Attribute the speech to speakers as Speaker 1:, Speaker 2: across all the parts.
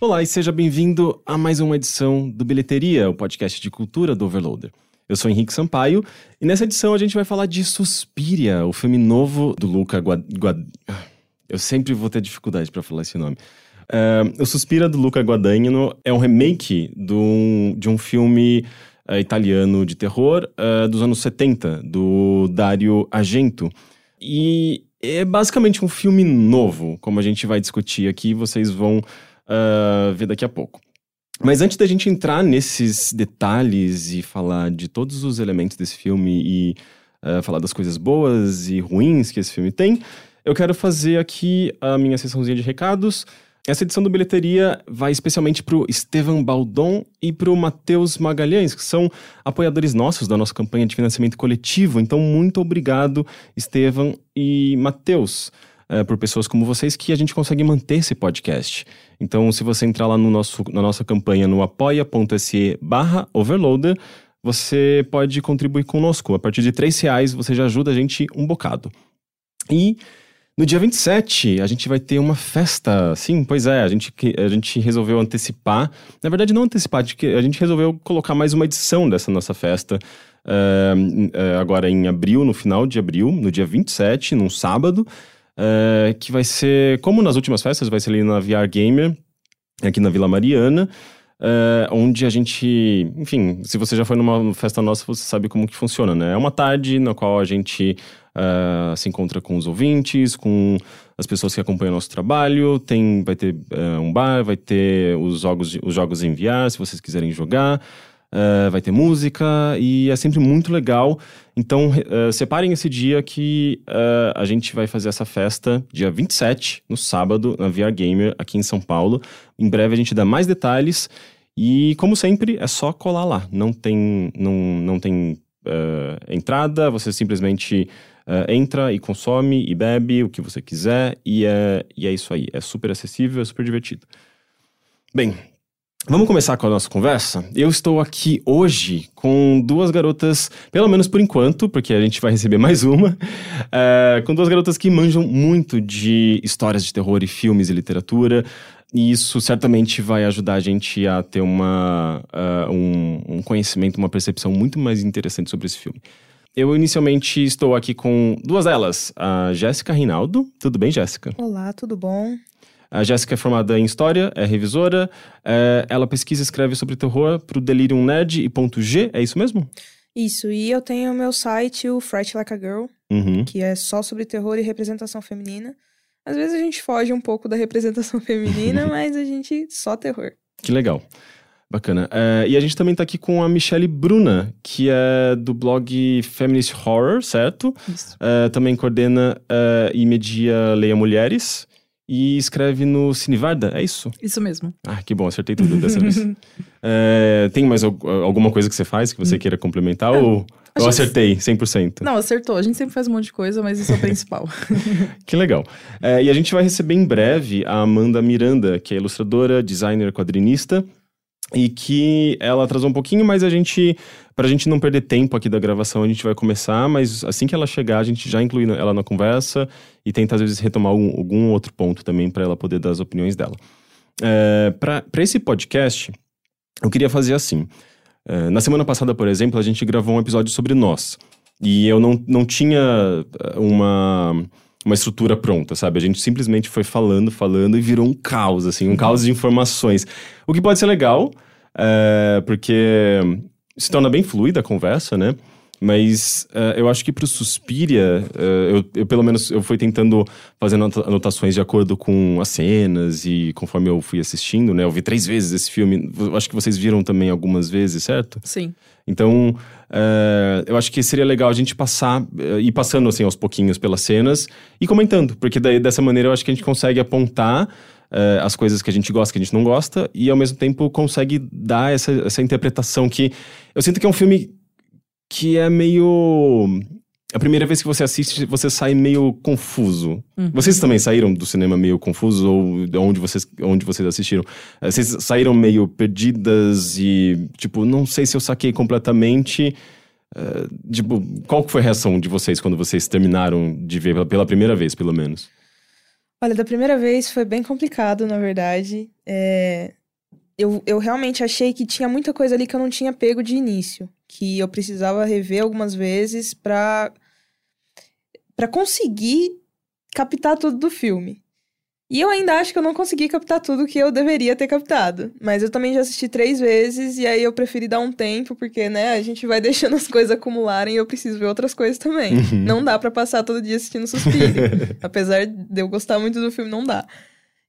Speaker 1: Olá e seja bem-vindo a mais uma edição do Bilheteria, o podcast de cultura do Overloader. Eu sou Henrique Sampaio e nessa edição a gente vai falar de Suspiria, o filme novo do Luca Guad... Guad... Eu sempre vou ter dificuldade para falar esse nome. Uh, o Suspira do Luca Guadagnino é um remake do, de um filme uh, italiano de terror uh, dos anos 70, do Dario Argento. E é basicamente um filme novo, como a gente vai discutir aqui, vocês vão uh, ver daqui a pouco. Mas antes da gente entrar nesses detalhes e falar de todos os elementos desse filme e uh, falar das coisas boas e ruins que esse filme tem, eu quero fazer aqui a minha sessãozinha de recados. Essa edição do Bilheteria vai especialmente para o Estevam Baldon e para o Matheus Magalhães, que são apoiadores nossos da nossa campanha de financiamento coletivo. Então, muito obrigado, Estevam e Matheus uh, por pessoas como vocês que a gente consegue manter esse podcast. Então, se você entrar lá no nosso, na nossa campanha no apoia.se barra overloader, você pode contribuir conosco. A partir de três reais você já ajuda a gente um bocado. E no dia 27, a gente vai ter uma festa. Sim, pois é, a gente, a gente resolveu antecipar. Na verdade, não antecipar, a gente resolveu colocar mais uma edição dessa nossa festa. Uh, uh, agora em abril, no final de abril, no dia 27, num sábado. Uh, que vai ser, como nas últimas festas, vai ser ali na VR Gamer, aqui na Vila Mariana, uh, onde a gente, enfim, se você já foi numa festa nossa, você sabe como que funciona, né? É uma tarde na qual a gente uh, se encontra com os ouvintes, com as pessoas que acompanham o nosso trabalho, tem, vai ter um bar, vai ter os jogos, os jogos em VR, se vocês quiserem jogar, Uh, vai ter música e é sempre muito legal. Então, uh, separem esse dia que uh, a gente vai fazer essa festa dia 27, no sábado, na VR Gamer, aqui em São Paulo. Em breve a gente dá mais detalhes. E, como sempre, é só colar lá. Não tem, não, não tem entrada, você simplesmente entra e consome e bebe o que você quiser. E é, e é isso aí. É super acessível, é super divertido. Bem, Vamos começar com a nossa conversa? Eu estou aqui hoje com duas garotas, pelo menos por enquanto, porque a gente vai receber mais uma, uh, com duas garotas que manjam muito de histórias de terror e filmes e literatura. E isso certamente vai ajudar a gente a ter uma, uh, um, um conhecimento, uma percepção muito mais interessante sobre esse filme. Eu inicialmente estou aqui com duas delas, a Jéssica Rinaldo. Tudo bem, Jéssica?
Speaker 2: Olá, tudo bom?
Speaker 1: A Jéssica é formada em História, é revisora. É, ela pesquisa e escreve sobre terror para o Delirium Nerd e ponto G, é isso mesmo?
Speaker 2: Isso, e eu tenho o meu site, o Fright Like a Girl,
Speaker 1: uhum.
Speaker 2: que é só sobre terror e representação feminina. Às vezes a gente foge um pouco da representação feminina, mas a gente só terror.
Speaker 1: Que legal. Bacana. É, e a gente também tá aqui com a Michelle Bruna, que é do blog Feminist Horror, certo?
Speaker 2: Isso.
Speaker 1: É, também coordena é, e media Leia Mulheres e escreve no Cinevarda, é isso?
Speaker 2: Isso mesmo.
Speaker 1: Ah, que bom, acertei tudo dessa vez. É, tem mais alguma coisa que você faz que você queira complementar é, ou eu acertei 100%?
Speaker 2: Não, acertou. A gente sempre faz um monte de coisa, mas isso é o principal.
Speaker 1: que legal. É, e a gente vai receber em breve a Amanda Miranda, que é ilustradora, designer, quadrinista e que ela atrasou um pouquinho, mas a gente, pra gente não perder tempo aqui da gravação, a gente vai começar, mas assim que ela chegar, a gente já inclui ela na conversa e tenta às vezes retomar algum, algum outro ponto também para ela poder dar as opiniões dela. É, para esse podcast, eu queria fazer assim. É, na semana passada, por exemplo, a gente gravou um episódio sobre nós. E eu não, não tinha é, uma uma estrutura pronta, sabe? A gente simplesmente foi falando, falando e virou um caos, assim, um caos de informações. O que pode ser legal, é, porque se torna bem fluida a conversa, né? Mas uh, eu acho que pro Suspiria, uh, eu, eu, pelo menos eu fui tentando fazer anotações de acordo com as cenas e conforme eu fui assistindo, né? Eu vi três vezes esse filme. Acho que vocês viram também algumas vezes, certo?
Speaker 2: Sim.
Speaker 1: Então, uh, eu acho que seria legal a gente passar, uh, ir passando assim aos pouquinhos pelas cenas e comentando, porque daí dessa maneira eu acho que a gente consegue apontar uh, as coisas que a gente gosta, que a gente não gosta, e ao mesmo tempo consegue dar essa, essa interpretação que eu sinto que é um filme que é meio a primeira vez que você assiste, você sai meio confuso.
Speaker 2: Uhum.
Speaker 1: Vocês também saíram do cinema meio confusos ou de onde vocês, onde vocês assistiram? Eh, Vocês saíram meio perdidas e, tipo, não sei se eu saquei completamente. Eh, tipo, qual foi a reação de vocês quando vocês terminaram de ver pela, pela primeira vez, pelo menos?
Speaker 2: Olha, da primeira vez foi bem complicado, na verdade. É, Eu, eu realmente achei que tinha muita coisa ali que eu não tinha pego de início. Que eu precisava rever algumas vezes pra, pra conseguir captar tudo do filme. E eu ainda acho que eu não consegui captar tudo que eu deveria ter captado. Mas eu também já assisti três vezes e aí eu preferi dar um tempo, porque, né, a gente vai deixando as coisas acumularem e eu preciso ver outras coisas também.
Speaker 1: Uhum.
Speaker 2: Não dá pra passar todo dia assistindo Suspiro. Apesar de eu gostar muito do filme, não dá.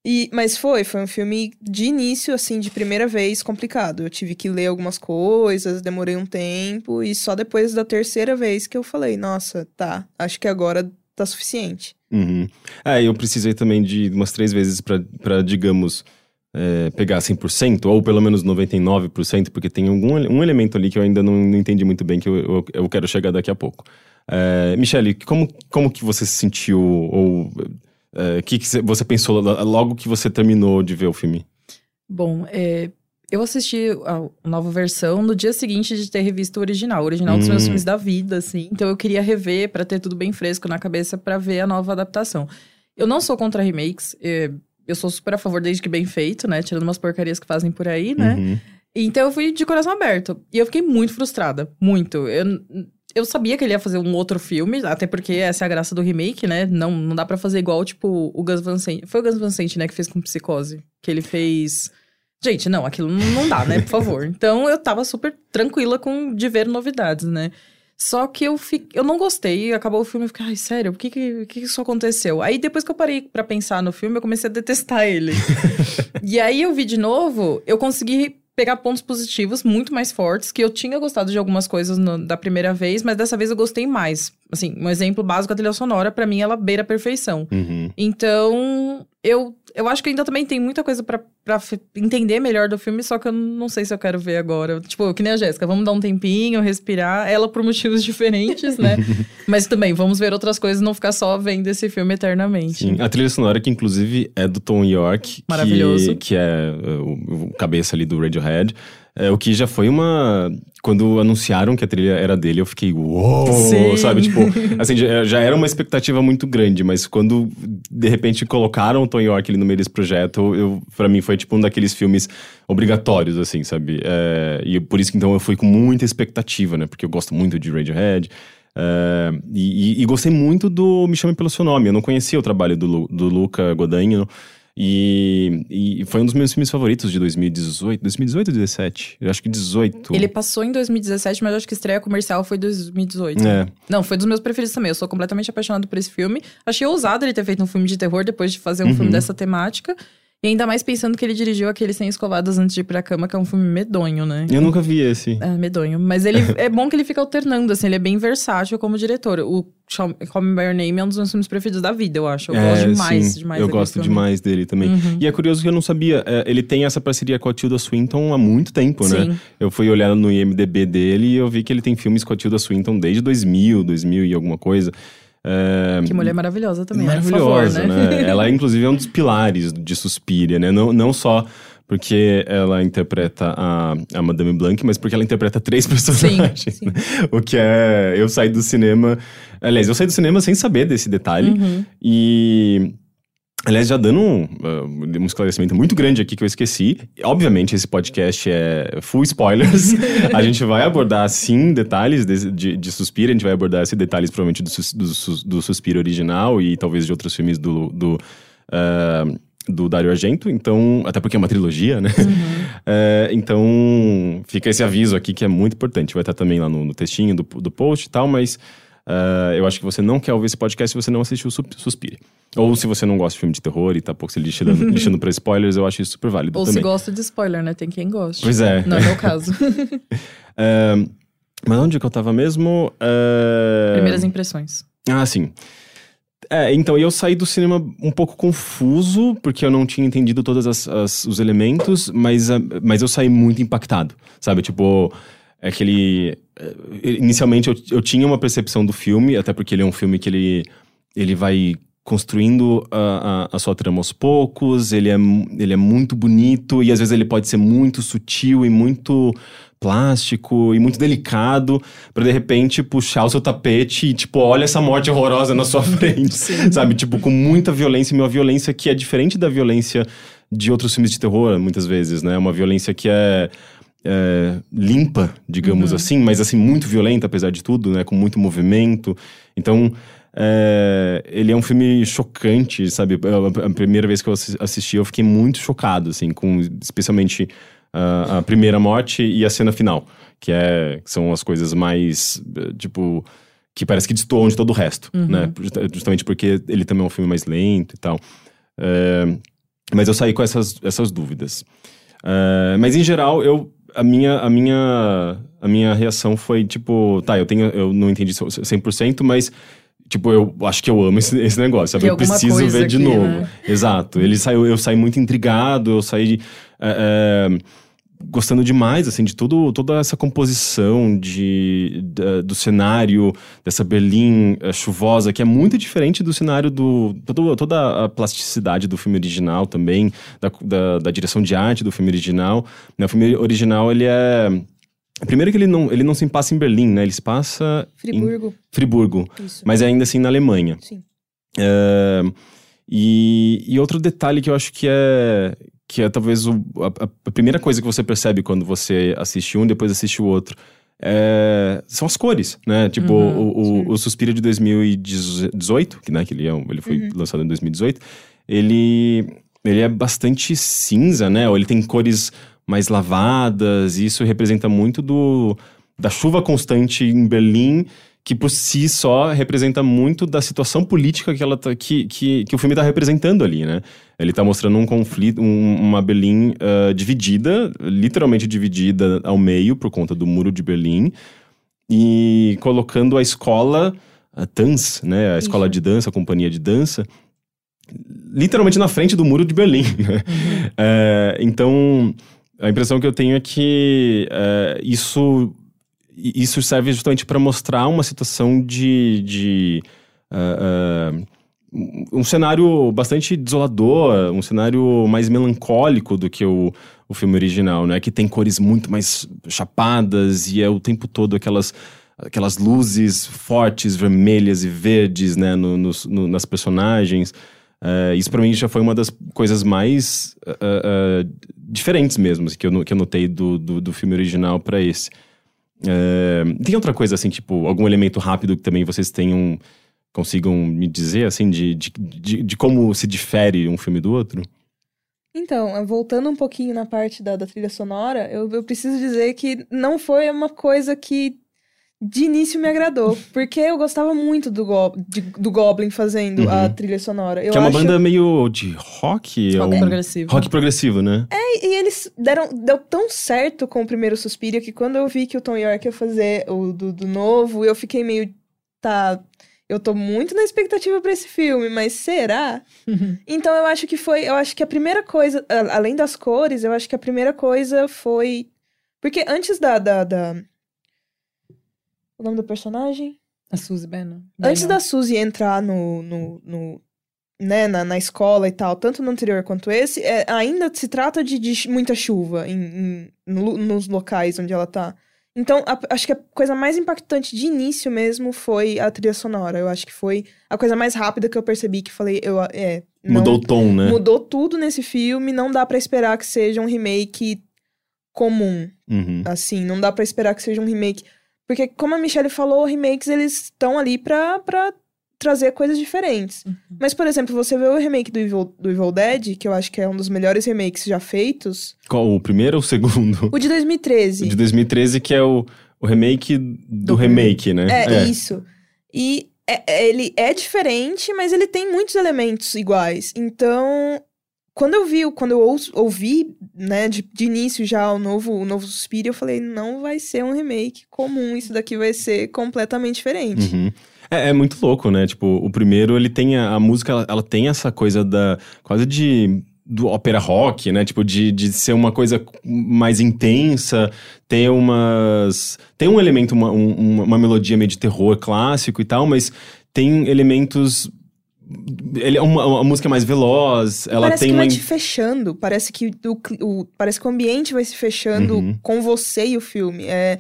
Speaker 2: E, mas foi, foi um filme de início, assim, de primeira vez, complicado. Eu tive que ler algumas coisas, demorei um tempo, e só depois da terceira vez que eu falei, nossa, tá, acho que agora tá suficiente.
Speaker 1: Uhum. É, eu precisei também de umas três vezes pra digamos, é, pegar 100%, ou pelo menos 99%, porque tem algum um elemento ali que eu ainda não, não entendi muito bem, que eu, eu, eu quero chegar daqui a pouco. É, Michele, como, como que você se sentiu, ou o que, que você pensou lo- logo que você terminou de ver o filme?
Speaker 3: Bom, é, eu assisti a nova versão no dia seguinte de ter revisto o original. O original dos meus
Speaker 1: Hum.
Speaker 3: filmes da vida, assim. Então eu queria rever pra ter tudo bem fresco na cabeça pra ver a nova adaptação. Eu não sou contra remakes. é, Eu sou super a favor desde que bem feito, né? Tirando umas porcarias que fazem por aí, né?
Speaker 1: Uhum.
Speaker 3: Então eu fui de coração aberto. E eu fiquei muito frustrada. Muito. Eu, eu sabia que ele ia fazer um outro filme, até porque essa é a graça do remake, né? Não, não dá pra fazer igual, tipo, o Gus Van Sant. Foi o Gus Van Sant, né, que fez com Psicose. Que ele fez... Gente, não, aquilo não dá, né? Por favor. Então eu tava super tranquila com de ver novidades, né? Só que eu, fi... eu não gostei, acabou o filme, eu fiquei, ai, sério, por que que, que que isso aconteceu? Aí depois que eu parei pra pensar no filme, eu comecei a detestar ele. e aí eu vi de novo, eu consegui pegar pontos positivos muito mais fortes, que eu tinha gostado de algumas coisas no- da primeira vez, mas dessa vez eu gostei mais. Assim, um exemplo básico, a trilha sonora, pra mim, ela beira a perfeição.
Speaker 1: Uhum.
Speaker 3: Então, eu, eu acho que ainda também tem muita coisa f- entender melhor do filme, só que eu não sei se eu quero ver agora. Tipo, que nem a Jéssica, vamos dar um tempinho, respirar. Ela por motivos diferentes, né? Mas também, vamos ver outras coisas, não ficar só vendo esse filme eternamente.
Speaker 1: Sim, a trilha sonora que inclusive é do Tom York, que-
Speaker 3: Maravilhoso.
Speaker 1: que, é uh, o, o cabeça ali do Radiohead. É, o que já foi uma. Quando anunciaram que a trilha era dele, eu fiquei, uou!
Speaker 3: Sim.
Speaker 1: Sabe? Tipo, assim, já, já era uma expectativa muito grande, mas quando de repente colocaram o Tom York ali no meio desse projeto, eu, pra mim foi tipo um daqueles filmes obrigatórios, assim, sabe? É, e por isso que então eu fui com muita expectativa, né? Porque eu gosto muito de Radiohead. É, e, e- gostei muito do Me Chame Pelo Seu Nome. Eu não conhecia o trabalho do, do Luca Guadagnino. E, e foi um dos meus filmes favoritos de 2018. 2018 ou 2017? Eu acho que 18.
Speaker 3: Ele passou em 2017, mas eu acho que a estreia comercial foi 2018.
Speaker 1: É.
Speaker 3: Não, foi dos meus preferidos também. Eu sou completamente apaixonado por esse filme. Achei ousado ele ter feito um filme de terror depois de fazer um
Speaker 1: Uhum.
Speaker 3: filme dessa temática. E ainda mais pensando que ele dirigiu aquele Sem Escovadas Antes de Ir Pra Cama, que é um filme medonho, né?
Speaker 1: Eu nunca vi esse.
Speaker 3: É, medonho. Mas ele é bom que ele fica alternando, assim, ele é bem versátil como diretor. O Call Me By Your Name é um dos meus filmes preferidos da vida, eu acho. Eu
Speaker 1: É,
Speaker 3: gosto demais,
Speaker 1: sim,
Speaker 3: demais
Speaker 1: Eu gosto
Speaker 3: filme.
Speaker 1: demais dele também.
Speaker 3: Uhum.
Speaker 1: E é curioso que eu não sabia. é, ele tem essa parceria com a Tilda Swinton há muito tempo, né?
Speaker 3: Sim.
Speaker 1: Eu fui olhar no IMDB dele e eu vi que ele tem filmes com a Tilda Swinton desde 2000, 2000 e alguma coisa. É,
Speaker 3: Que mulher maravilhosa também, né?
Speaker 1: Maravilhosa,
Speaker 3: favor, né?
Speaker 1: né? Ela, inclusive, é um dos pilares de Suspiria, né? Não, não só porque ela interpreta a, a Madame Blanc, mas porque ela interpreta três personagens.
Speaker 3: sim.
Speaker 1: né? O que é... Eu saí do cinema... Aliás, eu saí do cinema sem saber desse detalhe.
Speaker 3: Uhum.
Speaker 1: E... Aliás, já dando um, uh, um esclarecimento muito grande aqui que eu esqueci. Obviamente, esse podcast é full spoilers. a gente vai abordar, sim, detalhes desse- de, de Suspiro. A gente vai abordar esses detalhes, provavelmente, do, do, do Suspiro original e talvez de outros filmes do... do uh, do Dario Argento, então, até porque é uma trilogia, né? É, então, fica esse aviso aqui que é muito importante. Vai estar também lá no, no textinho do, do post e tal, mas ah, eu acho que você não quer ouvir esse podcast se você não assistiu Sus- Suspire. Ou se você não gosta de filme de terror e tá pouco se lixando, lixando pra spoilers, eu acho isso super válido
Speaker 3: Ou se
Speaker 1: também.
Speaker 3: gosta de spoiler, né? Tem quem goste.
Speaker 1: Pois é.
Speaker 3: Não é meu caso.
Speaker 1: Ah, mas onde que eu tava mesmo? Ah,
Speaker 3: Primeiras impressões.
Speaker 1: Ah, sim. É, então, eu saí do cinema um pouco confuso, porque eu não tinha entendido todos os elementos, mas, mas eu saí muito impactado, sabe? Tipo, é que ele. eh, Inicialmente eu, eu tinha uma percepção do filme, até porque ele é um filme que ele, ele vai construindo a, a, a sua trama aos poucos, ele é, ele é muito bonito e às vezes ele pode ser muito sutil e muito plástico e muito delicado pra de repente puxar o seu tapete e tipo, olha essa morte horrorosa na sua frente, sabe? Tipo, com muita violência, e uma violência que é diferente da violência de outros filmes de terror, muitas vezes, né? Uma violência que é, é, limpa, digamos assim, mas assim, muito violenta, apesar de tudo, né? Com muito movimento. Então, é, ele é um filme chocante, sabe? A, a primeira vez que eu assi- assisti, eu fiquei muito chocado, assim, com especialmente a, a primeira morte e a cena final, que é que são as coisas mais, eh, tipo, que parece que destoam de todo o resto, né? Justa- Justamente porque ele também é um filme mais lento e tal. É, mas eu saí com essas, essas dúvidas. É, mas em geral, eu a minha a minha a minha reação foi tipo, tá, eu tenho eu não entendi 100%, mas tipo, eu acho que eu amo esse, esse negócio, sabe?
Speaker 3: Tem
Speaker 1: Eu preciso ver de
Speaker 3: aqui,
Speaker 1: novo.
Speaker 3: né?
Speaker 1: Exato. Ele saiu, eu saí muito intrigado, eu saí é, é, gostando demais, assim, de tudo, toda essa composição de, da- do cenário dessa Berlim eh, chuvosa, que é muito diferente do cenário do... todo- toda a plasticidade do filme original também, da, da, da direção de arte do filme original. Né, O filme original, ele é... Primeiro que ele não, ele não se passa em Berlim, né? Ele se passa em
Speaker 2: Friburgo,
Speaker 1: Friburgo,
Speaker 2: isso.
Speaker 1: mas ainda assim na Alemanha.
Speaker 2: Sim.
Speaker 1: É, e, e outro detalhe que eu acho que é que é talvez o- a, a primeira coisa que você percebe quando você assiste um e depois assiste o outro é, são as cores, né? Tipo,
Speaker 3: Uhum,
Speaker 1: o, o, o Suspira de 2018, que, né, que ele, é, um- ele foi lançado em 2018, ele, ele é bastante cinza, né? Ou ele tem cores mais lavadas, e isso representa muito do, da chuva constante em Berlim, que por si só representa muito da situação política que, ela tá, que, que, que o filme está representando ali, né? Ele está mostrando um conflito, um- uma Berlim ah, dividida, literalmente dividida ao meio por conta do muro de Berlim, e colocando a escola, a Tanz, né? A escola
Speaker 2: Isso.
Speaker 1: de dança, a companhia de dança, literalmente na frente do muro de Berlim, né? É, então, a impressão que eu tenho é que é, isso, isso serve justamente para mostrar uma situação de. de ah, ah, um cenário bastante desolador, um cenário mais melancólico do que o, o filme original, né? Que tem cores muito mais chapadas e é o tempo todo aquelas, aquelas luzes fortes, vermelhas e verdes, né? No, nos- no- nas personagens. É, isso pra mim já foi uma das coisas mais ah, ah, diferentes mesmo, que eu, no- que eu notei do, do, do filme original pra esse. Tem outra coisa, assim, tipo, algum elemento rápido que também vocês tenham, consigam me dizer, assim, de, de, de, de como se difere um filme do outro?
Speaker 2: Então, eh, voltando um pouquinho na parte da, da trilha sonora, eu, eu preciso dizer que não foi uma coisa que de início me agradou. Porque eu gostava muito do, Go- de- do Goblin fazendo a
Speaker 1: Uhum.
Speaker 2: trilha sonora. Eu
Speaker 1: que é uma
Speaker 2: acho-
Speaker 1: banda meio de rock?
Speaker 3: Rock
Speaker 1: ou-
Speaker 3: progressivo.
Speaker 1: Rock progressivo, né?
Speaker 2: E, e eles deram deu tão certo com o primeiro Suspiria que quando eu vi que o Tom York ia fazer o do, do novo, eu fiquei meio. Tá. Eu tô muito na expectativa pra esse filme, mas será? Então eu acho que foi. Eu acho que a primeira coisa, a- além das cores, eu acho que a primeira coisa foi. Porque antes da. da, da- O nome do personagem?
Speaker 3: A Suzy Bannon.
Speaker 2: Antes da Suzy entrar no. no, no- né, na, na escola e tal, tanto no anterior quanto esse, é, ainda se trata de, de muita chuva em, em- no- nos locais onde ela tá. Então, a- acho que a coisa mais impactante de início mesmo foi a trilha sonora. Eu acho que foi a coisa mais rápida que eu percebi que falei, eu, é. não-
Speaker 1: Mudou o tom, né?
Speaker 2: Mudou tudo nesse filme, não dá pra esperar que seja um remake comum,
Speaker 1: Uhum.
Speaker 2: assim, não dá pra esperar que seja um remake. Porque, como a Michelle falou, remakes eles estão ali pra, pra trazer coisas diferentes.
Speaker 3: Uhum.
Speaker 2: Mas, por exemplo, você vê o remake do Evil, do Evil Dead, que eu acho que é um dos melhores remakes já feitos,
Speaker 1: Qual, o primeiro ou o segundo?
Speaker 2: o de
Speaker 1: O
Speaker 2: 2013.
Speaker 1: de 2013, que é o, o remake do,
Speaker 3: Do
Speaker 1: remake, né?
Speaker 2: É, isso. E é- é- ele é diferente, mas ele tem muitos elementos iguais. Então, quando eu vi, quando eu ouvi, né, de, de início já o novo, o novo Suspiria, eu falei, não vai ser um remake comum, isso daqui vai ser completamente diferente.
Speaker 1: Uhum. É, é muito louco, né? Tipo, o primeiro, ele tem a, a música, ela, ela tem essa coisa da quase de do ópera rock, né? Tipo, de, de ser uma coisa mais intensa, ter umas. Tem um elemento, uma, um, uma melodia meio de terror clássico e tal, mas tem elementos ele é uma, uma, música mais veloz, ela
Speaker 2: parece
Speaker 1: tem
Speaker 2: que
Speaker 1: uma...
Speaker 2: vai te fechando, parece que o, o, parece que o ambiente vai se fechando
Speaker 1: Uhum.
Speaker 2: com você e o filme. É,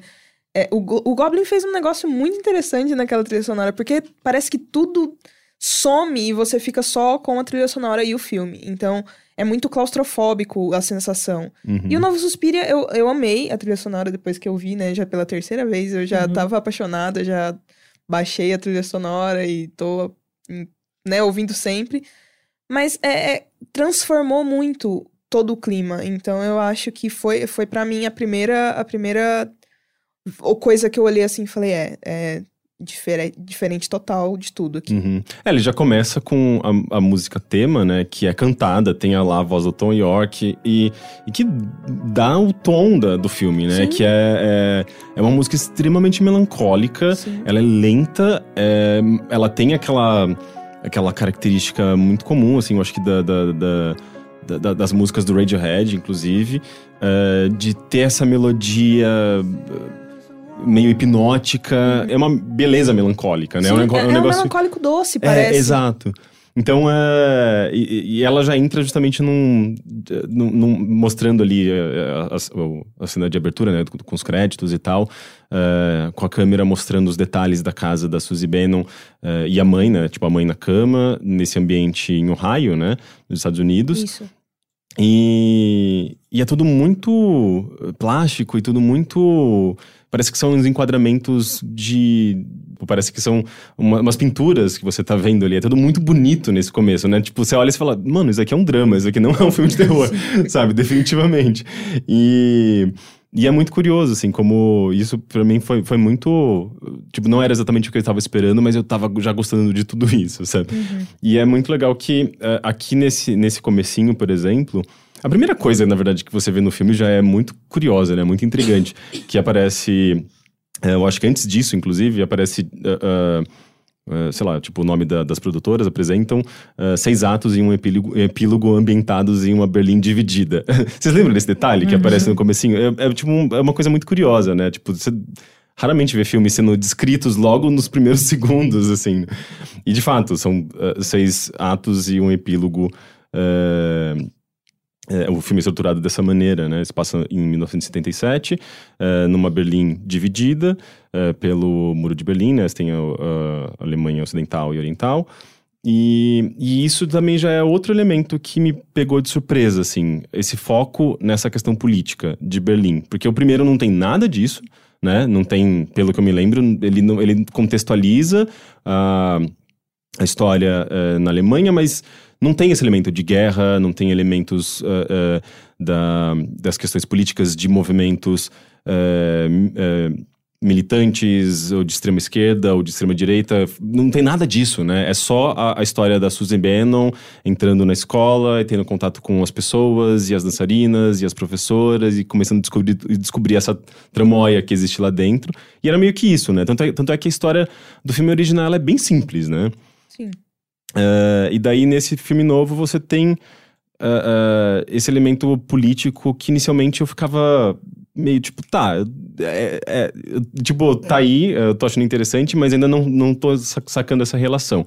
Speaker 2: é, o, o Goblin fez um negócio muito interessante naquela trilha sonora, porque parece que tudo some e você fica só com a trilha sonora e o filme. Então, é muito claustrofóbico a sensação.
Speaker 1: Uhum.
Speaker 2: E o Novo Suspiria, eu, eu amei a trilha sonora depois que eu vi, né? Já pela terceira vez, eu já
Speaker 3: Uhum.
Speaker 2: tava apaixonada, já baixei a trilha sonora e tô, em- né, ouvindo sempre. Mas é, é- transformou muito todo o clima. Então eu acho que foi, foi para mim a primeira, a primeira coisa que eu olhei assim e falei, é, é diferente, diferente total de tudo aqui.
Speaker 1: Uhum. É, ele já começa com a, a música tema, né? Que é cantada, tem a lá a voz do Tom York e, e que dá o tom da, do filme, né?
Speaker 2: Sim.
Speaker 1: Que é, é, é uma música extremamente melancólica,
Speaker 2: Sim.
Speaker 1: ela é lenta, é, ela tem aquela, aquela característica muito comum, assim, eu acho que da, da- da- da- da- das músicas do Radiohead, inclusive, é, de ter essa melodia é, meio hipnótica, é uma beleza melancólica, né?
Speaker 2: Sim,
Speaker 1: um nego-
Speaker 2: é,
Speaker 1: um
Speaker 2: é um
Speaker 1: negócio...
Speaker 2: melancólico doce,
Speaker 1: É,
Speaker 2: parece.
Speaker 1: exato. Então, é, e, e ela já entra justamente num, num- num- mostrando ali é, a, a- a cena de abertura, né, com os créditos e tal, é, com a câmera mostrando os detalhes da casa da Suzy Bannon é, e a mãe, né, tipo a mãe na cama, nesse ambiente em Ohio, né, nos Estados Unidos.
Speaker 2: Isso.
Speaker 1: E, e é tudo muito eh, plástico e tudo muito. Parece que são uns enquadramentos de. Parece que são uma- umas pinturas que você tá vendo ali. É tudo muito bonito nesse começo, né? Tipo, você olha e você fala, mano, isso aqui é um drama, isso aqui não é um filme de terror, sabe? Definitivamente. E. E é muito curioso, assim, como isso pra mim foi, foi muito. Tipo, não era exatamente o que eu tava esperando, mas eu tava já gostando de tudo isso, sabe? E é muito legal que eh, aqui nesse, nesse comecinho, por exemplo, a primeira coisa, na verdade, que você vê no filme já é muito curiosa, né? Muito intrigante. que aparece. eh, eu acho que antes disso, inclusive, aparece. eh, eh, eh, sei lá, tipo, o nome da- das produtoras apresentam eh, seis atos em um epílogo, epílogo ambientados em uma Berlim dividida. Vocês lembram desse detalhe que aparece no comecinho? É, é, tipo, um- é uma coisa muito curiosa, né? Tipo, você raramente vê filmes sendo descritos logo nos primeiros segundos, assim. E de fato, são eh, seis atos e um epílogo. É, o filme é estruturado dessa maneira, né? Se passa em 1977, eh, numa Berlim dividida eh, pelo Muro de Berlim, né? Você tem a, a Alemanha Ocidental e Oriental. E, e isso também já é outro elemento que me pegou de surpresa, assim, esse foco nessa questão política de Berlim. Porque o primeiro não tem nada disso, né? Não tem, pelo que eu me lembro, ele, ele contextualiza a, a história eh, na Alemanha, mas não tem esse elemento de guerra, não tem elementos eh, eh, da, das questões políticas de movimentos militantes, ou de extrema esquerda, ou de extrema direita. Não tem nada disso, né? É só a, a história da Susan Bannon entrando na escola e tendo contato com as pessoas, e as dançarinas, e as professoras, e começando a descobrir, descobrir essa tramóia que existe lá dentro. E era meio que isso, né? Tanto é, tanto é que a história do filme original é bem simples, né?
Speaker 2: Sim.
Speaker 1: Eh, e daí, nesse filme novo, você tem ah, ah, esse elemento político que inicialmente eu ficava meio tipo, tá, é, é, tipo, tá aí, eu tô achando interessante, mas ainda não, não tô sa- sacando essa relação.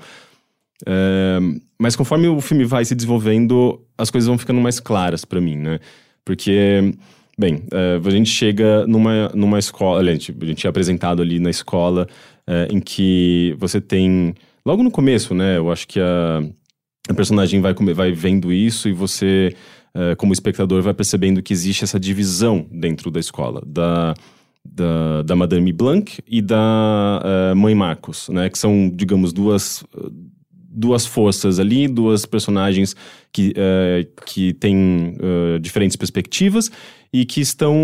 Speaker 1: Mas conforme o filme vai se desenvolvendo, as coisas vão ficando mais claras pra mim, né? Porque, bem, a gente chega numa, numa escola, a gente, a gente é apresentado ali na escola em que você tem, logo no começo, né? Eu acho que a, a personagem vai, vai vendo isso e você, eh, como espectador, vai percebendo que existe essa divisão dentro da escola, da, da, da Madame Blanc e da eh, Mãe Marcos, né? Que são, digamos, duas, duas forças ali, duas personagens que, eh, que têm eh, diferentes perspectivas e que estão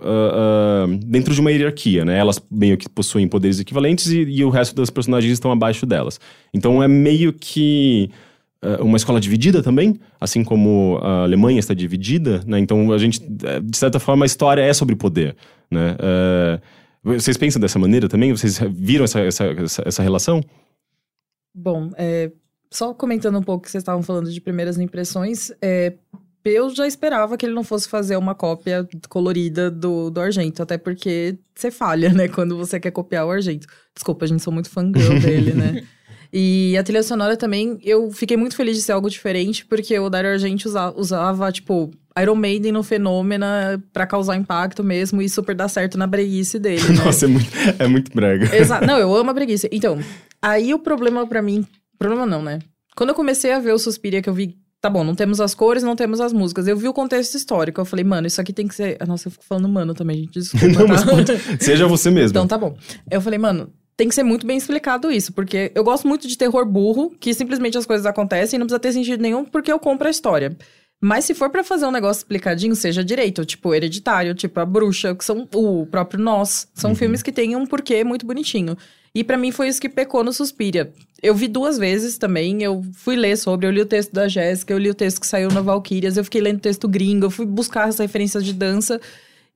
Speaker 1: ah, dentro de uma hierarquia, né? Elas meio que possuem poderes equivalentes e, e o resto das personagens estão abaixo delas. Então é meio que ah, uma escola dividida também, assim como a Alemanha está dividida, né? Então a gente, eh, de certa forma, a história é sobre poder, né? Eh, vocês pensam dessa maneira também? Vocês viram essa, essa, essa relação?
Speaker 3: Bom, é, só comentando um pouco que vocês estavam falando de primeiras impressões, é, eu já esperava que ele não fosse fazer uma cópia colorida do, do Argento, até porque você falha, né, quando você quer copiar o Argento. Desculpa, a gente sou muito fangirl dele, né? E a trilha sonora também, eu fiquei muito feliz de ser algo diferente, porque o Dario Argento usava, usava, tipo, Iron Maiden no Fenômena pra causar impacto mesmo e super dar certo na breguice dele, né?
Speaker 1: Nossa, é muito, é muito brega.
Speaker 3: Exato. Não, eu amo a breguice. Então, aí o problema para mim... Problema não, né? Quando eu comecei a ver o Suspiria, que eu vi tá bom, não temos as cores, não temos as músicas. Eu vi o contexto histórico. Eu falei, mano, isso aqui tem que ser. Nossa, eu fico falando mano também, gente. Desculpa.
Speaker 1: Não,
Speaker 3: tá?
Speaker 1: mas seja você mesmo.
Speaker 3: Então tá bom. Eu falei, mano, tem que ser muito bem explicado isso, porque eu gosto muito de terror burro, que simplesmente as coisas acontecem e não precisa ter sentido nenhum, porque eu compro a história. Mas se for para fazer um negócio explicadinho, seja direito, tipo Hereditário, tipo A Bruxa, que são o próprio Nós, são
Speaker 1: Uhum.
Speaker 3: filmes que têm um porquê muito bonitinho. E para mim foi isso que pecou no Suspiria. Eu vi duas vezes também, eu fui ler sobre, eu li o texto da Jéssica, eu li o texto que saiu na Valkyrias, eu fiquei lendo texto gringo, eu fui buscar as referências de dança.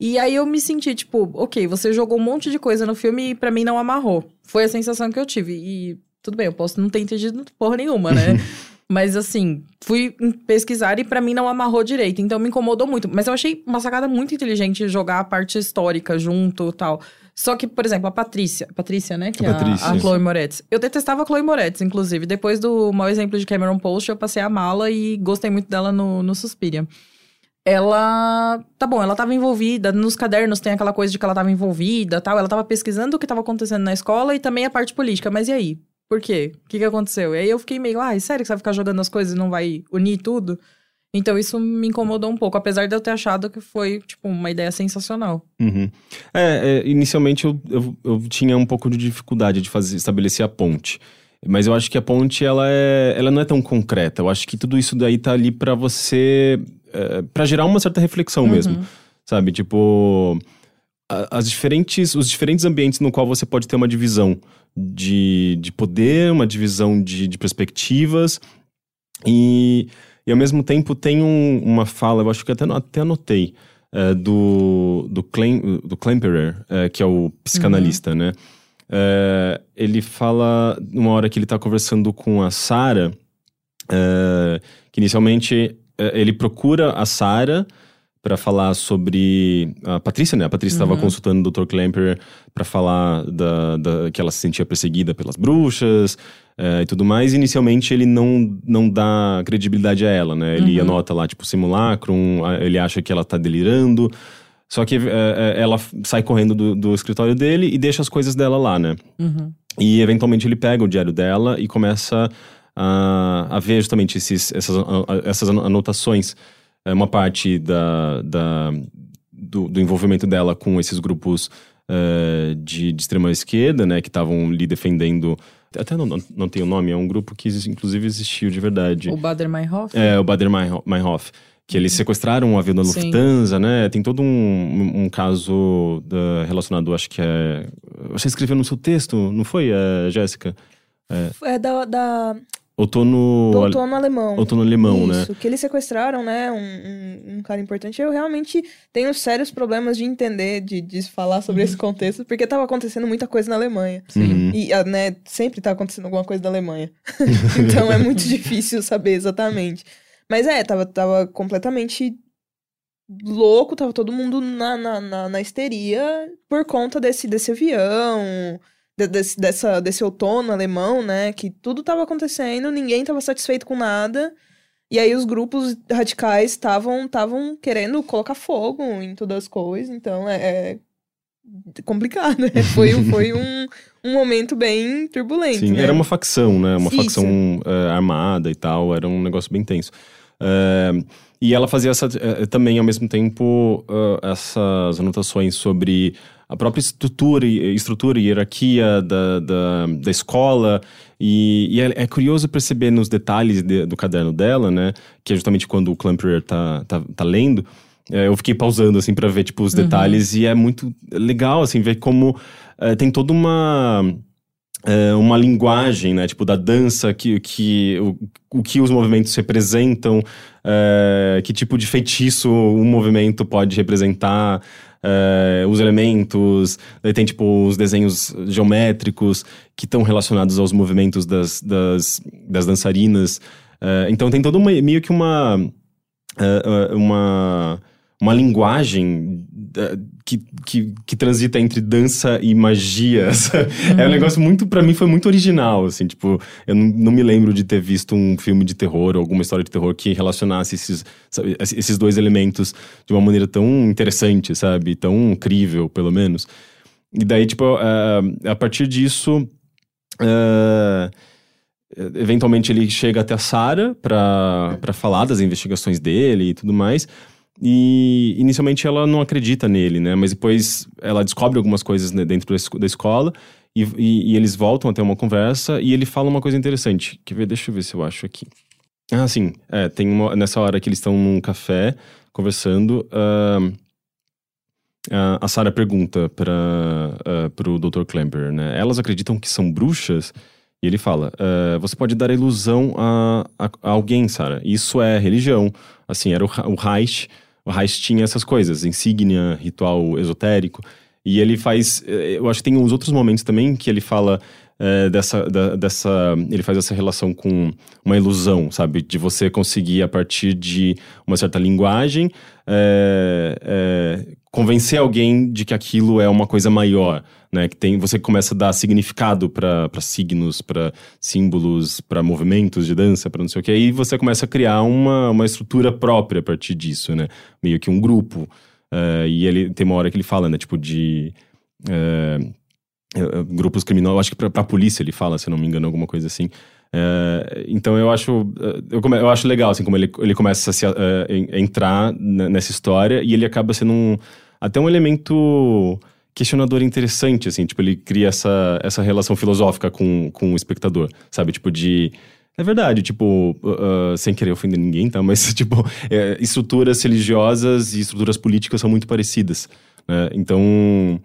Speaker 3: E aí eu me senti, tipo, ok, você jogou um monte de coisa no filme e pra mim não amarrou. Foi a sensação que eu tive. E tudo bem, eu posso não ter entendido porra nenhuma, né? Mas assim, fui pesquisar e pra mim não amarrou direito, então me incomodou muito. Mas eu achei uma sacada muito inteligente jogar a parte histórica junto e tal. Só que, por exemplo, a Patrícia, Patrícia, né? Que
Speaker 1: A
Speaker 3: é
Speaker 1: Patrícia.
Speaker 3: a, a Chloe Moretz. Eu detestava a Chloe Moretz, inclusive. Depois do mau exemplo de Cameron Post, eu passei a mala e gostei muito dela no, no Suspiria. Ela. Tá bom, ela tava envolvida. Nos cadernos tem aquela coisa de que ela tava envolvida tal. Ela tava pesquisando o que tava acontecendo na escola e também a parte política. Mas e aí? Por quê? O que, que aconteceu? E aí eu fiquei meio, ai, sério que você vai ficar jogando as coisas e não vai unir tudo? Então isso me incomodou um pouco, apesar de eu ter achado que foi, tipo, uma ideia sensacional.
Speaker 1: Uhum. É, é, inicialmente eu, eu, eu tinha um pouco de dificuldade de fazer, estabelecer a ponte. Mas eu acho que a ponte, ela, é, ela não é tão concreta. Eu acho que tudo isso daí tá ali pra você... É, para gerar uma certa reflexão
Speaker 3: Uhum.
Speaker 1: mesmo. Sabe? Tipo... As diferentes, os diferentes ambientes no qual você pode ter uma divisão de, de poder, uma divisão de, de perspectivas. E, e ao mesmo tempo tem um- uma fala, eu acho que até, até anotei, é, do, do, Klein, do Klemperer, é, que é o psicanalista, né? É, ele fala, numa hora que ele tá conversando com a Sarah, é, que inicialmente ele procura a Sarah para falar sobre a Patrícia, né? A Patrícia estava
Speaker 3: Uhum.
Speaker 1: consultando o Dr. Klemperer para falar da, da- que ela se sentia perseguida pelas bruxas é, e tudo mais. Inicialmente ele não, não dá credibilidade a ela, né? Ele
Speaker 3: Uhum.
Speaker 1: anota lá, tipo, simulacrum, a- ele acha que ela tá delirando. Só que é, ela sai correndo do, do escritório dele e deixa as coisas dela lá, né?
Speaker 3: Uhum.
Speaker 1: E eventualmente ele pega o diário dela e começa a, a ver justamente esses, essas, a- essas anotações. É uma parte da, da- do, do envolvimento dela com esses grupos eh, de, de extrema esquerda, né? Que estavam lhe defendendo. Até não, não, não tem o nome, é um grupo que inclusive existiu de verdade.
Speaker 3: O Bader Meinhof?
Speaker 1: É, o Bader Meinho- Meinhof. Que eles sequestraram um avião da
Speaker 3: Sim.
Speaker 1: Lufthansa, né? Tem todo um, um- caso da- relacionado, acho que é. Você escreveu no seu texto, não foi, eh, Jéssica?
Speaker 2: É da, da,
Speaker 1: Outono.
Speaker 2: do outono alemão.
Speaker 1: Outono alemão, né?
Speaker 2: Isso, que eles sequestraram, né? Um, um, um cara importante. Eu realmente tenho sérios problemas de entender, de, de falar sobre esse contexto, porque tava acontecendo muita coisa na Alemanha.
Speaker 1: Uhum.
Speaker 2: E, ah, né, sempre tá acontecendo alguma coisa da Alemanha. então é muito difícil saber exatamente. Mas é, tava, tava completamente louco, tava todo mundo na, na, na, na histeria por conta desse, desse avião, desse, dessa, desse outono alemão, né? Que tudo tava acontecendo, ninguém tava satisfeito com nada. E aí os grupos radicais estavam estavam querendo colocar fogo em todas as coisas, então é, é complicado, né? Foi, um- foi um, um momento bem turbulento,
Speaker 1: Sim,
Speaker 2: né?
Speaker 1: era uma facção, né? Uma
Speaker 2: Isso.
Speaker 1: facção eh, armada e tal, era um negócio bem tenso. Eh, e ela fazia essa, eh, também, ao mesmo tempo, essas anotações sobre a própria estrutura, e- estrutura e hierarquia da, da, da escola. E, e é, é curioso perceber nos detalhes de- do caderno dela, né? Que é justamente quando o Clampier tá, tá, tá lendo. eh, eu fiquei pausando, assim, pra ver, tipo, os detalhes. E é muito legal, assim, ver como eh, tem toda uma é, uma linguagem, né? Tipo, da dança, que, que, o, o que os movimentos representam, é, que tipo de feitiço um movimento pode representar. É, os elementos, daí tem tipo os desenhos geométricos que estão relacionados aos movimentos das, das, das dançarinas. É, então tem todo uma, meio que uma, é, uma, uma linguagem que, que, que, transita entre dança e magia. Uhum. É um negócio muito, para mim, foi muito original, assim, tipo, eu não, não, me lembro de ter visto um filme de terror ou alguma história de terror que relacionasse esses, sabe, esses dois elementos de uma maneira tão interessante, sabe? Tão incrível, pelo menos. E daí, tipo, uh, a partir disso. Uh, eventualmente ele chega até a Sarah para falar das investigações dele e tudo mais. E inicialmente ela não acredita nele, né? Mas depois ela descobre algumas coisas né, dentro da escola e, e, e, eles voltam a ter uma conversa e ele fala uma coisa interessante. Que deixa eu ver se eu acho aqui. Ah, sim. É, tem uma, nessa hora que eles estão num café conversando. Uh, uh, a Sarah pergunta para uh, pro Dr. Klemper, né? Elas acreditam que são bruxas? E ele fala: uh, você pode dar ilusão a, a, a alguém, Sarah. Isso é religião. Assim, era o, o Reich o Reich tinha essas coisas, insígnia, ritual esotérico. E ele faz. Eh, eu acho que tem uns outros momentos também que ele fala é, dessa, da, dessa. Ele faz essa relação com uma ilusão, sabe? De você conseguir, a partir de uma certa linguagem, é, é, convencer alguém de que aquilo é uma coisa maior né? Que tem, você começa a dar significado para signos, para símbolos, para movimentos de dança, para não sei o que. Aí você começa a criar uma, uma estrutura própria a partir disso, né? Meio que um grupo. Uh, e ele tem uma hora que ele fala, né? Tipo de uh, grupos criminosos. Acho que para a polícia ele fala, se não me engano, alguma coisa assim. Uh, então eu acho eu, come, eu, acho legal assim como ele, ele começa a se, entrar nessa história e ele acaba sendo um, até um elemento questionador interessante, assim, tipo, ele cria essa, essa relação filosófica com, com o espectador, sabe? Tipo, de. É verdade, tipo, uh, sem querer ofender ninguém, tá? Mas, tipo, é, estruturas religiosas e estruturas políticas são muito parecidas, né? Então.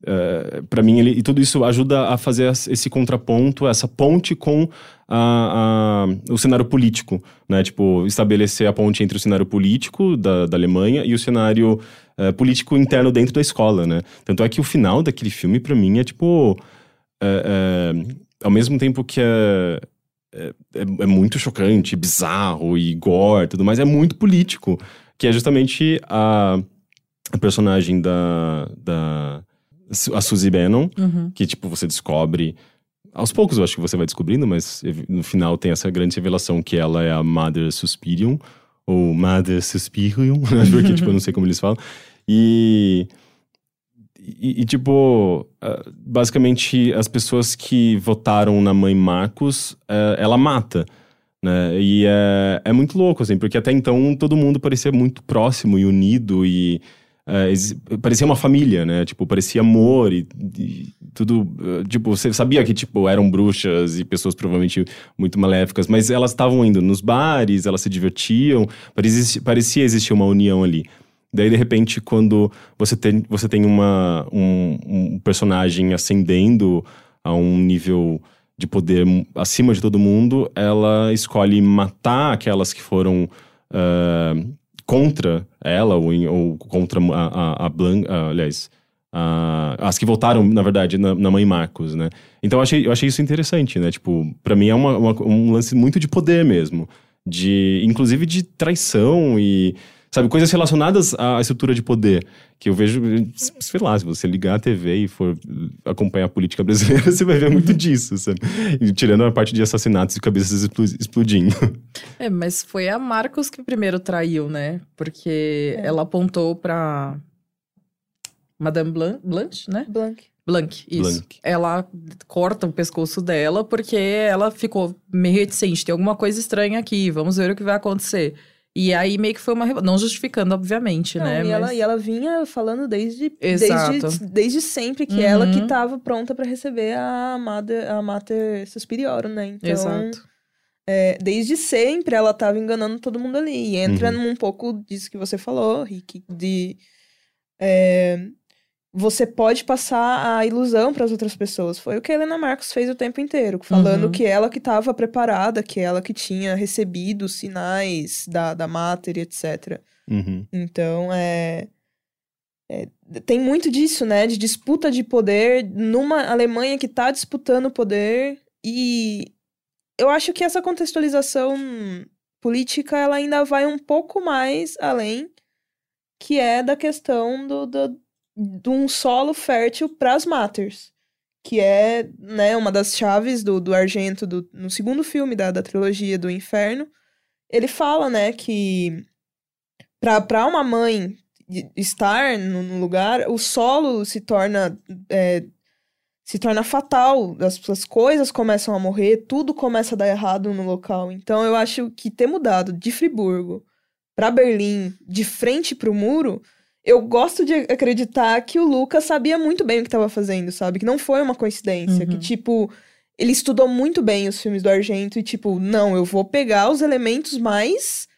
Speaker 1: Uh, para mim, ele, e tudo isso ajuda a fazer esse contraponto, essa ponte com a, a, o cenário político, né? Tipo, estabelecer a ponte entre o cenário político da, da Alemanha e o cenário uh, político interno dentro da escola, né? Tanto é que o final daquele filme, para mim, é tipo. Uh, uh, ao mesmo tempo que é, é, é, muito chocante, bizarro e gore tudo mais, é muito político. Que é justamente a, a personagem da, da. A Suzy Bannon, uhum. que, tipo, você descobre. Aos poucos eu acho que você vai descobrindo, mas no final tem essa grande revelação que ela é a Mother Suspirium, ou Mother Suspirium, porque, tipo, eu não sei como eles falam. E, e, e, tipo, ah, basicamente as pessoas que votaram na mãe Marcos, eh, ela mata. Né? E é, é muito louco, assim, porque até então todo mundo parecia muito próximo e unido e uh, parecia uma família, né? Tipo, parecia amor e, e tudo. Uh, tipo, você sabia que, tipo, eram bruxas e pessoas provavelmente muito maléficas, mas elas estavam indo nos bares, elas se divertiam, parecia, parecia existir uma união ali. Daí, de repente, quando você tem, você tem uma, um, um personagem ascendendo a um nível de poder acima de todo mundo, ela escolhe matar aquelas que foram uh, contra ela ou, ou contra a, a, a Blanca, uh, aliás, uh, as que votaram, na verdade, na, na, mãe Marcos, né? Então eu achei, eu achei isso interessante, né? Tipo, para mim é uma, uma, um lance muito de poder mesmo, de inclusive de traição e Sabe, coisas relacionadas à estrutura de poder. Que eu vejo, sei lá, se você ligar a TV e for acompanhar a política brasileira, você vai ver muito disso, sabe? tirando a parte de assassinatos e cabeças explodindo.
Speaker 3: É, mas foi a Marcos que primeiro traiu, né? Porque é. ela apontou pra Madame Blanc, Blanche, né?
Speaker 2: Blanc.
Speaker 3: Blanc, isso. Blanc. Ela corta o pescoço dela porque ela ficou meio reticente. Tem alguma coisa estranha aqui, vamos ver o que vai acontecer. E aí meio que foi uma. Não justificando, obviamente,
Speaker 2: não,
Speaker 3: né?
Speaker 2: E, Mas... ela, e ela vinha falando desde, desde, desde sempre que uhum. ela que estava uhum. pronta para receber a Mater, a Mater Superior, né? Então, Exato. É, desde sempre ela estava enganando todo mundo ali. E entra uhum. num pouco disso que você falou, Rick, de. É, você pode passar a ilusão para as outras pessoas. Foi o que a Helena Marcos fez o tempo inteiro, falando uhum. que ela que estava preparada, que ela que tinha recebido sinais da, da matéria, etc.
Speaker 1: Uhum.
Speaker 2: Então, é... é, tem muito disso, né? De disputa de poder numa Alemanha que tá disputando poder. E eu acho que essa contextualização política ela ainda vai um pouco mais além, que é da questão do, do, de um solo fértil para as Matters. Que é né, uma das chaves do, do Argento do, no segundo filme da, da trilogia do Inferno. Ele fala, né, que para uma mãe estar no lugar, o solo se torna é, se torna fatal, as, as coisas começam a morrer, tudo começa a dar errado no local. Então eu acho que ter mudado de Friburgo para Berlim, de frente para o muro, eu gosto de acreditar que o Lucas sabia muito bem o que estava fazendo, sabe? Que não foi uma coincidência, uhum. que tipo ele estudou muito bem os filmes do Argento e tipo, não, eu vou pegar os elementos mais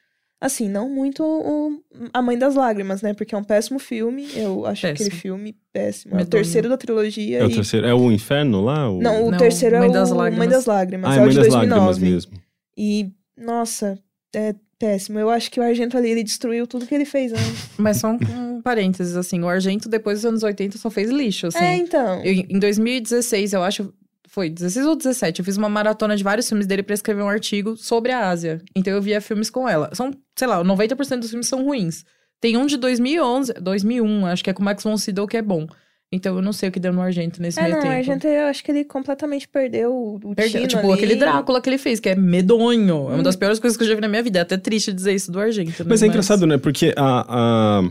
Speaker 2: Assim, não muito o, A Mãe das Lágrimas, né? Porque é um péssimo filme. Eu acho péssimo. aquele filme péssimo. É o terceiro da trilogia.
Speaker 1: É
Speaker 2: e...
Speaker 1: o terceiro. É o Inferno lá?
Speaker 2: O... Não, o não, terceiro é Mãe é o das Mãe das Lágrimas.
Speaker 1: Ah, é,
Speaker 2: é
Speaker 1: Mãe das 2009. Lágrimas mesmo.
Speaker 2: E, nossa, é péssimo. Eu acho que o Argento ali, ele destruiu tudo que ele fez antes.
Speaker 3: Mas só um, um parênteses, assim, o Argento, depois dos anos 80, só fez lixo, assim.
Speaker 2: É, então.
Speaker 3: Eu, em 2016, eu acho, foi 16 ou 17, eu fiz uma maratona de vários filmes dele para escrever um artigo sobre a Ásia. Então eu via filmes com ela. São, sei lá, 90% dos filmes são ruins. Tem um de 2011, 2001, acho que é com Max von Sydow que é bom. Então eu não sei o que deu no Argento nesse
Speaker 2: é,
Speaker 3: meio
Speaker 2: não,
Speaker 3: tempo.
Speaker 2: O Argento, eu acho que ele completamente perdeu o Perdeu,
Speaker 3: tipo,
Speaker 2: ali.
Speaker 3: aquele Drácula que ele fez, que é medonho. Hum. É uma das hum. piores coisas que eu já vi na minha vida. É até triste dizer isso do Argento. Né?
Speaker 1: Mas é engraçado, né? Porque a, a,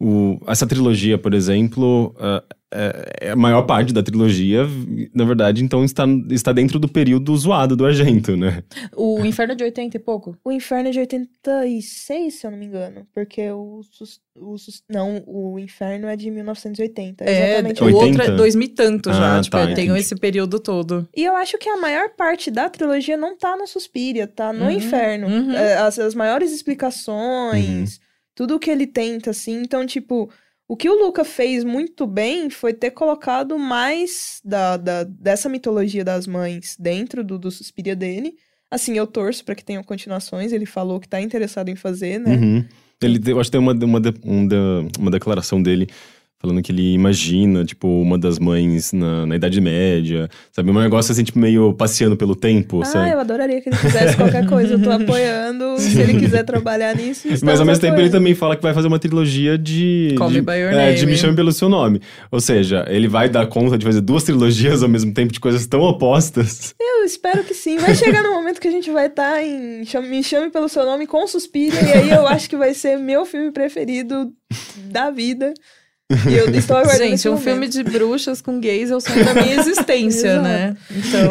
Speaker 1: o, essa trilogia, por exemplo, uh, é, é, a maior parte da trilogia, na verdade, então está, está dentro do período zoado do Argento, né?
Speaker 3: O Inferno é de 80 e pouco?
Speaker 2: O Inferno é de 86, se eu não me engano. Porque o. o não, o Inferno é de 1980.
Speaker 3: É, exatamente. o outro é 2000 e tanto já. Ah, tipo, tá, tenho esse período todo.
Speaker 2: E eu acho que a maior parte da trilogia não tá no Suspiria, tá no uhum, Inferno. Uhum. É, as, as maiores explicações, uhum. tudo que ele tenta, assim. Então, tipo. O que o Luca fez muito bem foi ter colocado mais da, da dessa mitologia das mães dentro do, do Suspiria dele. Assim, eu torço para que tenham continuações. Ele falou que tá interessado em fazer, né?
Speaker 1: Uhum. Ele, eu acho que tem uma, uma, uma, uma declaração dele falando que ele imagina, tipo, uma das mães na, na Idade Média, sabe? Um negócio assim, tipo, meio passeando pelo tempo,
Speaker 2: ah,
Speaker 1: sabe?
Speaker 2: eu adoraria que ele fizesse qualquer coisa. Eu tô apoiando, Sim. se ele quiser trabalhar nisso.
Speaker 1: Mas ao mesmo
Speaker 2: apoiando.
Speaker 1: tempo ele também fala que vai fazer uma trilogia de.
Speaker 3: Call
Speaker 1: de,
Speaker 3: me by your
Speaker 1: é,
Speaker 3: name.
Speaker 1: de Me Chame Pelo Seu Nome. Ou seja, ele vai dar conta de fazer duas trilogias ao mesmo tempo de coisas tão opostas.
Speaker 2: Eu espero que sim. Vai chegar no momento que a gente vai estar tá em Me Chame Pelo Seu Nome com Suspira, e aí eu acho que vai ser meu filme preferido da vida. E eu estou aguardando
Speaker 3: Gente, um
Speaker 2: momento.
Speaker 3: filme de bruxas com gays é o sonho da minha existência, né? Então.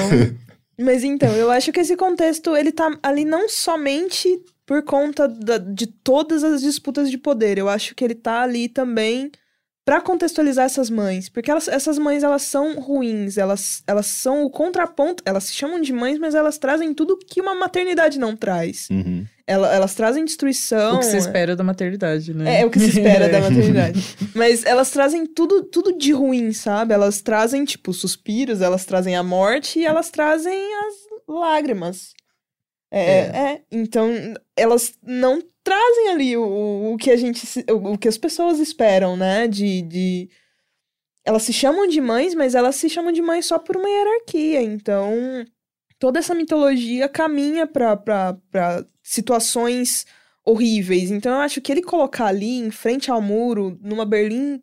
Speaker 2: Mas então, eu acho que esse contexto, ele tá ali não somente por conta da, de todas as disputas de poder. Eu acho que ele tá ali também para contextualizar essas mães, porque elas, essas mães elas são ruins, elas, elas são o contraponto, elas se chamam de mães, mas elas trazem tudo que uma maternidade não traz.
Speaker 1: Uhum.
Speaker 2: Ela, elas trazem destruição.
Speaker 3: O que se espera da maternidade, né?
Speaker 2: É, é o que se espera da maternidade. Mas elas trazem tudo, tudo de ruim, sabe? Elas trazem, tipo, suspiros, elas trazem a morte e elas trazem as lágrimas. É, é. é. então elas não trazem ali o, o que a gente. O, o que as pessoas esperam, né? De, de. Elas se chamam de mães, mas elas se chamam de mães só por uma hierarquia. Então, toda essa mitologia caminha para situações horríveis. Então, eu acho que ele colocar ali, em frente ao muro, numa Berlim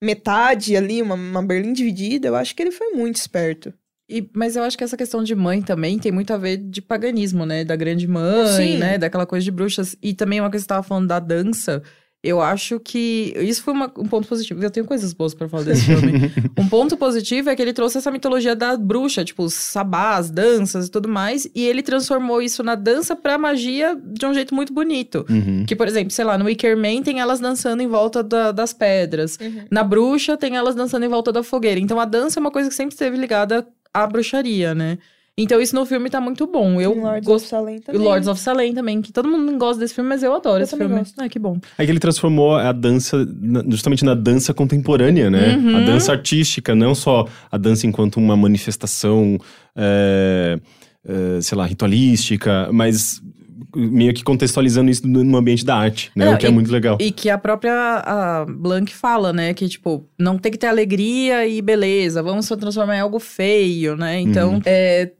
Speaker 2: metade ali, uma, uma Berlim dividida, eu acho que ele foi muito esperto.
Speaker 3: E, mas eu acho que essa questão de mãe também tem muito a ver de paganismo, né? Da grande mãe, Sim. né? Daquela coisa de bruxas. E também uma coisa que você tava falando da dança. Eu acho que isso foi uma, um ponto positivo. Eu tenho coisas boas para falar desse filme. um ponto positivo é que ele trouxe essa mitologia da bruxa, tipo, os sabás, danças e tudo mais, e ele transformou isso na dança pra magia de um jeito muito bonito.
Speaker 1: Uhum.
Speaker 3: Que, por exemplo, sei lá, no Wicker Man tem elas dançando em volta da, das pedras. Uhum. Na bruxa tem elas dançando em volta da fogueira. Então a dança é uma coisa que sempre esteve ligada a bruxaria, né? Então isso no filme tá muito bom. Eu
Speaker 2: Lords gost... of Salem também.
Speaker 3: Lords of Salem também, que todo mundo gosta desse filme, mas eu adoro
Speaker 2: eu
Speaker 3: esse filme.
Speaker 2: Gosto.
Speaker 3: Ah, que bom.
Speaker 1: É que ele transformou a dança justamente na dança contemporânea, né?
Speaker 3: Uhum.
Speaker 1: A dança artística, não só a dança enquanto uma manifestação, é, é, sei lá, ritualística, mas meio que contextualizando isso no ambiente da arte, né?
Speaker 3: Não,
Speaker 1: o que é
Speaker 3: e-
Speaker 1: muito legal.
Speaker 3: E que a própria a Blank fala, né? Que, tipo, não tem que ter alegria e beleza, vamos só transformar em algo feio, né? Então,
Speaker 1: Uhum.
Speaker 3: é,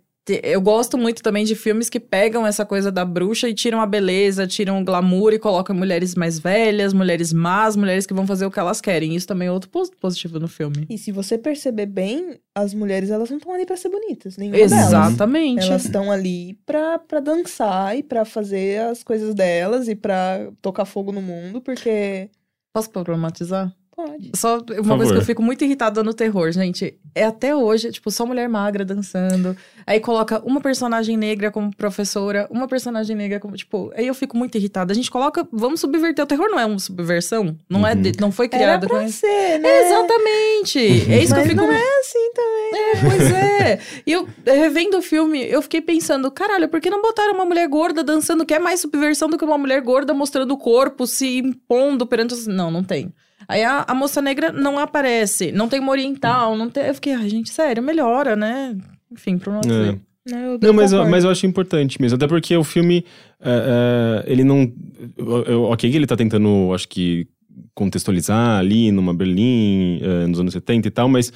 Speaker 3: eu gosto muito também de filmes que pegam essa coisa da bruxa e tiram a beleza, tiram o glamour e colocam mulheres mais velhas, mulheres más, mulheres que vão fazer o que elas querem. Isso também é outro pos- positivo no filme.
Speaker 2: E se você perceber bem, as mulheres elas não estão ali pra ser bonitas, nenhuma delas.
Speaker 3: Exatamente.
Speaker 2: Elas estão ali pra, pra dançar e pra fazer as coisas delas e pra tocar fogo no mundo, porque
Speaker 3: Posso problematizar?
Speaker 2: Pode.
Speaker 3: Só uma coisa que eu fico muito irritada no terror, gente. É até hoje, tipo, só mulher magra dançando. Aí coloca uma personagem negra como professora, uma personagem negra como, tipo, aí eu fico muito irritada. A gente coloca, vamos subverter. O terror não é uma subversão. Não é,
Speaker 1: Uhum.
Speaker 3: de- não foi
Speaker 2: Era
Speaker 3: criado
Speaker 2: pra
Speaker 3: com
Speaker 2: ser, né?
Speaker 3: Exatamente! É isso que eu
Speaker 2: Mas
Speaker 3: fico.
Speaker 2: não é assim também.
Speaker 3: É, pois é. E eu, revendo o filme, eu fiquei pensando, caralho, por que não botaram uma mulher gorda dançando, que é mais subversão do que uma mulher gorda mostrando o corpo, se impondo perante. Não, não tem. Aí a, a moça negra não aparece, não tem uma oriental, não tem... Eu fiquei, ai, gente, sério, melhora, né? Enfim, pra não
Speaker 1: É.
Speaker 2: Não, eu,
Speaker 1: Não, mas, eu- mas eu acho importante mesmo. Até porque o filme, é, é, ele não. eu- ok, que ele tá tentando, acho que, contextualizar ali numa Berlim, é, nos anos 70 e tal, mas.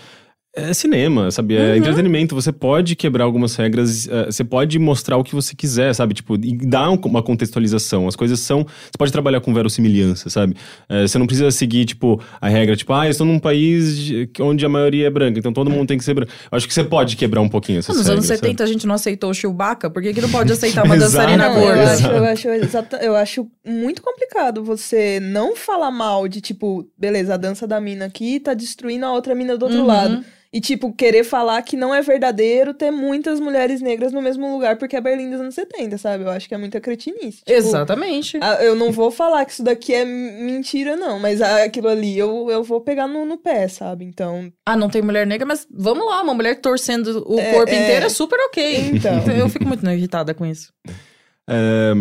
Speaker 1: É cinema, sabe? É
Speaker 3: Uhum.
Speaker 1: entretenimento. Você pode quebrar algumas regras, é, você pode mostrar o que você quiser, sabe? Tipo, e dar um- uma contextualização. As coisas são. Você pode trabalhar com verossimilhança, sabe? É, você não precisa seguir, tipo, a regra, tipo, ah, eu estou num país de- onde a maioria é branca, então todo mundo tem que ser branco. Eu acho que você pode quebrar um pouquinho essas
Speaker 3: Ah, Nos anos
Speaker 1: regras, sabe?
Speaker 3: 70 a gente não aceitou o Chewbacca, por que, que não pode aceitar uma dançarina
Speaker 2: eu
Speaker 3: gorda?
Speaker 2: acho,
Speaker 1: Exato.
Speaker 2: eu, acho, exata- eu acho muito complicado você não falar mal de, tipo, beleza, a dança da mina aqui tá destruindo a outra mina do outro
Speaker 3: Uhum.
Speaker 2: lado. E, tipo, querer falar que não é verdadeiro ter muitas mulheres negras no mesmo lugar porque é Berlim dos anos 70, sabe? Eu acho que é muita cretinice. Tipo,
Speaker 3: Exatamente.
Speaker 2: ah, Eu não vou falar que isso daqui é mentira, não, mas aquilo ali eu, eu vou pegar no, no pé, sabe? Então.
Speaker 3: Ah, não tem mulher negra, mas vamos lá, uma mulher torcendo o
Speaker 2: É,
Speaker 3: corpo
Speaker 2: é.
Speaker 3: inteiro é super ok.
Speaker 2: Então.
Speaker 3: eu fico muito irritada com isso.
Speaker 1: É,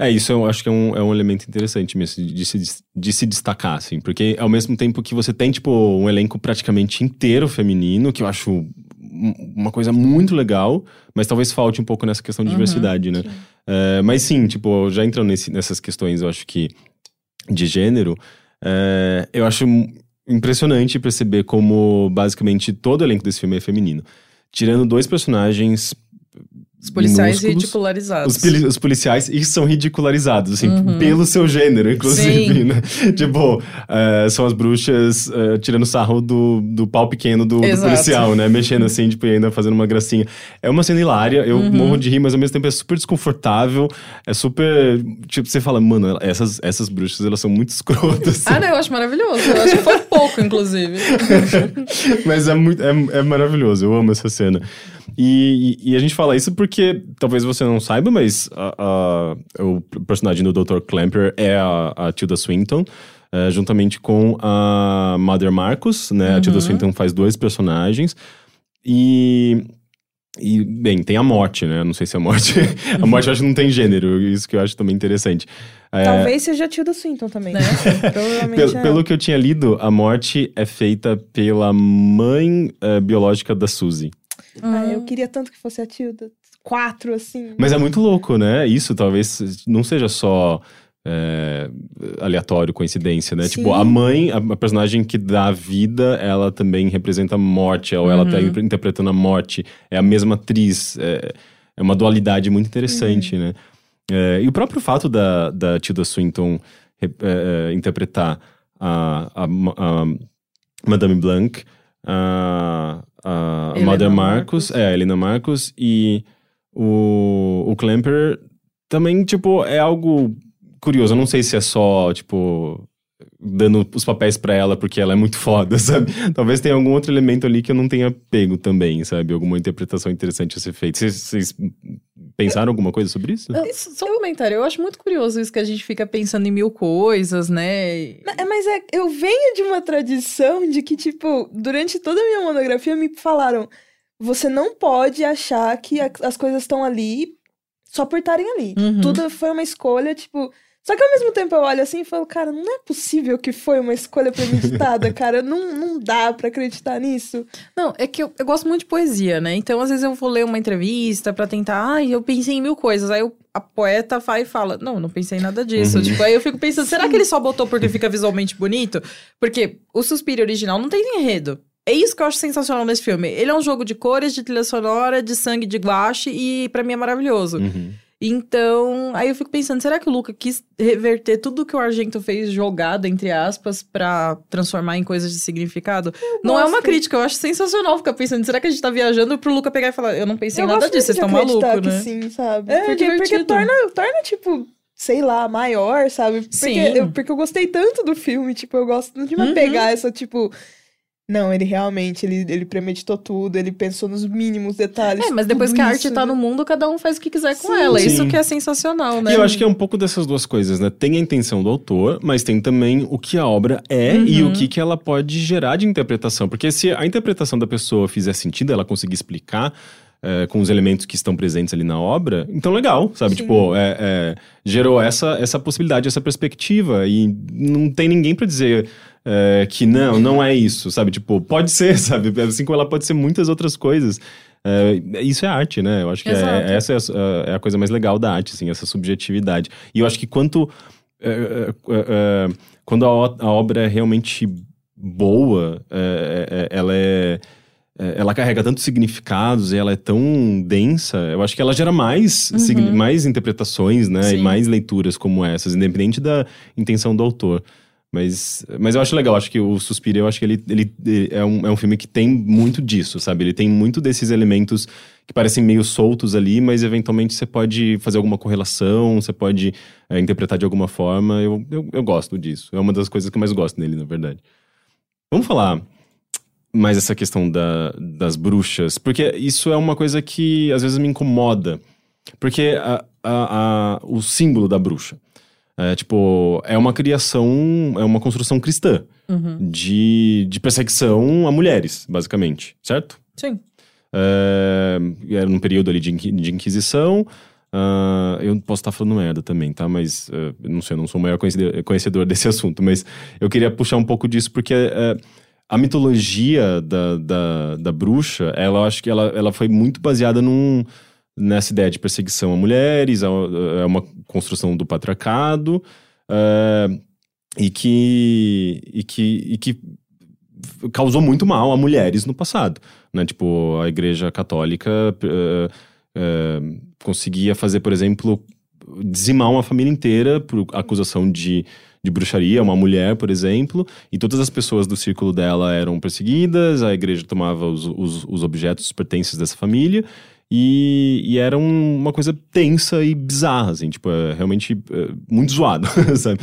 Speaker 1: é, isso eu acho que é um, é um elemento interessante mesmo de se, de se destacar, assim, porque ao mesmo tempo que você tem, tipo, um elenco praticamente inteiro feminino, que eu acho um- uma coisa muito legal, mas talvez falte um pouco nessa questão de
Speaker 3: Uhum,
Speaker 1: diversidade, né? É, mas sim, tipo, já entrando nesse- nessas questões, eu acho que de gênero, é, eu acho impressionante perceber como basicamente todo o elenco desse filme é feminino. Tirando dois personagens
Speaker 3: Os policiais ridicularizados.
Speaker 1: os, os policiais e são ridicularizados, assim,
Speaker 3: Uhum.
Speaker 1: pelo seu gênero, inclusive, né? tipo, é, são as bruxas é, tirando sarro do, do pau pequeno do, do policial, né? Mexendo assim, tipo, e ainda fazendo uma gracinha. É uma cena hilária, eu
Speaker 3: Uhum.
Speaker 1: morro de rir, mas ao mesmo tempo é super desconfortável, é super... Tipo, você fala, mano, essas, essas bruxas, elas são muito escrotas.
Speaker 3: Ah, não, eu acho maravilhoso. Eu acho pouco, inclusive.
Speaker 1: Mas é, muito, é, é maravilhoso, eu amo essa cena. E, e- e a gente fala isso porque, talvez você não saiba, mas a- a- o personagem do Dr. Clamper é a, a Tilda Swinton, eh, juntamente com a Mother Marcos, né? A Tilda
Speaker 3: Uhum.
Speaker 1: Swinton faz dois personagens. E, e, bem, tem a morte, né? Não sei se a morte... a morte eu acho que não tem gênero, isso que eu acho também interessante. É,
Speaker 2: Talvez seja a Tilda Swinton também.
Speaker 3: Né?
Speaker 2: Provavelmente
Speaker 1: pelo,
Speaker 2: é.
Speaker 1: pelo que eu tinha lido, a morte é feita pela mãe eh, biológica da Suzy.
Speaker 2: Ah, eu queria tanto que fosse a Tilda. Quatro, assim.
Speaker 1: Mas é muito louco, né? Isso talvez não seja só é, aleatório, coincidência, né?
Speaker 2: Sim.
Speaker 1: Tipo, a mãe, a, a personagem que dá a vida, ela também representa a morte, ou ela tá
Speaker 3: Uhum.
Speaker 1: interpretando a morte. É a mesma atriz. É, é uma dualidade muito interessante,
Speaker 2: Uhum.
Speaker 1: né? É, e o próprio fato da, da Tilda Swinton é, é, interpretar a, a, a Madame Blanc, a, a
Speaker 3: Helena
Speaker 1: Mother
Speaker 3: Marcos.
Speaker 1: Marcos, é, a Helena Marcos, e o, o Clamper também, tipo, é algo curioso. Eu não sei se é só, tipo, dando os papéis pra ela porque ela é muito foda, sabe? Talvez tenha algum outro elemento ali que eu não tenha pego também, sabe? Alguma interpretação interessante a ser feita. Vocês, pensaram alguma coisa sobre isso?
Speaker 3: Eu- Só um comentário, eu acho muito curioso isso que a gente fica pensando em mil coisas, né?
Speaker 2: É, Mas é, eu venho de uma tradição de que, tipo, durante toda a minha monografia me falaram: você não pode achar que a- as coisas estão ali só por estarem ali.
Speaker 3: Uhum.
Speaker 2: Tudo foi uma escolha, tipo. Só que ao mesmo tempo eu olho assim e falo, cara, não é possível que foi uma escolha premeditada, cara. Não, não dá pra acreditar nisso.
Speaker 3: Não, é que eu, eu gosto muito de poesia, né? Então, às vezes eu vou ler uma entrevista pra tentar, ai, eu pensei em mil coisas. Aí eu, a poeta vai e fala, não, não pensei em nada disso.
Speaker 1: Uhum.
Speaker 3: Tipo, aí eu fico pensando, será que ele só botou porque fica visualmente bonito? Porque o Suspiro original não tem enredo. É isso que eu acho sensacional nesse filme. Ele é um jogo de cores, de trilha sonora, de sangue, de guache e pra mim é maravilhoso.
Speaker 1: Uhum.
Speaker 3: Então, aí eu fico pensando, será que o Luca quis reverter tudo que o Argento fez jogado, entre aspas, pra transformar em coisas de significado? Não é uma
Speaker 2: gosto.
Speaker 3: crítica, eu acho sensacional ficar pensando, será que a gente tá viajando pro Luca pegar e falar, eu não pensei
Speaker 2: eu
Speaker 3: em nada
Speaker 2: gosto
Speaker 3: disso, vocês
Speaker 2: muito
Speaker 3: estão malucos, né?
Speaker 2: sim, sabe?
Speaker 3: É,
Speaker 2: porque, porque torna, torna, tipo, sei lá, maior, sabe? Porque
Speaker 3: Sim.
Speaker 2: eu, porque eu gostei tanto do filme, tipo, eu gosto de me
Speaker 3: Uhum.
Speaker 2: pegar essa, tipo. Não, ele realmente, ele, ele premeditou tudo, ele pensou nos mínimos detalhes.
Speaker 3: É, mas depois que a arte
Speaker 2: isso,
Speaker 3: tá
Speaker 2: né?
Speaker 3: no mundo, cada um faz o que quiser com
Speaker 2: Sim.
Speaker 3: ela. Isso
Speaker 1: Sim.
Speaker 3: que é sensacional, né?
Speaker 1: E eu acho que é um pouco dessas duas coisas, né? Tem a intenção do autor, mas tem também o que a obra é e
Speaker 3: Uhum.
Speaker 1: o que, que ela pode gerar de interpretação. Porque se a interpretação da pessoa fizer sentido, ela conseguir explicar é, com os elementos que estão presentes ali na obra, então legal, sabe?
Speaker 2: Sim.
Speaker 1: Tipo, é, é, gerou essa, essa possibilidade, essa perspectiva. E não tem ninguém pra dizer é, que não, não é isso, sabe? Tipo, pode ser, sabe? Assim como ela pode ser muitas outras coisas. É, isso é arte, né? Eu acho que é-
Speaker 3: Exato.
Speaker 1: essa é a, é a coisa mais legal da arte, assim, essa subjetividade. E eu acho que quanto. é, é, é, quando a, a obra é realmente boa, é, é, ela é. é, Ela carrega tantos significados e ela é tão densa, eu acho que ela gera mais, signi- mais interpretações, né? E
Speaker 3: Sim.
Speaker 1: mais leituras como essas, independente da intenção do autor. Mas, mas eu acho legal, acho que o Suspiro, eu acho que ele, ele, é, um, é um filme que tem muito disso, sabe? Ele tem muito desses elementos que parecem meio soltos ali, mas eventualmente você pode fazer alguma correlação, você pode é, interpretar de alguma forma. Eu, eu, eu gosto disso. É uma das coisas que eu mais gosto nele, na verdade. Vamos falar mais essa questão da, das bruxas, porque isso é uma coisa que às vezes me incomoda. Porque a, a, a- o símbolo da bruxa. É, tipo, é uma criação, é uma construção cristã
Speaker 3: Uhum.
Speaker 1: de, de perseguição a mulheres, basicamente, certo?
Speaker 3: Sim.
Speaker 1: É, era num período ali de, de Inquisição. ah, eu posso estar falando merda também, tá? Mas eu não sei, eu não sou o maior conhecedor, desse assunto, mas eu queria puxar um pouco disso porque eh, a mitologia da, da, da bruxa, ela eu acho que ela, ela foi muito baseada num, nessa ideia de perseguição a mulheres, a- é uma construção do patriarcado, eh, e que, e que, e que causou muito mal a mulheres no passado, né? Tipo, a igreja católica eh, eh, conseguia fazer, por exemplo, dizimar uma família inteira por acusação de, de bruxaria, uma mulher, por exemplo, e todas as pessoas do círculo dela eram perseguidas, a igreja tomava os, os, os objetos, os pertences dessa família, e, e era um- uma coisa tensa e bizarra, assim, tipo, é realmente é, muito zoado, sabe?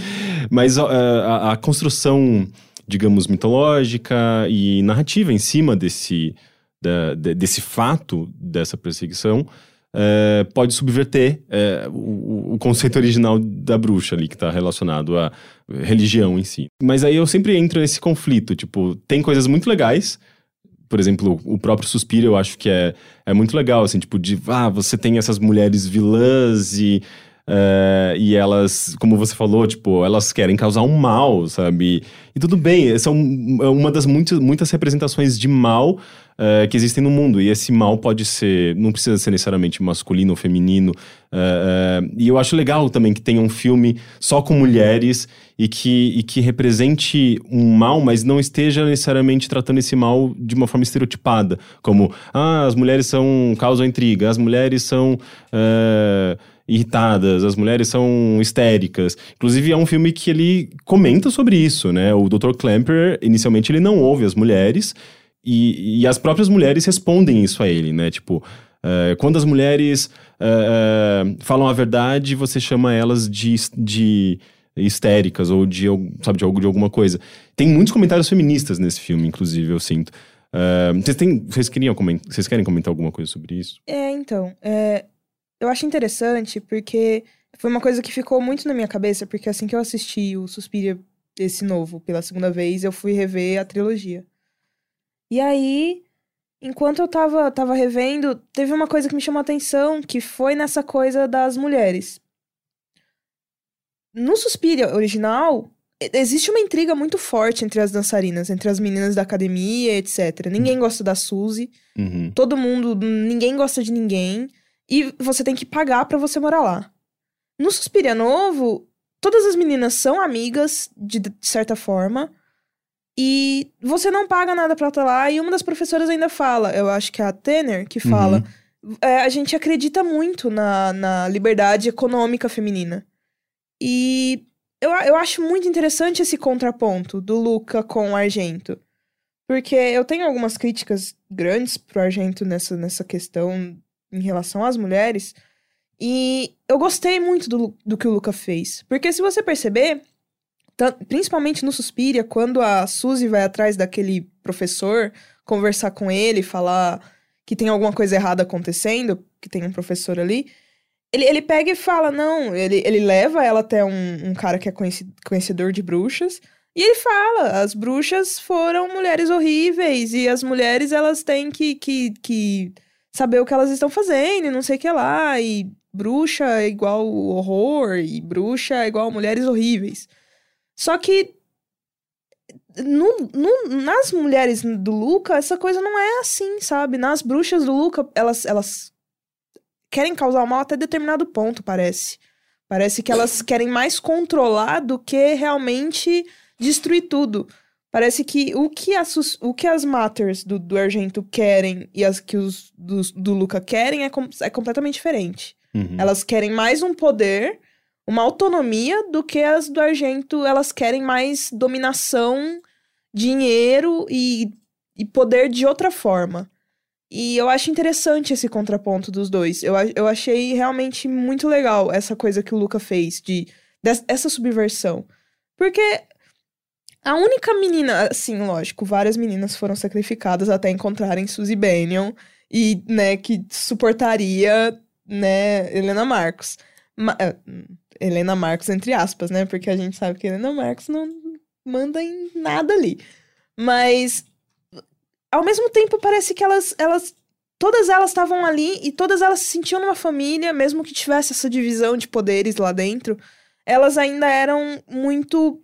Speaker 1: Mas ó, é, a, a construção, digamos, mitológica e narrativa em cima desse, da- de- desse fato, dessa perseguição, é, pode subverter é, o, o conceito original da bruxa ali, que está relacionado à religião em si. Mas aí eu sempre entro nesse conflito, tipo, tem coisas muito legais, por exemplo, o próprio Suspiro eu acho que é, é muito legal, assim, tipo, de, ah, você tem essas mulheres vilãs e, é, e elas, como você falou, tipo, elas querem causar um mal, sabe? E tudo bem, essa é um- é uma das muitas, muitas representações de mal é, que existem no mundo. E esse mal pode ser, não precisa ser necessariamente masculino ou feminino. é, e eu acho legal também que tenha um filme só com mulheres e que, e que represente um mal, mas não esteja necessariamente tratando esse mal de uma forma estereotipada. Como, ah, as mulheres são causam intriga, as mulheres são. é, irritadas, as mulheres são histéricas. Inclusive, é um filme que ele comenta sobre isso, né? O Dr. Klemper, inicialmente, ele não ouve as mulheres e, e as próprias mulheres respondem isso a ele, né? Tipo, eh, quando as mulheres eh, eh, falam a verdade, você chama elas de, de histéricas ou de, sabe, de, algo, de alguma coisa. Tem muitos comentários feministas nesse filme, inclusive, eu sinto. Vocês, têm, vocês, queriam vocês querem comentar alguma coisa sobre isso?
Speaker 2: É, então, é, eu acho interessante porque foi uma coisa que ficou muito na minha cabeça, porque assim que eu assisti o Suspiria, esse novo, pela segunda vez, eu fui rever a trilogia. E aí, enquanto eu tava, tava revendo, teve uma coisa que me chamou a atenção, que foi nessa coisa das mulheres. no Suspiria original, existe uma intriga muito forte entre as dançarinas, entre as meninas da academia, etc. Ninguém gosta da Suzy,
Speaker 1: Uhum.
Speaker 2: todo mundo, ninguém gosta de ninguém, e você tem que pagar pra você morar lá. No Suspiria Novo, todas as meninas são amigas, de, de certa forma, e você não paga nada pra estar lá, e uma das professoras ainda fala, eu acho que é a Tanner, que fala, é, a gente acredita muito na, na liberdade econômica feminina. E eu, eu acho muito interessante esse contraponto do Luca com o Argento. Porque eu tenho algumas críticas grandes pro Argento nessa, nessa questão em relação às mulheres. E eu gostei muito do, do que o Luca fez. Porque se você perceber, principalmente no Suspiria, quando a Suzy vai atrás daquele professor conversar com ele, falar que tem alguma coisa errada acontecendo, que tem um professor ali, ele, ele pega e fala, não, ele, ele leva ela até um, um cara que é conhecedor de bruxas, e ele fala, as bruxas foram mulheres horríveis, e as mulheres, elas têm que, que, que saber o que elas estão fazendo, e não sei o que lá, e bruxa é igual horror, e bruxa é igual mulheres horríveis. Só que no- no- nas mulheres do Luca, essa coisa não é assim, sabe? Nas bruxas do Luca, elas, elas querem causar mal até determinado ponto, parece. Parece que elas querem mais controlar do que realmente destruir tudo. Parece que o que as, o que as Matters do, do Argento querem e as que os do, do Luca querem é, com- é completamente diferente.
Speaker 1: Uhum.
Speaker 2: Elas querem mais um poder, uma autonomia, do que as do Argento. Elas querem mais dominação, dinheiro e, e poder de outra forma. E eu acho interessante esse contraponto dos dois. Eu, eu achei realmente muito legal essa coisa que o Luca fez, de des- essa subversão. Porque a única menina, assim, lógico, várias meninas foram sacrificadas até encontrarem Suzy Bannion e, né, que suportaria, né, Helena Marcos. Ma- eh, Helena Marcos, entre aspas, né? Porque a gente sabe que Helena Marcos não manda em nada ali. Mas, ao mesmo tempo, parece que elas, elas todas elas estavam ali e todas elas se sentiam numa família, mesmo que tivesse essa divisão de poderes lá dentro. Elas ainda eram muito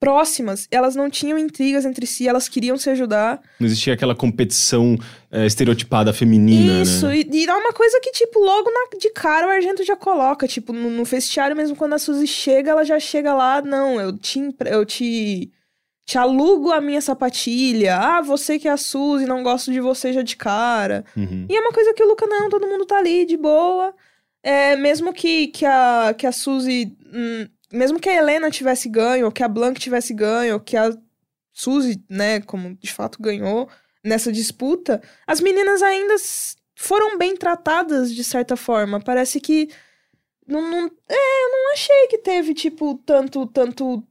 Speaker 2: próximas, elas não tinham intrigas entre si, elas queriam se ajudar.
Speaker 1: Não existia aquela competição é, estereotipada feminina,
Speaker 2: Isso,
Speaker 1: né?
Speaker 2: e, e é uma coisa que, tipo, logo na- de cara o Argento já coloca. Tipo, no, no vestiário mesmo, quando a Suzy chega, ela já chega lá, não, eu te, eu te, te alugo a minha sapatilha. Ah, você que é a Suzy, não gosto de você já de cara.
Speaker 1: Uhum.
Speaker 2: E é uma coisa que o Luca, não, todo mundo tá ali, de boa. É, mesmo que, que, a, que a Suzy. hum, mesmo que a Helena tivesse ganho, ou que a Blanca tivesse ganho, ou que a Suzy, né, como de fato ganhou nessa disputa, as meninas ainda foram bem tratadas de certa forma. Parece que. Não, não, é, eu não achei que teve, tipo, tanto, tanto.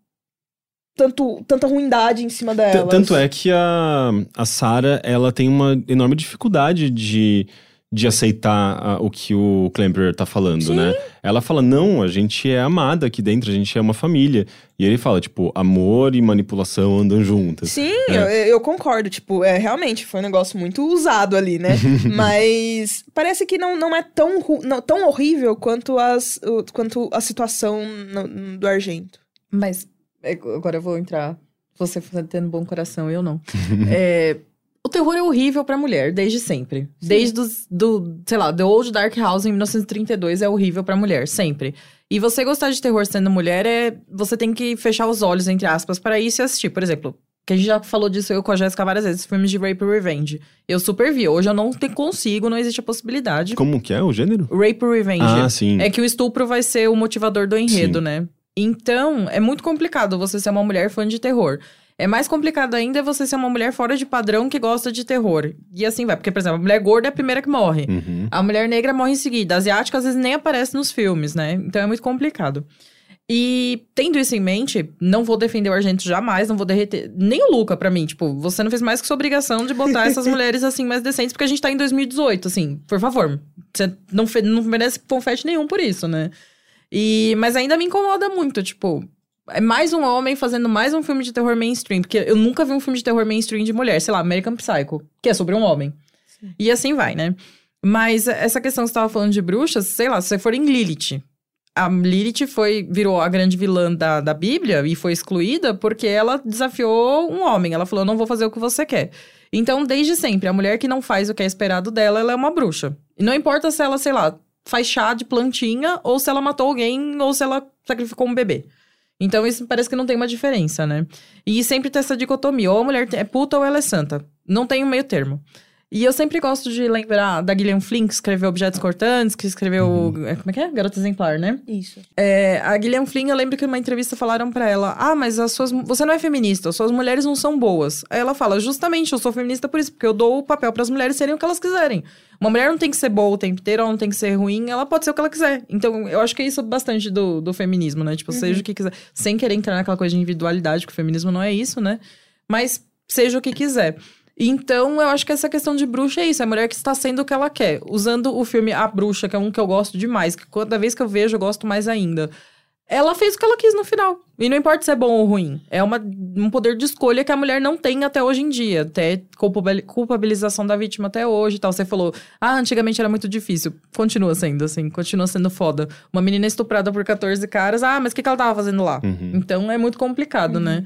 Speaker 2: Tanto, tanta ruindade em cima delas.
Speaker 1: Tanto é que a, a Sarah, ela tem uma enorme dificuldade de, de aceitar ah, o que o Klemper tá falando,
Speaker 2: Sim.
Speaker 1: né? Ela fala, não, a gente é amada aqui dentro, a gente é uma família. E ele fala, tipo, amor e manipulação andam juntas.
Speaker 2: Sim,
Speaker 1: É.
Speaker 2: eu, eu concordo. Tipo, é, realmente foi um negócio muito usado ali, né? Mas parece que não, não é tão, não, tão horrível quanto, as, o- quanto a situação no- do Argento.
Speaker 3: Mas é, agora eu vou entrar. Você tendo bom coração, eu não. É, o terror é horrível pra mulher, desde sempre. Desde os, do, sei lá, The Old Dark House em 1932 é horrível pra mulher, sempre. E você gostar de terror sendo mulher é. Você tem que fechar os olhos, entre aspas, para isso e assistir. Por exemplo, que a gente já falou disso eu com a Jéssica várias vezes, filmes de Rape e Revenge. Eu super vi. Hoje eu não te- consigo, não existe a possibilidade.
Speaker 1: Como que é o gênero?
Speaker 3: Rape e Revenge.
Speaker 1: Ah, sim.
Speaker 3: É que o estupro vai ser o motivador do enredo,
Speaker 1: Sim.
Speaker 3: né? Então, é muito complicado você ser uma mulher fã de terror. É mais complicado ainda você ser uma mulher fora de padrão que gosta de terror. E assim vai. Porque, por exemplo, a mulher gorda é a primeira que morre.
Speaker 1: Uhum.
Speaker 3: A mulher negra morre em seguida. A asiática às vezes nem aparece nos filmes, né? Então é muito complicado. E tendo isso em mente, não vou defender o Argento jamais, não vou derreter. Nem o Luca, pra mim. Tipo, você não fez mais que sua obrigação de botar essas mulheres assim mais decentes, porque a gente tá em 2018, assim, por favor. Você não, não merece confete nenhum por isso, né? E, mas ainda me incomoda muito, tipo. É mais um homem fazendo mais um filme de terror mainstream. Porque eu nunca vi um filme de terror mainstream de mulher. Sei lá, American Psycho. Que é sobre um homem. E assim vai, né? Mas essa questão que você tava falando de bruxas, sei lá, se você for em Lilith. a Lilith foi, virou a grande vilã da, da Bíblia e foi excluída porque ela desafiou um homem. Ela falou: não vou fazer o que você quer. Então, desde sempre, a mulher que não faz o que é esperado dela, ela é uma bruxa. E não importa se ela, sei lá, faz chá de plantinha, ou se ela matou alguém, ou se ela sacrificou um bebê. Então, isso parece que não tem uma diferença, né? E sempre tem essa dicotomia: ou a mulher é puta ou ela é santa. Não tem um meio termo. E eu sempre gosto de lembrar da Gillian Flynn, que escreveu Objetos Cortantes, que escreveu. Uhum. Como é que é? Garota Exemplar, né?
Speaker 2: Isso.
Speaker 3: É, a Gillian Flynn, eu lembro que numa entrevista falaram para ela: Ah, mas as suas. Você não é feminista, suas mulheres não são boas. Aí ela fala: Justamente, eu sou feminista por isso, porque eu dou o papel para as mulheres serem o que elas quiserem. Uma mulher não tem que ser boa o tempo inteiro, ela não tem que ser ruim, ela pode ser o que ela quiser. Então, eu acho que é isso bastante do, do feminismo, né? Tipo, uhum. seja o que quiser. Sem querer entrar naquela coisa de individualidade, que o feminismo não é isso, né? Mas seja o que quiser. Então, eu acho que essa questão de bruxa é isso. É a mulher que está sendo o que ela quer. Usando o filme A Bruxa, que é um que eu gosto demais. Que cada vez que eu vejo, eu gosto mais ainda. Ela fez o que ela quis no final. E não importa se é bom ou ruim. É uma, um poder de escolha que a mulher não tem até hoje em dia. Até culpabilização da vítima até hoje e tal. Você falou, ah, antigamente era muito difícil. Continua sendo, assim. Continua sendo foda. Uma menina estuprada por 14 caras. Ah, mas o que, que ela tava fazendo lá? Uhum. Então, é muito complicado, uhum. né?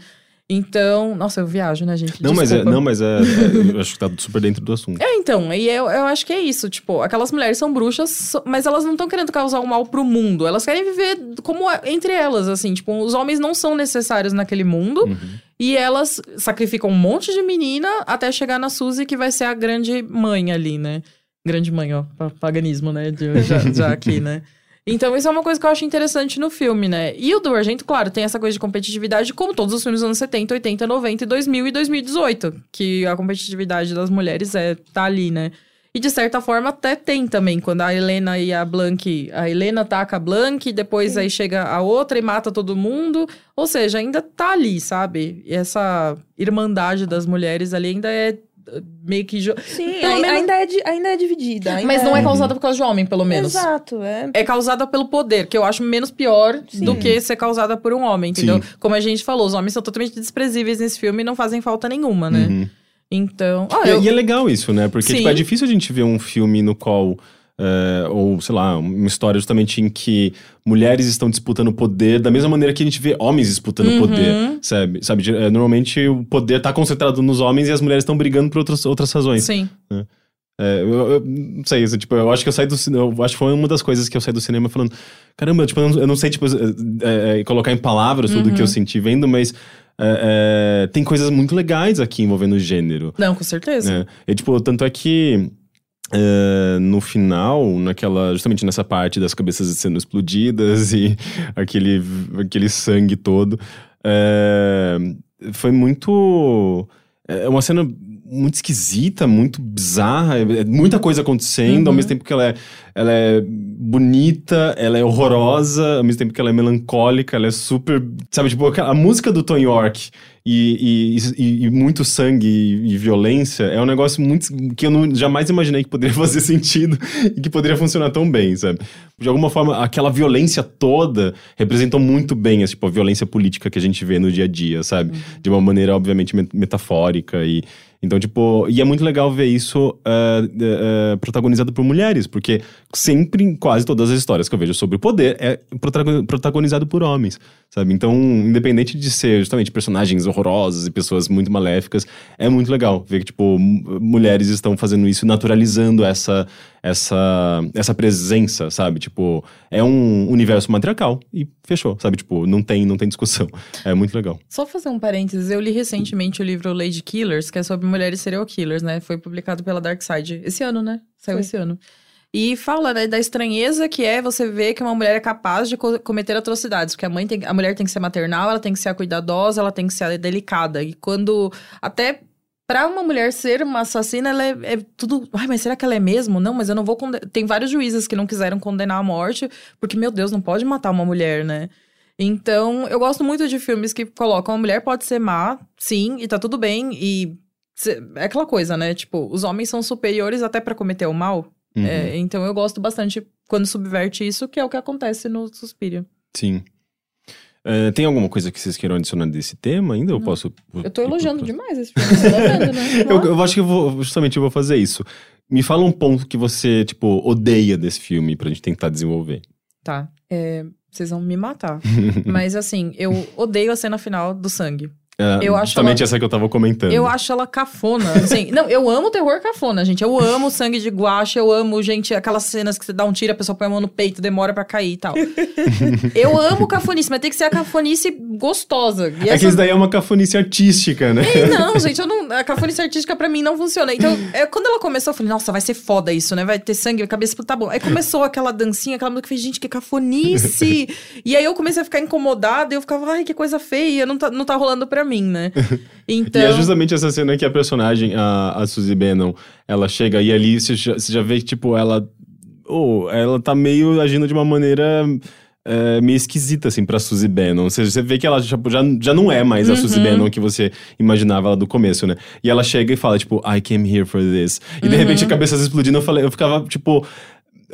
Speaker 3: Então, nossa, eu viajo, né, gente?
Speaker 1: Não, mas é, não, mas é, é, eu acho que tá super dentro do assunto.
Speaker 3: É, então, e eu, eu acho que é isso, tipo, aquelas mulheres são bruxas, mas elas não estão querendo causar o um mal pro mundo, elas querem viver como é, entre elas, assim, tipo, os homens não são necessários naquele mundo, uhum. e elas sacrificam um monte de menina até chegar na Suzy, que vai ser a grande mãe ali, né? Grande mãe, ó, paganismo, né, de, já, já aqui, né? Então, isso é uma coisa que eu acho interessante no filme, né? E o do Argento, claro, tem essa coisa de competitividade, como todos os filmes dos anos 70, 80, 90, 2000 e 2018. Que a competitividade das mulheres é, tá ali, né? E de certa forma até tem também, quando a Helena e a Blank. A Helena ataca a Blank, depois Sim. aí chega a outra e mata todo mundo. Ou seja, ainda tá ali, sabe? E essa irmandade das mulheres ali ainda é meio que.
Speaker 2: Sim, menos... ainda, é, ainda é dividida. Ainda
Speaker 3: Mas não
Speaker 2: é...
Speaker 3: é causada por causa de homem, pelo menos.
Speaker 2: Exato, é.
Speaker 3: É causada pelo poder, que eu acho menos pior Sim. do que ser causada por um homem, entendeu? Sim. Como a gente falou, os homens são totalmente desprezíveis nesse filme e não fazem falta nenhuma, né? Uhum. Então.
Speaker 1: Ah, eu... E é legal isso, né? Porque tipo, é difícil a gente ver um filme no qual Uh, ou, sei lá, uma história justamente em que mulheres estão disputando poder da mesma maneira que a gente vê homens disputando uhum. poder, sabe? sabe? Eh, normalmente o poder está concentrado nos homens e as mulheres estão brigando por outras, outras razões.
Speaker 3: Sim.
Speaker 1: Né? É, eu, eu, não sei, tipo, eu acho que eu saí do eu acho que foi uma das coisas que eu saí do cinema falando, caramba, tipo, eu não, eu não sei, tipo, é, é, colocar em palavras tudo uhum. que eu senti vendo, mas é, tem coisas muito legais aqui envolvendo o gênero.
Speaker 3: Não, com certeza.
Speaker 1: Né? E, tipo, tanto é que Uh, no final, naquela justamente nessa parte das cabeças sendo explodidas e aquele, aquele sangue todo, uh, foi muito. É uma cena muito esquisita, muito bizarra, é muita coisa acontecendo, uhum. ao mesmo tempo que ela é, ela é bonita, ela é horrorosa, ao mesmo tempo que ela é melancólica, ela é super. Sabe, tipo, a música do Tom York e, e, e, e muito sangue e, violência é um negócio muito que eu não, jamais imaginei que poderia fazer sentido e que poderia funcionar tão bem, sabe? De alguma forma, aquela violência toda representou muito bem essa tipo, a violência política que a gente vê no dia a dia, sabe? Uhum. De uma maneira, obviamente, metafórica e. Então, tipo, e é muito legal ver isso uh, uh, protagonizado por mulheres, porque sempre, em quase todas as histórias que eu vejo sobre o poder, é protagonizado por homens, sabe? Então, independente de ser justamente personagens horrorosos e pessoas muito maléficas, é muito legal ver que, tipo, mulheres estão fazendo isso, naturalizando essa, essa, essa presença, sabe? Tipo, é um universo matriarcal e fechou, sabe? Tipo, não tem, não tem discussão. É muito legal.
Speaker 3: Só fazer um parênteses, eu li recentemente o livro Lady Killers, que é sobre mulheres serial killers, né? Foi publicado pela Dark Side esse ano, né? Saiu Foi. esse ano. E fala né, da estranheza que é você ver que uma mulher é capaz de co cometer atrocidades. Porque a, mãe tem, a mulher tem que ser maternal, ela tem que ser a cuidadosa, ela tem que ser delicada. E quando. Até para uma mulher ser uma assassina, ela é, é, tudo. Ai, mas será que ela é mesmo? Não, mas eu não vou. Tem vários juízes que não quiseram condenar a morte, porque, meu Deus, não pode matar uma mulher, né? Então, eu gosto muito de filmes que colocam a mulher pode ser má, sim, e tá tudo bem. E é aquela coisa, né? Tipo, os homens são superiores até para cometer o mal. Uhum. É, então eu gosto bastante quando subverte isso, que é o que acontece no Suspiro.
Speaker 1: Sim. Uh, tem alguma coisa que vocês queiram adicionar desse tema ainda? Não. Eu posso.
Speaker 3: Eu tô elogiando demais esse filme. Você tá vendo, né?
Speaker 1: eu, eu, acho que eu vou, justamente eu vou fazer isso. Me fala um ponto que você, tipo, odeia desse filme pra gente tentar desenvolver.
Speaker 3: Tá. É, vocês vão me matar. Mas assim, eu odeio a cena final do sangue.
Speaker 1: É,
Speaker 3: Eu acho
Speaker 1: justamente
Speaker 3: ela-
Speaker 1: essa que eu tava comentando.
Speaker 3: Eu acho ela cafona. Assim, não, eu amo terror cafona, gente. Eu amo sangue de guache, eu amo, gente, aquelas cenas que você dá um tiro, a pessoa põe a mão no peito, demora pra cair e tal. eu amo cafonice, mas tem que ser a cafonice gostosa. E
Speaker 1: É que
Speaker 3: essa-
Speaker 1: isso daí é uma cafonice artística, né?
Speaker 3: Não, gente, eu não, a cafonice artística pra mim não funciona. Então, é, quando ela começou, eu falei, nossa, vai ser foda isso, né? Vai ter sangue, cabeça, tá bom. Aí começou aquela dancinha, aquela música, eu falei, gente, que cafonice! e aí eu comecei a ficar incomodada, e eu ficava, ai, que coisa feia, não tá, não tá rolando pra mim, né? Então.
Speaker 1: E é justamente essa cena que a personagem, a, a Suzy Bannon, ela chega e ali você já, você já vê que, tipo, ela. Oh, ela tá meio agindo de uma maneira. é, meio esquisita, assim, pra Suzy Bannon. Seja, você vê que ela já, já, já não é mais a Suzy
Speaker 3: Uhum.
Speaker 1: Bannon que você imaginava ela do começo, né? E ela chega e fala, tipo, I came here for this. E de
Speaker 3: Uhum.
Speaker 1: repente a cabeça explodindo, eu falei, eu ficava, tipo.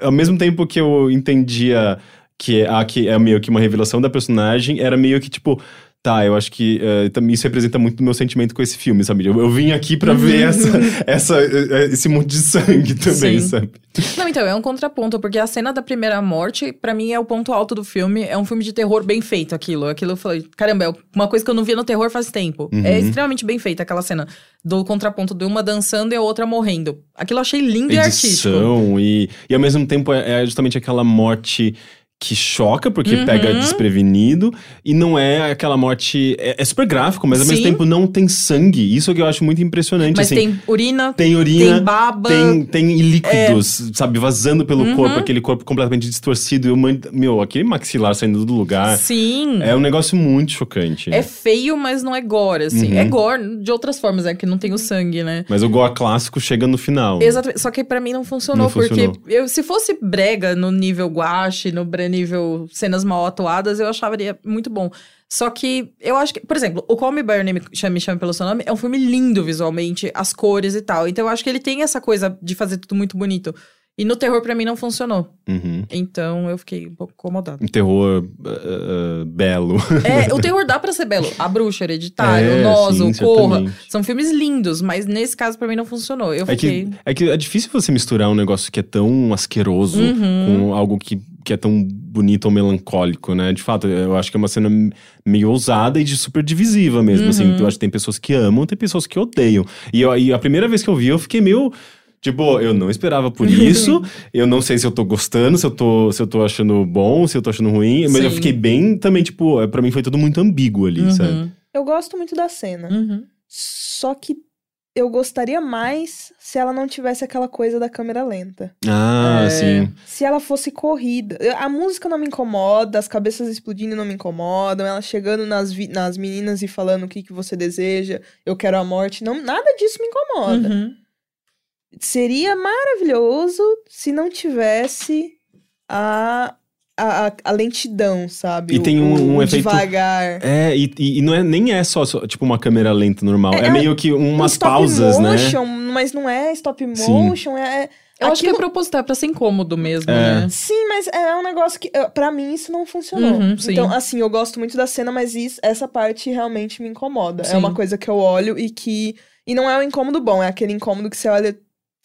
Speaker 1: Ao mesmo tempo que eu entendia que, a, que é meio que uma revelação da personagem, era meio que, tipo. Tá, eu acho que eh, também isso representa muito do meu sentimento com esse filme, sabe? Eu, eu vim aqui pra ver essa, essa, eh, esse monte de sangue também,
Speaker 3: Sim.
Speaker 1: sabe?
Speaker 3: Não, então, é um contraponto, porque a cena da primeira morte, pra mim, é o ponto alto do filme. É um filme de terror bem feito, aquilo. Aquilo eu falei, caramba, é uma coisa que eu não via no terror faz tempo.
Speaker 1: Uhum.
Speaker 3: É extremamente bem feita aquela cena do contraponto de uma dançando e a outra morrendo. Aquilo eu achei lindo e artístico.
Speaker 1: Edição e, e ao mesmo tempo é, é justamente aquela morte que choca, porque
Speaker 3: Uhum.
Speaker 1: pega desprevenido, e não é aquela morte. É, é super gráfico, mas ao mesmo
Speaker 3: Sim.
Speaker 1: tempo não tem sangue. Isso que eu acho muito impressionante.
Speaker 3: Mas
Speaker 1: assim.
Speaker 3: tem urina,
Speaker 1: Tem urina,
Speaker 3: tem baba.
Speaker 1: tem, tem líquidos, sabe, vazando pelo
Speaker 3: Uhum.
Speaker 1: corpo, aquele corpo completamente distorcido. E meu, aquele maxilar saindo do lugar.
Speaker 3: Sim.
Speaker 1: É um negócio muito chocante.
Speaker 3: É feio, mas não é gore, assim.
Speaker 1: Uhum.
Speaker 3: É gore de outras formas, é que não tem o sangue, né?
Speaker 1: Mas o gore clássico chega no final.
Speaker 3: Exatamente. Só que pra mim não funcionou,
Speaker 1: Não
Speaker 3: porque
Speaker 1: funcionou.
Speaker 3: eu, se fosse brega no nível guache, no bre- nível cenas mal atuadas, eu acharia muito bom. Só que eu acho que, por exemplo, o Call Me By Your Name, Me Chame Pelo Seu Nome, é um filme lindo visualmente, as cores e tal. Então eu acho que ele tem essa coisa de fazer tudo muito bonito. E no terror pra mim não funcionou.
Speaker 1: Uhum.
Speaker 3: Então eu fiquei um pouco incomodada.
Speaker 1: Um terror uh, uh, belo.
Speaker 3: É, o terror dá pra ser belo. A Bruxa, Hereditário,
Speaker 1: É,
Speaker 3: o Nós,
Speaker 1: sim,
Speaker 3: o Corra.
Speaker 1: certamente.
Speaker 3: São filmes lindos, mas nesse caso pra mim não funcionou. Eu
Speaker 1: É
Speaker 3: fiquei.
Speaker 1: que, é que é difícil você misturar um negócio que é tão asqueroso
Speaker 3: Uhum.
Speaker 1: com algo que, que é tão bonito ou melancólico, né? De fato, eu acho que é uma cena meio ousada e de super divisiva mesmo,
Speaker 3: Uhum.
Speaker 1: assim. Eu acho que tem pessoas que amam, tem pessoas que odeiam. E, eu- e a primeira vez que eu vi, eu fiquei meio... Tipo, eu não esperava por isso. eu não sei se eu tô gostando, se eu tô, se eu tô achando bom, se eu tô achando ruim. Mas eu
Speaker 3: Sim.
Speaker 1: fiquei bem também, tipo, é, pra mim foi tudo muito ambíguo ali, sabe?
Speaker 3: Uhum,
Speaker 2: Eu gosto muito da cena.
Speaker 3: uhum.
Speaker 2: Só que eu gostaria mais se ela não tivesse aquela coisa da câmera lenta.
Speaker 1: Ah,
Speaker 3: É.
Speaker 1: sim.
Speaker 2: Se ela fosse corrida. Eu- A música não me incomoda, as cabeças explodindo não me incomodam, ela chegando nas, nas meninas e falando o que, que você deseja, eu quero a morte. Não, nada disso me incomoda.
Speaker 3: Uhum.
Speaker 2: Seria maravilhoso se não tivesse a, a, a- lentidão, sabe?
Speaker 1: E
Speaker 2: O-
Speaker 1: tem um- um
Speaker 2: o
Speaker 1: efeito-
Speaker 2: devagar.
Speaker 1: É, e, e não é, nem é só, só, tipo uma câmera lenta normal. É,
Speaker 2: É, é
Speaker 1: meio que umas
Speaker 2: um stop
Speaker 1: pausas, né?
Speaker 2: motion, mas não é stop
Speaker 1: Sim.
Speaker 2: motion, é.
Speaker 3: Eu acho que é
Speaker 2: aquilo-
Speaker 3: proposital, é pra ser incômodo mesmo,
Speaker 1: É.
Speaker 3: né?
Speaker 2: Sim, mas é um negócio que, pra mim, isso não funcionou.
Speaker 3: Uhum.
Speaker 2: Então, assim, eu gosto muito da cena, mas isso, essa parte realmente me incomoda.
Speaker 3: Sim.
Speaker 2: É uma coisa que eu olho e que. E não é um incômodo bom, é aquele incômodo que você olha,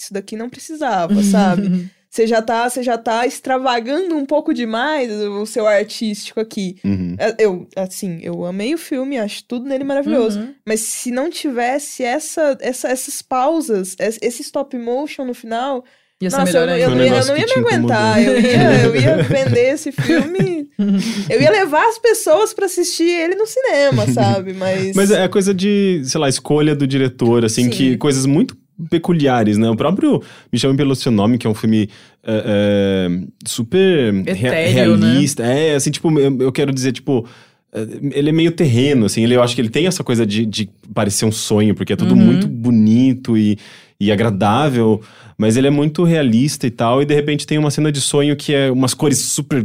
Speaker 2: isso daqui não precisava, sabe? Você já tá, você já tá extravagando um pouco demais o seu artístico aqui.
Speaker 1: Uhum.
Speaker 2: É, Eu, assim, eu amei o filme, acho tudo nele maravilhoso.
Speaker 3: Uhum.
Speaker 2: Mas se não tivesse essa, essa, essas pausas, es- esse stop motion no final,
Speaker 3: Ia ser
Speaker 2: nossa,
Speaker 3: melhor
Speaker 2: eu, eu,
Speaker 1: Foi
Speaker 2: não ia, eu
Speaker 1: negócio
Speaker 2: não ia me aguentar. Eu ia, eu ia vender esse filme. Eu ia levar as pessoas pra assistir ele no cinema, sabe? Mas.
Speaker 1: Mas é coisa de, sei lá, escolha do diretor, assim,
Speaker 2: Sim.
Speaker 1: que coisas muito peculiares, né? O próprio Me Chame Pelo Seu Nome, que é um filme é, é, super
Speaker 3: Etéreo, né?
Speaker 1: realista. É, assim, tipo, eu, eu quero dizer, tipo... é, Ele é meio terreno, assim. Ele, eu acho que ele tem essa coisa de, de parecer um sonho, porque é tudo
Speaker 3: Uhum.
Speaker 1: muito bonito e, e agradável. Mas ele é muito realista e tal. E, de repente, tem uma cena de sonho que é umas cores super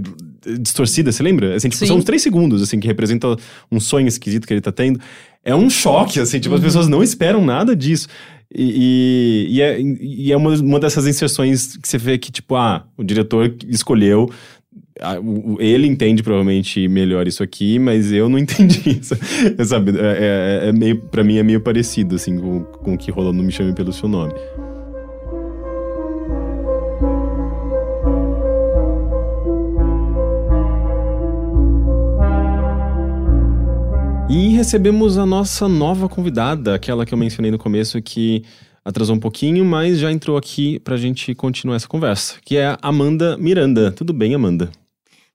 Speaker 1: distorcidas, você lembra? Assim, tipo,
Speaker 3: Sim.
Speaker 1: são uns três segundos, assim, que representa um sonho esquisito que ele tá tendo. É um choque, assim, tipo, as pessoas não esperam nada disso. E, e- e é, e é uma, uma dessas inserções que você vê que, tipo, ah, o diretor escolheu. ah, Ele entende provavelmente melhor isso aqui, mas eu não entendi isso. Sabe, é, é- é meio, pra mim é meio parecido, assim, com, com o que rolou no Me Chame Pelo Seu Nome. Recebemos a nossa nova convidada, aquela que eu mencionei no começo que atrasou um pouquinho, mas já entrou aqui pra gente continuar essa conversa, que é a Amanda Miranda. Tudo bem, Amanda?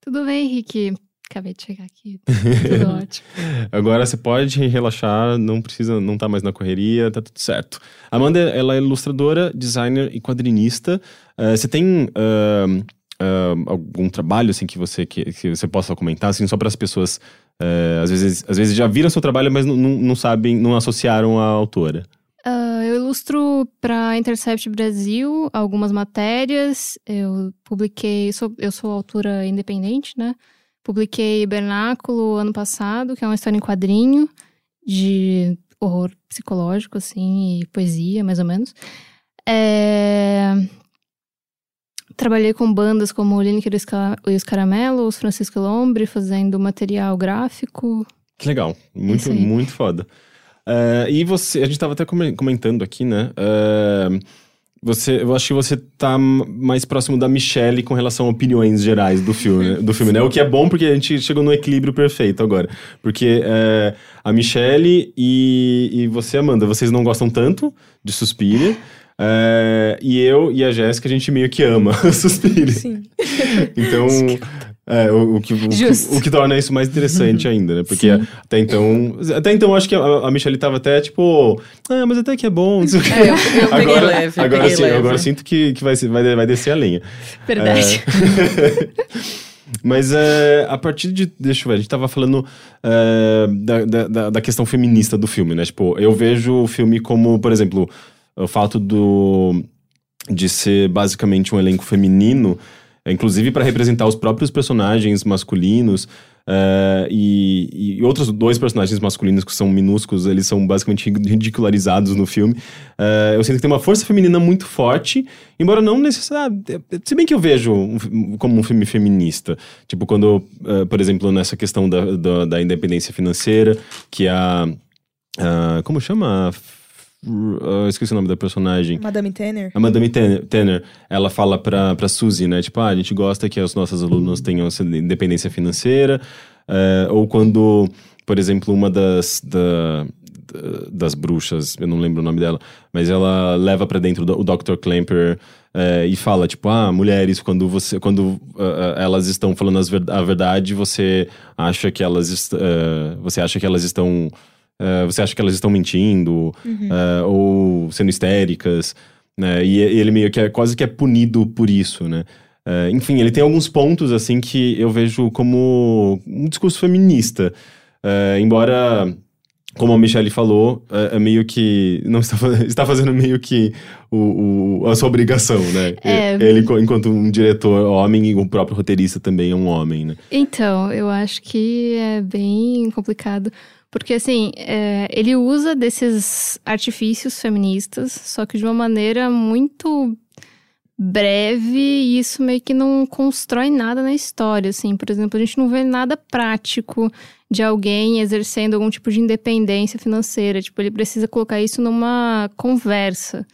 Speaker 4: Tudo bem, Henrique? Acabei de chegar aqui. Tudo ótimo.
Speaker 1: Agora você pode relaxar, não precisa, não tá mais na correria, tá tudo certo. Amanda, ela é ilustradora, designer e quadrinista. Uh, você tem uh, uh, algum trabalho assim que você que, que você possa comentar, assim, só para as pessoas às vezes às vezes já viram seu trabalho, mas não, não, sabem, não associaram a autora.
Speaker 4: eu ilustro para Intercept Brasil algumas matérias. Eu publiquei, sou, eu sou autora independente, né? Publiquei Bernáculo ano passado, que é uma história em quadrinho de horror psicológico, assim, e poesia, mais ou menos. É... Trabalhei com bandas como Lineker e os Caramelos, Francisco Lombre, fazendo material gráfico.
Speaker 1: Que legal, muito, muito foda. Uh, e você, a gente estava até comentando aqui, né? Uh, você, eu acho que você tá mais próximo da Michelle com relação a opiniões gerais do filme, do filme, né? O que é bom porque a gente chegou no equilíbrio perfeito agora. Porque é, a Michelle e, e você, Amanda, vocês não gostam tanto de Suspiria. É, e eu e a Jéssica, a gente meio que ama Suspiria. Sim. Então, é, o, o, que, o, que, o, que, torna isso mais interessante ainda, né? Porque Sim. até então. Até então, acho que a, a Michelle tava até tipo. Ah, mas até que é bom. Não sei o que.
Speaker 3: É, eu, eu agora, leve, eu
Speaker 1: agora, sim,
Speaker 3: leve.
Speaker 1: agora sinto que, que vai, vai, vai descer a lenha.
Speaker 4: Verdade.
Speaker 1: É... Mas é, a partir de. Deixa eu ver, a gente tava falando é, da, da, da, questão feminista do filme, né? Tipo, eu vejo o filme como, por exemplo, o fato do, de ser basicamente um elenco feminino inclusive para representar os próprios personagens masculinos. Uh, e, e, outros dois personagens masculinos que são minúsculos, eles são basicamente ridicularizados no filme. Uh, eu sinto que tem uma força feminina muito forte, embora não necessariamente. Se bem que eu vejo um, como um filme feminista. Tipo, quando, uh, por exemplo, nessa questão da, da, da independência financeira, que a. como chama? Uh, esqueci o nome da personagem.
Speaker 2: Madame Tanner.
Speaker 1: A Madame Tanner, ela fala pra, pra Suzy, né? Tipo, ah, a gente gosta que os nossos alunos tenham essa independência financeira. Uh, ou quando, por exemplo, uma das, da, das bruxas, eu não lembro o nome dela, mas ela leva para dentro o Dr. Clamper uh, e fala, tipo, ah, mulheres, quando você quando uh, elas estão falando ver a verdade, você acha que elas, você acha que elas estão Uh, você acha que elas estão mentindo uhum. uh, ou sendo histéricas, né? E, ele meio que é quase que é punido por isso, né? Uh, enfim, ele tem alguns pontos assim que eu vejo como um discurso feminista, embora como a Michelle falou, é, é, meio que. Não está, está fazendo meio que o, o, a sua obrigação, né? É... Ele, enquanto um diretor homem e o próprio roteirista também é um homem, né?
Speaker 4: Então, eu acho que é bem complicado. Porque, assim, é, ele usa desses artifícios feministas, só que de uma maneira muito breve e isso meio que não constrói nada na história, assim. Por exemplo, a gente não vê nada prático de alguém exercendo algum tipo de independência financeira. Tipo, ele precisa colocar isso numa conversa.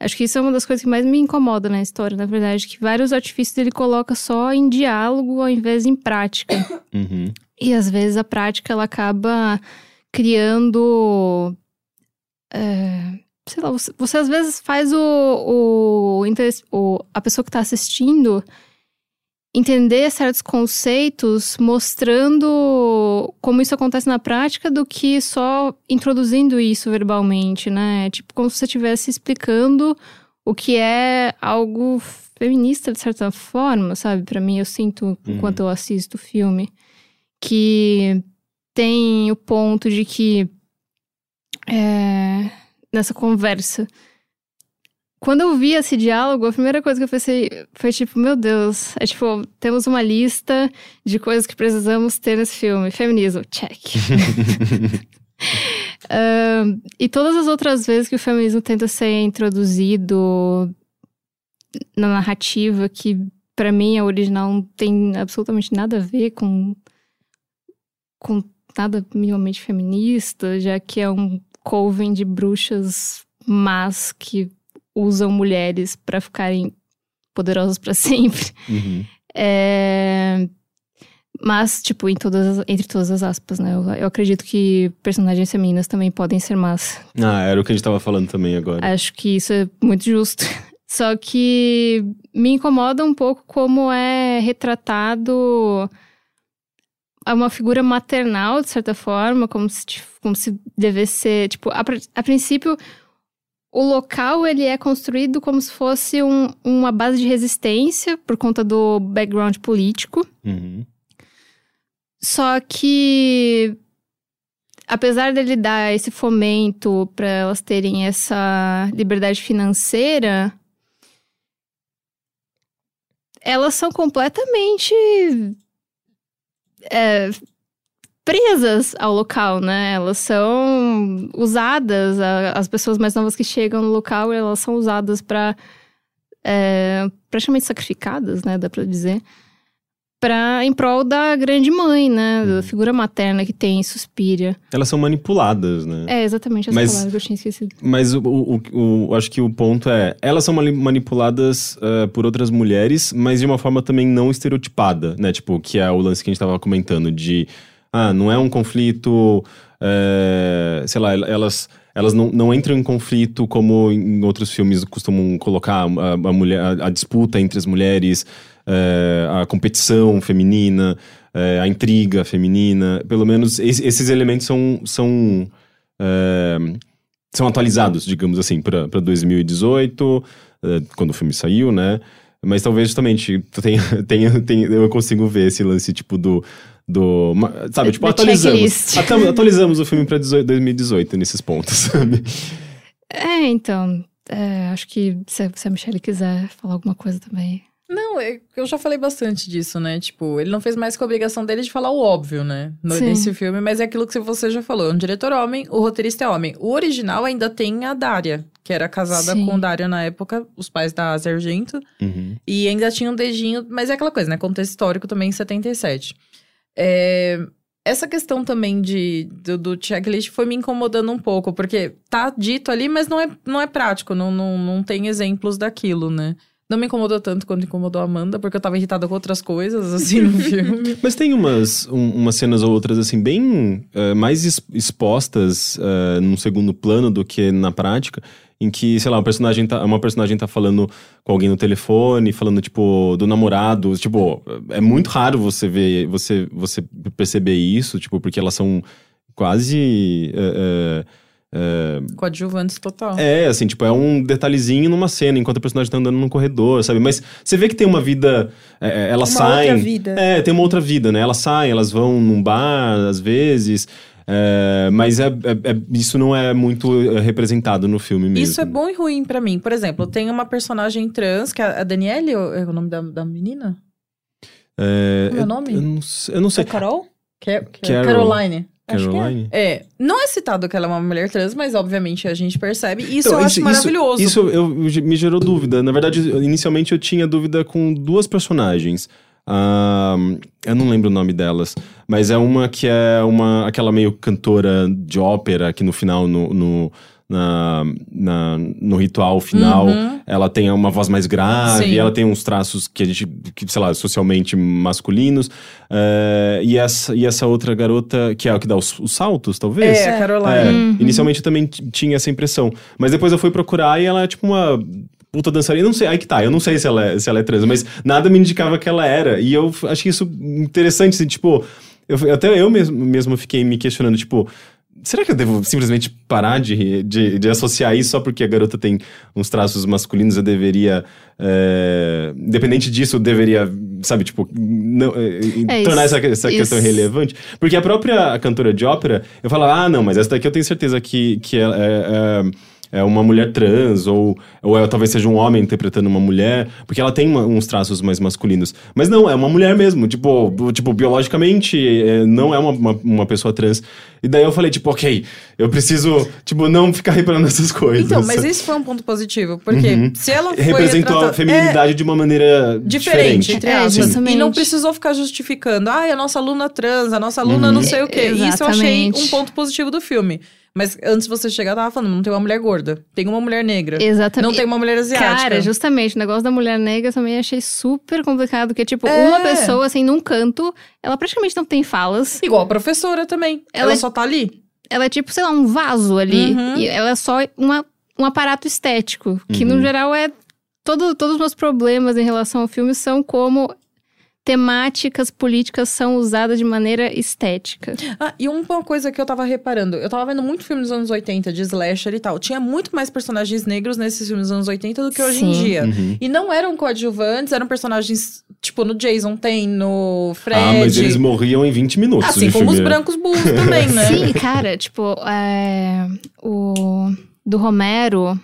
Speaker 4: Acho que isso é uma das coisas que mais me incomoda na história, na verdade, que vários artifícios ele coloca só em diálogo ao invés de em prática.
Speaker 1: Uhum.
Speaker 4: E às vezes a prática ela acaba criando. É, sei lá, você, você, às vezes faz o, o, o a pessoa que está assistindo entender certos conceitos mostrando como isso acontece na prática do que só introduzindo isso verbalmente, né? Tipo, como se você estivesse explicando o que é algo feminista de certa forma, sabe? Para mim, eu sinto uhum. enquanto eu assisto o filme que tem o ponto de que é, nessa conversa. Quando eu vi esse diálogo, a primeira coisa que eu pensei foi tipo, meu Deus, é tipo, temos uma lista de coisas que precisamos ter nesse filme. Feminismo, check. uh, e todas as outras vezes que o feminismo tenta ser introduzido na narrativa, que para mim a original não tem absolutamente nada a ver com com nada minimamente feminista, já que é um coven de bruxas más que usam mulheres para ficarem poderosas para sempre.
Speaker 1: Uhum.
Speaker 4: É... Mas, tipo, em todas, as- entre todas as aspas, né? Eu, eu acredito que personagens femininas também podem ser más.
Speaker 1: Ah, era o que a gente tava falando também agora.
Speaker 4: Acho que isso é muito justo. Só que me incomoda um pouco como é retratado uma figura maternal, de certa forma, como se, como se devesse ser. Tipo, a, a princípio, o local ele é construído como se fosse um- uma base de resistência por conta do background político.
Speaker 1: Uhum.
Speaker 4: Só que, apesar dele dar esse fomento para elas terem essa liberdade financeira, elas são completamente é, presas ao local, né? Elas são usadas, a- as pessoas mais novas que chegam no local, elas são usadas para praticamente sacrificadas, né? Dá para dizer pra, em prol da grande mãe, né? Da figura materna que tem em Suspiria.
Speaker 1: Elas são manipuladas, né?
Speaker 4: É exatamente essa
Speaker 1: Mas-
Speaker 4: palavra que eu tinha esquecido.
Speaker 1: Mas o, o, o- acho que o ponto é, elas são mani- manipuladas eh, por outras mulheres, mas de uma forma também não estereotipada, né? Tipo, que é o lance que a gente tava comentando de, ah, não é um conflito, eh, sei lá, elas elas não, não entram em conflito como em outros filmes costumam colocar a, a mulher, a, a disputa entre as mulheres, eh, a competição feminina, eh, a intriga feminina. Pelo menos es- esses elementos são, são eh, são atualizados, digamos assim, para 2018, eh, quando o filme saiu, né? Mas talvez justamente tenha, tenha, tenha, eu consigo ver esse lance, tipo, do. do sabe, tipo, atualizamos. atualizamos o filme 18 2018 nesses pontos, sabe?
Speaker 4: É, então. é, acho que se, se a Michelle quiser falar alguma coisa também.
Speaker 3: Não, é- eu já falei bastante disso, né? Tipo, ele não fez mais que a obrigação dele de falar o óbvio, né? No,
Speaker 4: Sim.
Speaker 3: nesse filme, mas é aquilo que você já falou. É um diretor homem, o roteirista é homem. O original ainda tem a Dária, que era casada
Speaker 4: Sim.
Speaker 3: com o Dário na época, os pais da Asia Argento.
Speaker 1: Uhum.
Speaker 3: E ainda tinha um dedinho, mas é aquela coisa, né? Contexto histórico também em 77. É, essa questão também de, do, do checklist foi me incomodando um pouco, porque tá dito ali, mas não é, não é prático, não, não, não tem exemplos daquilo, né? Não me incomodou tanto quanto incomodou a Amanda, porque eu tava irritada com outras coisas, assim, no filme.
Speaker 1: Mas tem umas, um- umas cenas ou outras, assim, bem eh, mais expostas uh, num segundo plano do que na prática, em que, sei lá, um personagem tá, uma personagem tá falando com alguém no telefone, falando, tipo, do namorado. Tipo, é muito raro você ver, você, você perceber isso, tipo, porque elas são quase. eh, eh,
Speaker 3: Coadjuvantes total.
Speaker 1: é, assim, tipo, é um detalhezinho numa cena, enquanto o personagem tá andando num corredor, sabe? Mas você vê que tem uma vida. é, é, elas
Speaker 2: Uma
Speaker 1: saem.
Speaker 2: outra vida.
Speaker 1: É, tem uma outra vida, né? Elas saem, elas vão num bar, às vezes. é, mas é, é- é- isso não é muito é, representado no filme mesmo.
Speaker 3: Isso é bom e ruim pra mim. Por exemplo, tem uma personagem trans, que é a Daniele, é o nome da, da menina?
Speaker 1: É,
Speaker 3: Como é o nome?
Speaker 1: Eu não, sei- eu não sei.
Speaker 2: A Carol?
Speaker 3: Que, que,
Speaker 1: Carol.
Speaker 3: Caroline.
Speaker 2: Acho que é.
Speaker 3: É, não é citado que ela é uma mulher trans, mas obviamente a gente percebe. E isso
Speaker 1: Então,
Speaker 3: eu acho maravilhoso.
Speaker 1: Isso, eu, me gerou dúvida. Na verdade, inicialmente eu tinha dúvida com duas personagens. Ah, eu não lembro o nome delas, mas é uma que é uma aquela meio cantora de ópera que no final, no, no, na, na- no ritual final,
Speaker 3: Uhum.
Speaker 1: ela tem uma voz mais grave,
Speaker 3: Sim.
Speaker 1: ela tem uns traços que a gente, que, sei lá, socialmente masculinos. Eh, e, essa, e essa outra garota, que é a que dá os, os saltos, talvez?
Speaker 3: É, a
Speaker 1: É,
Speaker 3: Caroline.
Speaker 4: Uhum.
Speaker 1: inicialmente eu também t- tinha essa impressão. Mas depois eu fui procurar e ela é tipo uma puta dançarina. Eu não sei, aí que tá, eu não sei se ela é, se ela é trans, mas nada me indicava que ela era. E eu achei isso interessante, assim, tipo... Eu, até eu mesmo, mesmo fiquei me questionando, tipo... Será que eu devo simplesmente parar de, de, de associar isso só porque a garota tem uns traços masculinos? Eu deveria... É, independente disso, eu deveria, sabe, tipo... Não, é,
Speaker 4: É,
Speaker 1: tornar
Speaker 4: isso-
Speaker 1: essa, essa questão relevante. Porque a própria cantora de ópera, eu falava, ah, não, mas essa daqui eu tenho certeza que, que é, é, é uma mulher trans, ou, ou é- talvez seja um homem interpretando uma mulher, porque ela tem uma- uns traços mais masculinos. Mas não, é uma mulher mesmo, tipo, tipo biologicamente, é, não é uma, uma, uma pessoa trans. E daí eu falei, tipo, ok, eu preciso, tipo, não ficar reparando nessas coisas.
Speaker 3: Então, mas isso foi um ponto positivo. Porque
Speaker 1: Uhum.
Speaker 3: se ela foi
Speaker 1: Representou a
Speaker 3: retratada-
Speaker 1: feminilidade de uma maneira
Speaker 3: diferente,
Speaker 1: diferente.
Speaker 3: entre
Speaker 4: É.
Speaker 3: E não precisou ficar justificando, ai, a nossa aluna trans, a nossa aluna
Speaker 1: Uhum.
Speaker 3: não sei o quê. Isso eu achei
Speaker 4: Exatamente.
Speaker 3: um ponto positivo do filme. Mas antes de você chegar, eu tava falando, não tem uma mulher gorda. Tem uma mulher negra.
Speaker 4: Exatamente.
Speaker 3: Não tem uma mulher asiática.
Speaker 4: Cara, justamente, o negócio da mulher negra eu também achei super complicado, porque, tipo,
Speaker 3: É.
Speaker 4: uma pessoa, assim, num canto, ela praticamente não tem falas.
Speaker 3: Igual a professora também. Ela,
Speaker 4: Ela é-
Speaker 3: só tá ali.
Speaker 4: Ela é, tipo, sei lá, um vaso ali.
Speaker 3: Uhum.
Speaker 4: E ela é só uma, um aparato estético, que
Speaker 1: Uhum.
Speaker 4: no geral é. Todo, todos os meus problemas em relação ao filme são como temáticas políticas são usadas de maneira estética.
Speaker 3: Ah, e uma coisa que eu tava reparando, eu tava vendo muito filme dos anos 80, de slasher e tal. Tinha muito mais personagens negros nesses filmes dos anos 80 do que hoje em
Speaker 4: Sim.
Speaker 3: dia.
Speaker 1: Uhum.
Speaker 3: E não eram coadjuvantes, eram personagens, tipo, no Jason tem, no Fred.
Speaker 1: Ah, mas eles morriam em 20 minutos
Speaker 3: Assim como os
Speaker 1: filme.
Speaker 3: brancos burros também, né?
Speaker 4: Sim, cara, tipo, é, o do Romero.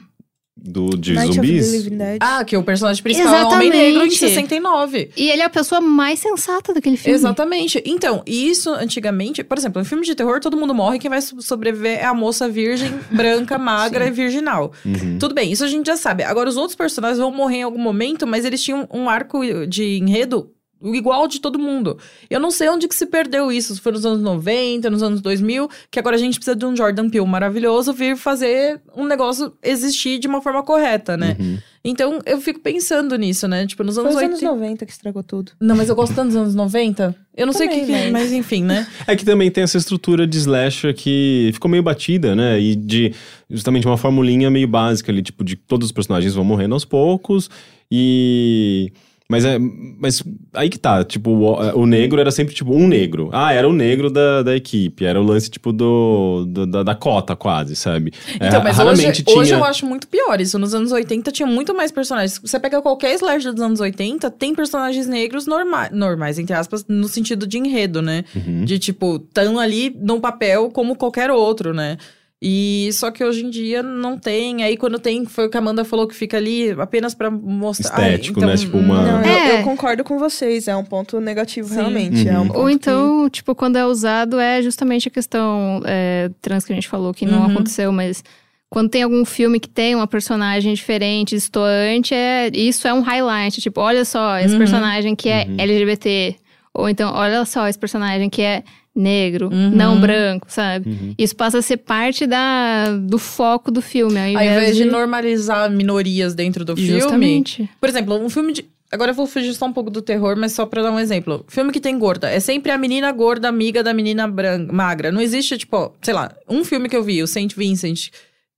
Speaker 1: Do, de
Speaker 2: Night of the
Speaker 1: zumbis.
Speaker 3: Ah, que o personagem principal é um homem negro em
Speaker 4: Exatamente.
Speaker 3: 69.
Speaker 4: E ele é a pessoa mais sensata daquele filme.
Speaker 3: Exatamente. Então, isso antigamente, por exemplo, em filme de terror, todo mundo morre, quem vai so- sobreviver é a moça virgem, branca, magra e virginal.
Speaker 1: Uhum.
Speaker 3: Tudo bem, isso a gente já sabe. Agora, os outros personagens vão morrer em algum momento, mas eles tinham um arco de enredo igual de todo mundo. Eu não sei onde que se perdeu isso. Se foi nos anos 90, nos anos 2000, que agora a gente precisa de um Jordan Peele maravilhoso vir fazer um negócio existir de uma forma correta, né?
Speaker 1: Uhum.
Speaker 3: Então, eu fico pensando nisso, né? Tipo, nos
Speaker 2: Foi
Speaker 3: anos
Speaker 2: os
Speaker 3: 80...
Speaker 2: anos 90 que estragou tudo.
Speaker 3: Não, mas eu gosto tanto dos anos 90. Eu não sei o que,
Speaker 2: Também, mas-
Speaker 3: Mas enfim, né?
Speaker 1: É que também tem essa estrutura de slasher que ficou meio batida, né? E de justamente uma formulinha meio básica ali, tipo, de todos os personagens vão morrendo aos poucos e. Mas é. Mas aí que tá, tipo, o, o negro era sempre, tipo, um negro. Ah, era o negro da, da equipe. Era o lance, tipo, do, do- da, da cota, quase, sabe? É,
Speaker 3: Então, mas
Speaker 1: raramente
Speaker 3: hoje,
Speaker 1: tinha.
Speaker 3: hoje eu acho muito pior isso. Nos anos 80 tinha muito mais personagens. Você pega qualquer slasher dos anos 80, tem personagens negros norma normais, entre aspas, no sentido de enredo, né?
Speaker 1: Uhum.
Speaker 3: De tipo, tão ali num papel como qualquer outro, né? E só que hoje em dia não tem. Aí quando tem, foi o que a Amanda falou que fica ali apenas pra mostrar. Ai,
Speaker 1: Estético, né? Tipo, uma-
Speaker 3: não,
Speaker 2: eu-
Speaker 4: É.
Speaker 2: eu, concordo com vocês. É um ponto negativo,
Speaker 3: Sim.
Speaker 2: realmente. É um
Speaker 1: Uhum.
Speaker 2: ponto
Speaker 4: Ou
Speaker 2: que-
Speaker 4: então, tipo, quando é usado é justamente a questão é, trans que a gente falou que não
Speaker 3: Uhum.
Speaker 4: aconteceu, mas quando tem algum filme que tem uma personagem diferente, distoante, é, isso é um highlight. Tipo, olha só, esse
Speaker 3: Uhum.
Speaker 4: personagem que é
Speaker 1: Uhum.
Speaker 4: LGBT. Ou então, olha só, esse personagem que é negro,
Speaker 3: Uhum.
Speaker 4: não branco, sabe?
Speaker 1: Uhum.
Speaker 4: Isso passa a ser parte da, do foco do filme. Ao
Speaker 3: Ao
Speaker 4: invés,
Speaker 3: invés de normalizar minorias dentro do filme.
Speaker 4: Justamente.
Speaker 3: Por exemplo, um filme de. Agora eu vou fugir só um pouco do terror, mas só pra dar um exemplo. Filme que tem gorda. É sempre a menina gorda, amiga da menina branca, magra. Não existe, tipo, sei lá, um filme que eu vi, o Saint Vincent.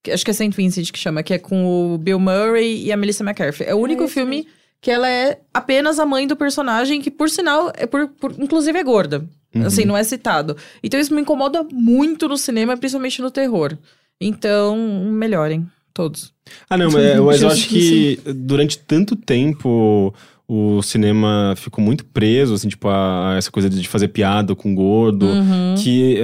Speaker 3: que- Acho que é Saint Vincent que chama, que é com o Bill Murray e a Melissa McCarthy. É o único
Speaker 2: esse
Speaker 3: filme que ela é apenas a mãe do personagem, que por sinal, é por, por- inclusive é gorda.
Speaker 1: Uhum.
Speaker 3: Assim, não é citado. Então isso me incomoda muito no cinema, principalmente no terror. Então, melhorem, todos.
Speaker 1: Ah, não, mas, mas eu acho que durante tanto tempo o cinema ficou muito preso, assim, tipo, a, a essa coisa de fazer piada com gordo,
Speaker 3: Uhum.
Speaker 1: que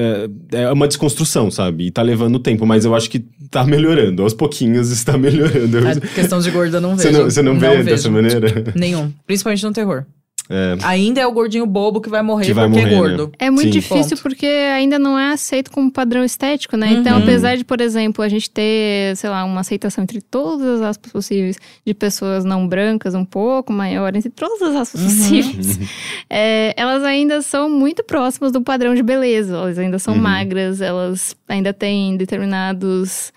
Speaker 1: é, é uma desconstrução, sabe? E tá levando tempo, mas eu acho que tá melhorando. Aos pouquinhos está melhorando.
Speaker 3: A questão de gorda eu não
Speaker 1: Você
Speaker 3: vejo.
Speaker 1: não, você não vê
Speaker 3: vejo.
Speaker 1: dessa maneira?
Speaker 3: Nenhum. Principalmente no terror.
Speaker 1: É.
Speaker 3: Ainda é o gordinho bobo que vai morrer
Speaker 1: Que vai
Speaker 3: porque
Speaker 1: morrer,
Speaker 3: é
Speaker 1: né?
Speaker 3: gordo.
Speaker 4: É muito
Speaker 1: Sim.
Speaker 4: difícil
Speaker 3: Ponto.
Speaker 4: porque ainda não é aceito como padrão estético, né? Então,
Speaker 3: Uhum.
Speaker 4: apesar de, por exemplo, a gente ter, sei lá, uma aceitação entre todas as aspas possíveis de pessoas não brancas um pouco maior, entre todas as aspas
Speaker 3: Uhum.
Speaker 4: possíveis, é, elas ainda são muito próximas do padrão de beleza. Elas ainda são
Speaker 1: Uhum.
Speaker 4: magras, elas ainda têm determinados,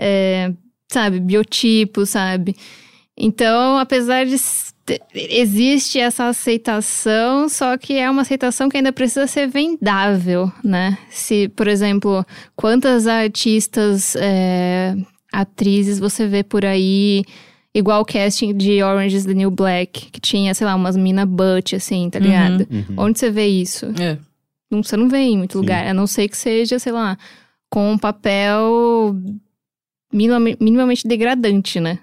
Speaker 4: é, sabe, biotipos, sabe? Então, apesar de existe essa aceitação, só que é uma aceitação que ainda precisa ser vendável, né? Se, por exemplo, quantas artistas, é, atrizes você vê por aí, igual o casting de Orange is the New Black, que tinha, sei lá, umas mina butt, assim, tá
Speaker 3: Uhum.
Speaker 4: ligado?
Speaker 1: Uhum.
Speaker 4: Onde você vê isso?
Speaker 3: É.
Speaker 4: Não, você não vê em muito
Speaker 1: Sim.
Speaker 4: lugar, a não ser que seja, sei lá, com um papel minimamente degradante, né?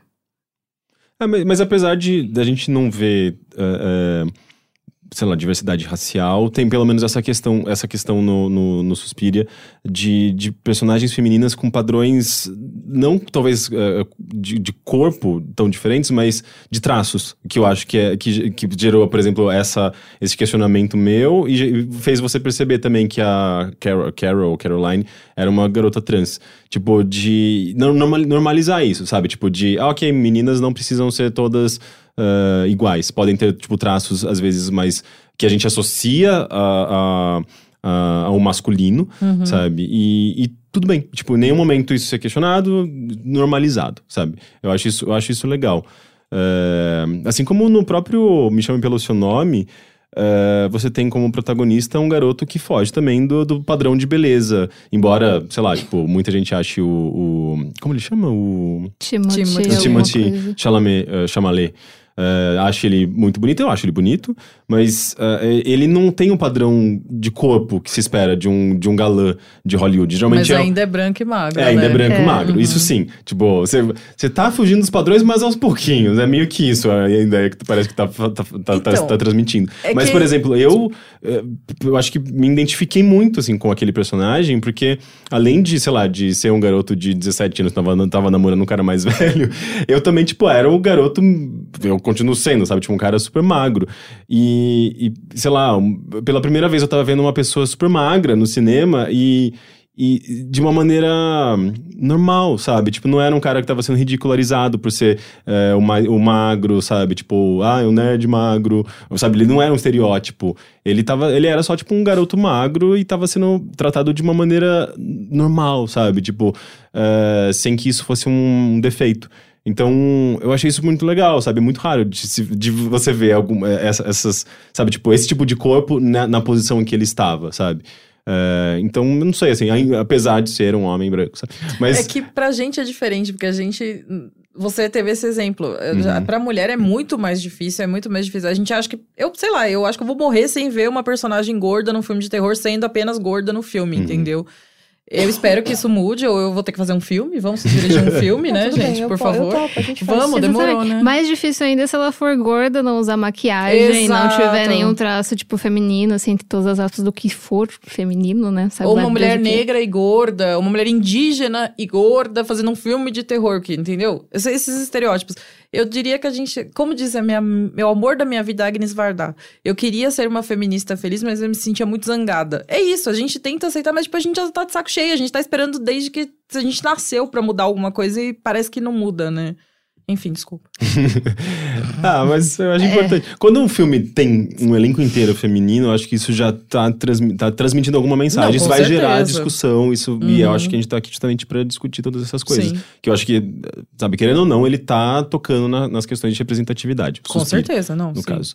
Speaker 1: Ah, mas, mas apesar de da gente não ver, é, é, sei lá, diversidade racial, tem pelo menos essa questão, essa questão no, no, no Suspiria de, de personagens femininas com padrões, não talvez é, de, de corpo tão diferentes, mas de traços, que eu acho que, é, que, que gerou, por exemplo, essa, esse questionamento meu e fez você perceber também que a Carol, Carol Caroline era uma garota trans. Tipo, de normalizar isso, sabe? Tipo, de, ah, ok, meninas não precisam ser todas ah, iguais. Podem ter, tipo, traços, às vezes, mais... Que a gente associa a... a a- ao masculino,
Speaker 3: Uhum.
Speaker 1: sabe? E, e tudo bem. Tipo, em nenhum momento isso ser questionado, normalizado, sabe? Eu acho isso, eu acho isso legal. É, assim como no próprio Me Chame Pelo Seu Nome, é, você tem como protagonista um garoto que foge também do, do padrão de beleza. Embora, sei lá, tipo, muita gente ache o. o- como ele chama? O.
Speaker 4: Timothy. Coisa.
Speaker 1: Chalamet. Chalamet. Eh, acho ele muito bonito, eu acho ele bonito, mas eh, ele não tem o padrão de corpo que se espera de um, de um galã de Hollywood. Geralmente
Speaker 3: Mas
Speaker 1: é,
Speaker 3: ainda é branco e magro.
Speaker 1: é, ainda
Speaker 3: né?
Speaker 1: é branco e
Speaker 4: É,
Speaker 1: magro. Isso sim. Tipo, você, você tá fugindo dos padrões, mas aos pouquinhos. É meio que isso a ideia que parece que tá, tá, tá, tá-
Speaker 3: Então,
Speaker 1: tá transmitindo.
Speaker 3: é
Speaker 1: mas,
Speaker 3: que-
Speaker 1: por exemplo, eu, eh, eu acho que me identifiquei muito, assim, com aquele personagem, porque além de, sei lá, de ser um garoto de 17 anos que tava, tava namorando um cara mais velho, eu também, tipo, era o garoto. Eu continuo sendo, sabe? Tipo, um cara super magro. E, e, sei lá, pela primeira vez eu tava vendo uma pessoa super magra no cinema e. E de uma maneira normal, sabe? Tipo, não era um cara que tava sendo ridicularizado por ser é, o, ma- o magro, sabe? Tipo, ah, é um nerd magro, sabe? Ele não era um estereótipo. Ele, tava, ele era só, tipo, um garoto magro e tava sendo tratado de uma maneira normal, sabe? Tipo, é, sem que isso fosse um defeito. Então, eu achei isso muito legal, sabe? É muito raro de, de você ver é, essa- essas, sabe? Tipo, esse tipo de corpo na, na posição em que ele estava, sabe? É, então, eu não sei, assim, apesar de ser um homem branco, sabe? Mas,
Speaker 3: É que pra gente é diferente, porque a gente. Você teve esse exemplo.
Speaker 1: Uhum.
Speaker 3: Pra mulher é muito mais difícil, é muito mais difícil. A gente acha que. Eu sei lá, eu acho que eu vou morrer sem ver uma personagem gorda num filme de terror sendo apenas gorda no filme,
Speaker 1: Uhum.
Speaker 3: entendeu? Eu espero que isso mude, ou eu vou ter que fazer um filme. Vamos dirigir um filme, né,
Speaker 2: bem,
Speaker 3: gente?
Speaker 2: eu
Speaker 3: Por
Speaker 2: po- eu
Speaker 3: favor.
Speaker 2: topo, a gente.
Speaker 3: Vamos, demorou,
Speaker 4: Exatamente.
Speaker 3: né?
Speaker 4: Mais difícil ainda é se ela for gorda, não usar maquiagem, não
Speaker 3: Exato.
Speaker 4: tiver nenhum traço, tipo, feminino, assim, entre todas as aspas do que for feminino, né? Sabe
Speaker 3: Ou uma mulher negra e gorda, uma mulher indígena e gorda fazendo um filme de terror, que, entendeu? Esse- Esses estereótipos. Eu diria que a gente, como diz a minha, meu amor da minha vida, Agnes Varda, eu queria ser uma feminista feliz, mas eu me sentia muito zangada. É isso, a gente tenta aceitar, mas tipo, a gente já tá de saco cheio, a gente tá esperando desde que a gente nasceu pra mudar alguma coisa e parece que não muda, né? Enfim, desculpa.
Speaker 1: ah, mas eu
Speaker 3: É.
Speaker 1: acho importante. Quando um filme tem um elenco inteiro feminino, eu acho que isso já tá, transmi- tá transmitindo alguma mensagem.
Speaker 3: Não,
Speaker 1: isso vai gerar
Speaker 3: certeza.
Speaker 1: discussão, isso, e eu
Speaker 3: Uhum.
Speaker 1: acho que a gente tá aqui justamente pra discutir todas essas coisas.
Speaker 3: Sim.
Speaker 1: Que eu acho que, sabe, querendo ou não, ele tá tocando na- nas questões de representatividade.
Speaker 3: Com
Speaker 1: Suspiro,
Speaker 3: certeza, não.
Speaker 1: No
Speaker 3: sim.
Speaker 1: caso.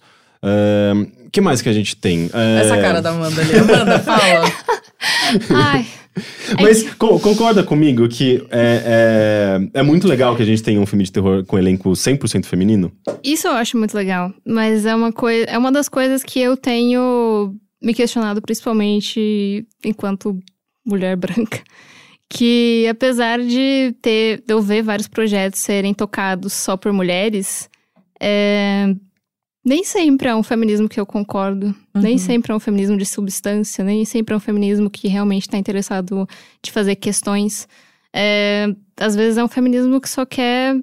Speaker 1: O que mais que a gente tem? É,
Speaker 3: Essa cara da Amanda ali. Amanda, fala.
Speaker 4: Ai,
Speaker 1: Mas co- concorda comigo que é, é, é muito legal que a gente tenha um filme de terror com elenco 100% feminino?
Speaker 4: Isso eu acho muito legal, mas é uma coisa, é uma das coisas que eu tenho me questionado principalmente enquanto mulher branca, que apesar de ter de eu ver vários projetos serem tocados só por mulheres, é, nem sempre é um feminismo que eu concordo, nem
Speaker 3: Uhum.
Speaker 4: sempre é um feminismo de substância, nem sempre é um feminismo que realmente está interessado de fazer questões. É, às vezes é um feminismo que só quer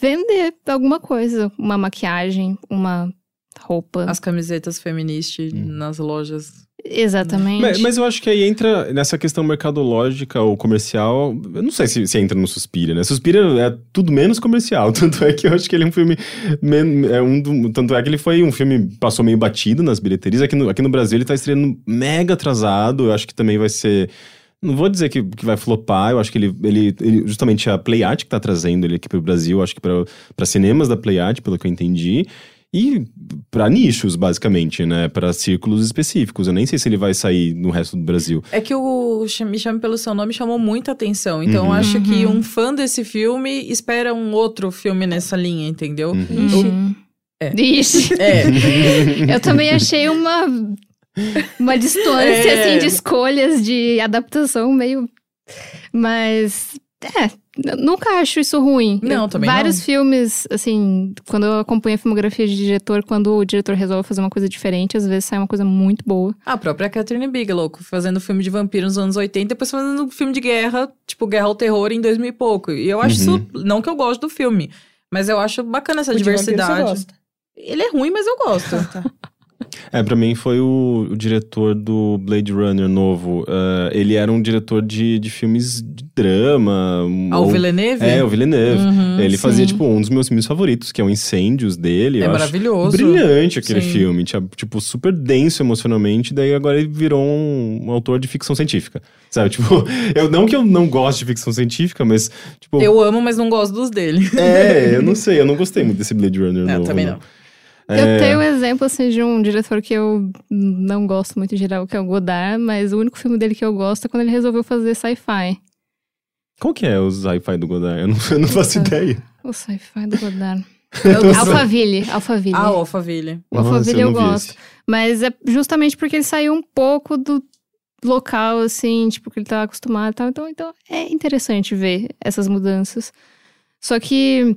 Speaker 4: vender alguma coisa, uma maquiagem, uma roupa.
Speaker 3: As camisetas feministas nas lojas.
Speaker 4: Exatamente.
Speaker 1: Mas, mas eu acho que aí entra nessa questão mercadológica ou comercial. Eu não sei se, se entra no Suspira, né? Suspira é tudo menos comercial. Tanto é que eu acho que ele é um filme. men- é um do- tanto é que ele foi um filme passou meio batido nas bilheterias. Aqui no, aqui no Brasil ele tá estreando mega atrasado. Eu acho que também vai ser. Não vou dizer que, que vai flopar, eu acho que ele, ele, ele- justamente a Playart que tá trazendo ele aqui pro Brasil, acho que para cinemas da Playart, pelo que eu entendi, e para nichos, basicamente, né? Para círculos específicos. Eu nem sei se ele vai sair no resto do Brasil.
Speaker 3: É que o Me Chame Pelo Seu Nome chamou muita atenção. Então,
Speaker 1: Uhum.
Speaker 3: acho que
Speaker 4: Uhum.
Speaker 3: um fã desse filme espera um outro filme nessa linha, entendeu?
Speaker 1: Uhum.
Speaker 4: Uhum.
Speaker 3: É.
Speaker 4: Ixi.
Speaker 3: É.
Speaker 4: Eu também achei uma, uma distância,
Speaker 3: É.
Speaker 4: assim, de escolhas de adaptação meio... Mas, é, nunca acho isso ruim.
Speaker 3: Não,
Speaker 4: Eu-
Speaker 3: também
Speaker 4: Vários
Speaker 3: não.
Speaker 4: filmes, assim, quando eu acompanho a filmografia de diretor, quando o diretor resolve fazer uma coisa diferente, às vezes sai uma coisa muito boa.
Speaker 3: A própria Catherine Bigelow, fazendo filme de vampiro nos anos 80, depois fazendo um filme de guerra, tipo Guerra ao Terror em 2000 e pouco. E eu acho
Speaker 1: Uhum.
Speaker 3: isso. Não que eu gosto do filme, mas eu acho bacana essa
Speaker 2: O de vampiro você
Speaker 3: diversidade.
Speaker 2: gosta.
Speaker 3: Ele é ruim, mas eu gosto.
Speaker 2: Ah, tá.
Speaker 1: É, pra mim foi o, o diretor do Blade Runner novo. Uh, ele era um diretor de, de filmes de drama.
Speaker 3: Ah, o Villeneuve?
Speaker 1: É, o Villeneuve.
Speaker 3: Uhum,
Speaker 1: ele fazia,
Speaker 3: sim.
Speaker 1: tipo, um dos meus filmes favoritos, que é o Incêndios dele.
Speaker 3: É
Speaker 1: eu
Speaker 3: maravilhoso.
Speaker 1: Brilhante aquele
Speaker 3: Sim.
Speaker 1: filme. Tinha, Tipo, super denso emocionalmente. Daí agora ele virou um, um autor de ficção científica. Sabe? Tipo, eu, não que eu não goste de ficção científica, mas, tipo.
Speaker 3: Eu amo, mas não gosto dos dele.
Speaker 1: É, eu não sei, eu não gostei muito desse Blade Runner
Speaker 3: É,
Speaker 1: novo.
Speaker 3: também não.
Speaker 1: É,
Speaker 4: Eu tenho um exemplo, assim, de um diretor que eu não gosto muito em geral, que é o Godard, mas o único filme dele que eu gosto é quando ele resolveu fazer sci-fi.
Speaker 1: Qual que é o sci-fi do Godard? Eu não, eu não faço ideia.
Speaker 4: O sci-fi do Godard.
Speaker 3: Eu-
Speaker 4: Alphaville, Alphaville.
Speaker 3: Ah, o Alphaville.
Speaker 4: O Alphaville eu
Speaker 1: vi
Speaker 4: gosto.
Speaker 1: esse.
Speaker 4: Mas é justamente porque ele saiu um pouco do local, assim, tipo, que ele tá acostumado e tal. Então, então é interessante ver essas mudanças. Só que,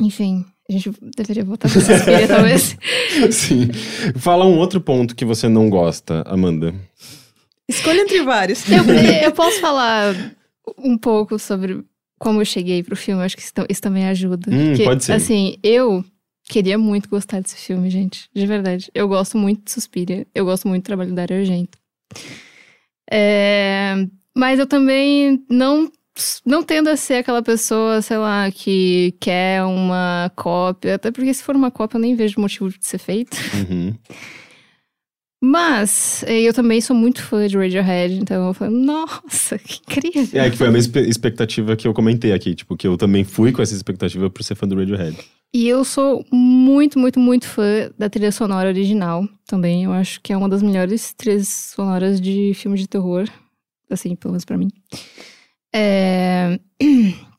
Speaker 4: enfim, a gente deveria voltar pra Suspiria, talvez.
Speaker 1: Sim. Fala um outro ponto que você não gosta, Amanda.
Speaker 2: Escolha entre vários.
Speaker 4: Eu, eu posso falar um pouco sobre como eu cheguei pro filme, acho que isso, isso também ajuda.
Speaker 1: Hum,
Speaker 4: Porque,
Speaker 1: pode ser.
Speaker 4: Assim, eu queria muito gostar desse filme, gente. De verdade. Eu gosto muito de Suspiria. Eu gosto muito do trabalho da Argento. É, mas eu também não, não tendo a ser aquela pessoa, sei lá, que quer uma cópia. Até porque se for uma cópia, eu nem vejo motivo de ser feito.
Speaker 1: Uhum.
Speaker 4: Mas eh, eu também sou muito fã de Radiohead, então eu falo, nossa, que incrível.
Speaker 1: É, que foi a mesma expectativa que eu comentei aqui. Tipo, que eu também fui com essa expectativa por ser fã do Radiohead.
Speaker 4: E eu sou muito, muito, muito fã da trilha sonora original também. Eu acho que é uma das melhores trilhas sonoras de filmes de terror. Assim, pelo menos pra mim. É,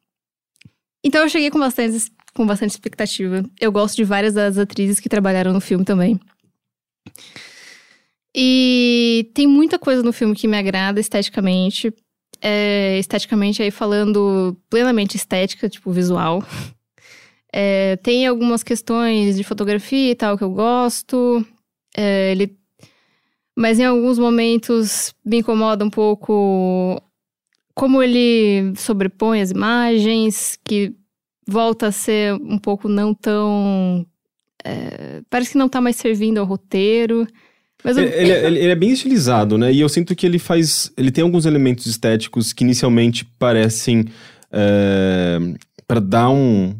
Speaker 4: Então eu cheguei com bastante, com bastante expectativa. Eu gosto de várias das atrizes que trabalharam no filme também. E tem muita coisa no filme que me agrada esteticamente. É, esteticamente aí falando plenamente estética, tipo visual. É, tem algumas questões de fotografia e tal que eu gosto. É, ele... Mas em alguns momentos me incomoda um pouco como ele sobrepõe as imagens, que volta a ser um pouco não tão. é, parece que não tá mais servindo ao roteiro. Mas eu-
Speaker 1: Ele, ele- ele- ele é bem estilizado, né? E eu sinto que ele faz. Ele tem alguns elementos estéticos que inicialmente parecem. É, para dar um.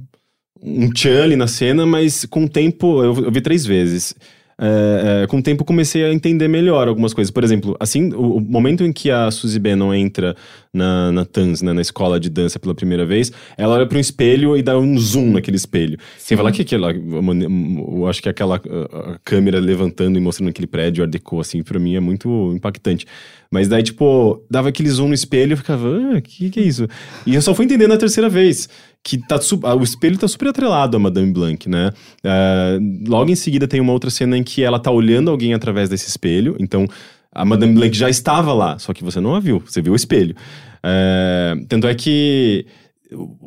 Speaker 1: Um tchan ali na cena, mas com o tempo. Eu, eu vi três vezes. É, é, com o tempo comecei a entender melhor algumas coisas. Por exemplo, assim, o, o momento em que a Suzy Bannon entra na, na TANS, né, na escola de dança pela primeira vez, ela olha para um espelho e dá um zoom naquele espelho. Sem falar que aquela, eu acho que aquela a, a câmera levantando e mostrando aquele prédio Art Deco, assim, pra mim é muito impactante. Mas daí, tipo, dava aquele zoom no espelho e eu ficava, ah, que que é isso? E eu só fui entendendo na terceira vez que tá o espelho tá super atrelado a Madame Blanc, né? Ah, logo em seguida tem uma outra cena em que ela tá olhando alguém através desse espelho, então a Madame Blanc já estava lá, só que você não a viu, você viu o espelho. É, tanto é que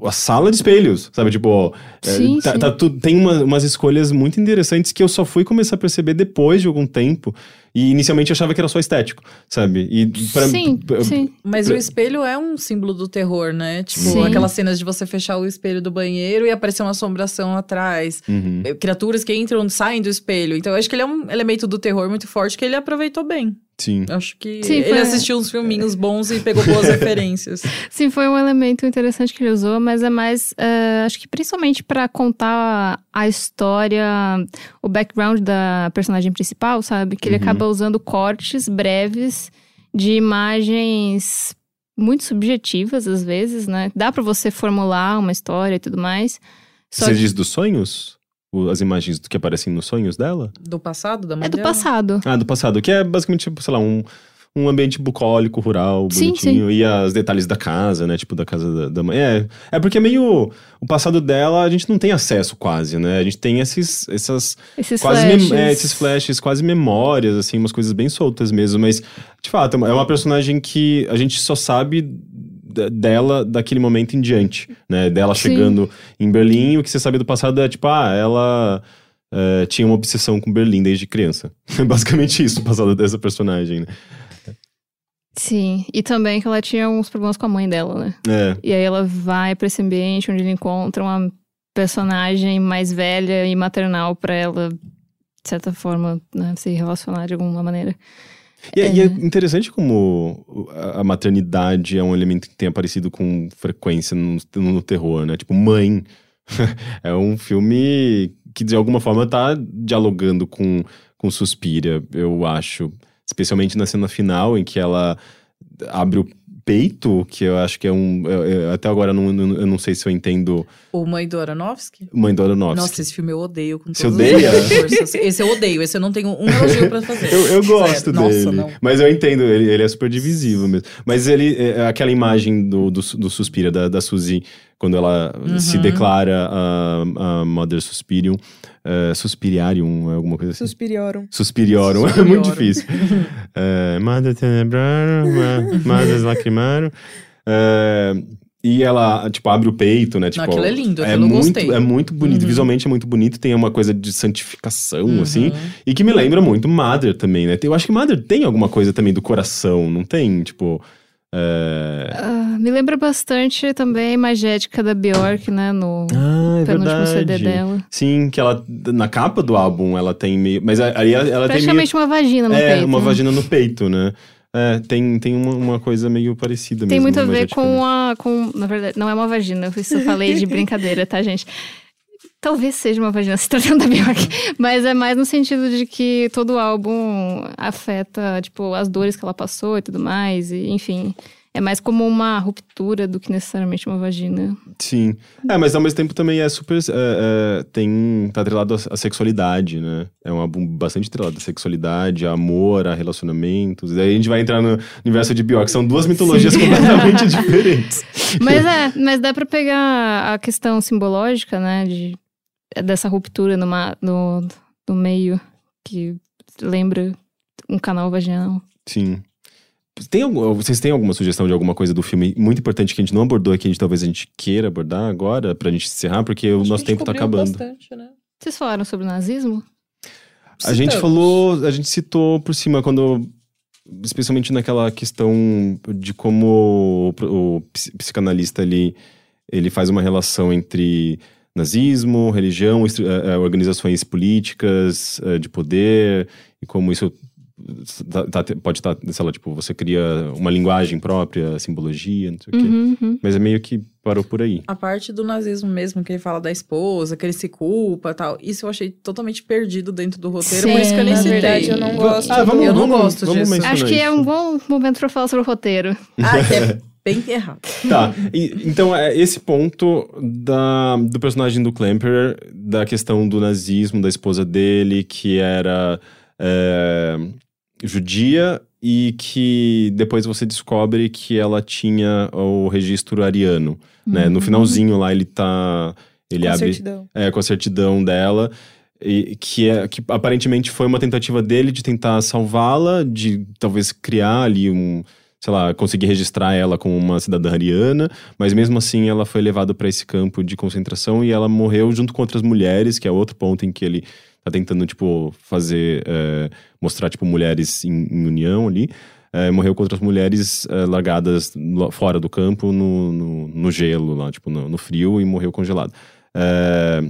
Speaker 1: a sala de espelhos, sabe? Tipo, é,
Speaker 4: Sim,
Speaker 1: tá-
Speaker 4: sim.
Speaker 1: tá tu- tem uma- umas escolhas muito interessantes que eu só fui começar a perceber depois de algum tempo. E inicialmente eu achava que era só estético, sabe? E pra,
Speaker 4: sim,
Speaker 1: pra-
Speaker 4: sim.
Speaker 3: Mas o espelho é um símbolo do terror, né? Tipo,
Speaker 4: Sim.
Speaker 3: aquelas cenas de você fechar o espelho do banheiro e aparecer uma assombração atrás.
Speaker 1: Uhum.
Speaker 3: Criaturas que entram e saem do espelho. Então, eu acho que ele é um elemento do terror muito forte que ele aproveitou bem.
Speaker 1: Sim.
Speaker 3: Acho que
Speaker 4: Sim,
Speaker 3: ele
Speaker 4: foi-
Speaker 3: assistiu uns filminhos bons e pegou boas referências.
Speaker 4: Sim, foi um elemento interessante que ele usou, mas é mais, eh, acho que principalmente pra contar a história, o background da personagem principal, sabe? Que ele
Speaker 1: Uhum.
Speaker 4: acaba usando cortes breves de imagens muito subjetivas às vezes, né? Dá pra você formular uma história e tudo mais. Só
Speaker 1: Você
Speaker 4: que
Speaker 1: diz dos sonhos? As imagens que aparecem nos sonhos dela?
Speaker 3: Do passado, da mãe
Speaker 4: é do
Speaker 3: dela?
Speaker 4: passado.
Speaker 1: Ah, do passado. Que é basicamente, tipo, sei lá, um, um ambiente bucólico, rural,
Speaker 4: Sim,
Speaker 1: bonitinho. E os detalhes da casa, né? Tipo, da casa da, da mãe. É, é porque é meio... O passado dela, a gente não tem acesso quase, né? A gente tem esses, essas...
Speaker 4: Esses
Speaker 1: quase mem-
Speaker 4: flashes.
Speaker 1: é, esses flashes, quase memórias, assim, umas coisas bem soltas mesmo. Mas, de fato, é uma- é personagem que a gente só sabe dela daquele momento em diante, né? Dela
Speaker 4: Sim.
Speaker 1: chegando em Berlim, e o que você sabe do passado é tipo, ah, ela é, tinha uma obsessão com Berlim desde criança. É basicamente isso o passado dessa personagem, né?
Speaker 4: Sim, e também que ela tinha uns problemas com a mãe dela, né?
Speaker 1: É,
Speaker 4: E aí ela vai pra esse ambiente onde ele encontra uma personagem mais velha e maternal pra ela de certa forma, né, se relacionar de alguma maneira.
Speaker 1: E, é. e é interessante como a maternidade é um elemento que tem aparecido com frequência no, no terror, né? Tipo, Mãe é um filme que de alguma forma tá dialogando com, com Suspira, eu acho. Especialmente na cena final, em que ela abre o peito, que eu acho que é um. Eu, eu, até agora eu não, eu não sei se eu entendo.
Speaker 3: O Mãe do Aronofsky?
Speaker 1: Mãe do Aronofsky.
Speaker 3: Nossa, esse filme eu odeio com
Speaker 1: Você odeia?
Speaker 3: Esse eu odeio, esse eu não tenho um elogio pra fazer.
Speaker 1: eu, eu gosto Sério. dele. Nossa, não. Mas eu entendo, ele, ele é super divisivo mesmo. Mas ele, é, aquela imagem do, do, do Suspira, da, da Suzy, quando ela uhum. se declara a, a Mother Suspirium. Uh, Suspiriarium, alguma coisa assim.
Speaker 2: Suspiriorum.
Speaker 1: Suspiriorum, Suspiriorum. é muito difícil. uh, Mother Tenebrarum, Mother Lacrimarum. Uh, e ela, tipo, abre o peito, né? Tipo,
Speaker 3: Não, aquilo é lindo,
Speaker 1: é muito, gostei. É muito bonito, uhum. visualmente é muito bonito, tem uma coisa de santificação, uhum. assim. E que me lembra muito Mother também, né? Eu acho que Mother tem alguma coisa também do coração, não tem? Tipo... É...
Speaker 4: Uh, me lembra bastante também a Magética da Bjork, né? No
Speaker 1: ah, é
Speaker 4: penúltimo. CD dela.
Speaker 1: Sim, que ela, na capa do álbum, ela tem meio. Mas aí ela, ela tem.
Speaker 4: Praticamente
Speaker 1: meio...
Speaker 4: uma vagina no
Speaker 1: é,
Speaker 4: peito.
Speaker 1: É, uma vagina no peito, né? É, tem, tem uma, uma coisa meio parecida
Speaker 4: tem
Speaker 1: mesmo.
Speaker 4: Tem muito a ver com a. Com, na verdade, não é uma vagina, isso eu falei de brincadeira, tá, gente? Talvez seja uma vagina se tratando da Bjork, mas é mais no sentido de que todo o álbum afeta, tipo, as dores que ela passou e tudo mais, e enfim. É mais como uma ruptura do que necessariamente uma vagina.
Speaker 1: Sim. É, mas ao mesmo tempo também é super. É, é, tem. tá atrelado à sexualidade, né? É um álbum bastante atrelado à sexualidade, a amor, a relacionamentos. E aí a gente vai entrar no universo de Bjork. São duas mitologias completamente diferentes.
Speaker 4: Mas é, mas dá pra pegar a questão simbológica, né? De, dessa ruptura numa, no, no meio que lembra um canal vaginal.
Speaker 1: Sim. Tem, vocês têm alguma sugestão de alguma coisa do filme muito importante que a gente não abordou aqui, a gente talvez a gente queira abordar agora, pra gente encerrar, porque Acho o nosso tempo tá acabando.
Speaker 3: Bastante, né?
Speaker 4: Vocês falaram sobre o nazismo?
Speaker 1: A gente falou, a gente citou por cima quando. Especialmente naquela questão de como o, o psicanalista ali ele faz uma relação entre nazismo, religião, eh, eh, organizações políticas eh, de poder e como isso Tá, tá, pode estar, tá, sei lá, tipo, você cria uma linguagem própria, simbologia, não sei o quê.
Speaker 4: Uhum, uhum.
Speaker 1: Mas é meio que parou por aí.
Speaker 3: A parte do nazismo mesmo, que ele fala da esposa, que ele se culpa tal, isso eu achei totalmente perdido dentro do roteiro,
Speaker 2: Sim,
Speaker 3: por isso que eu nem citei.
Speaker 2: verdade, eu não gosto.
Speaker 1: Ah, vamos,
Speaker 3: eu não
Speaker 1: vamos,
Speaker 3: gosto
Speaker 1: vamos
Speaker 3: disso.
Speaker 4: Acho que
Speaker 1: isso.
Speaker 4: é um bom momento pra falar sobre o roteiro.
Speaker 3: Ah, é bem errado.
Speaker 1: Tá, e, então é esse ponto da, do personagem do Clamper, da questão do nazismo, da esposa dele, que era... É, judia e que depois você descobre que ela tinha o registro ariano, uhum. né? No uhum. finalzinho lá ele tá ele
Speaker 2: com
Speaker 1: abre
Speaker 2: a certidão.
Speaker 1: é com a certidão dela e que é que aparentemente foi uma tentativa dele de tentar salvá-la, de talvez criar ali um sei lá, conseguir registrar ela como uma cidadã ariana, mas mesmo assim ela foi levada para esse campo de concentração e ela morreu junto com outras mulheres, que é outro ponto em que ele tá tentando, tipo, fazer. É, mostrar, tipo, mulheres em, em união ali. É, morreu com outras mulheres é, largadas fora do campo, no, no, no gelo, lá, tipo, no, no, frio, e morreu congelado. É,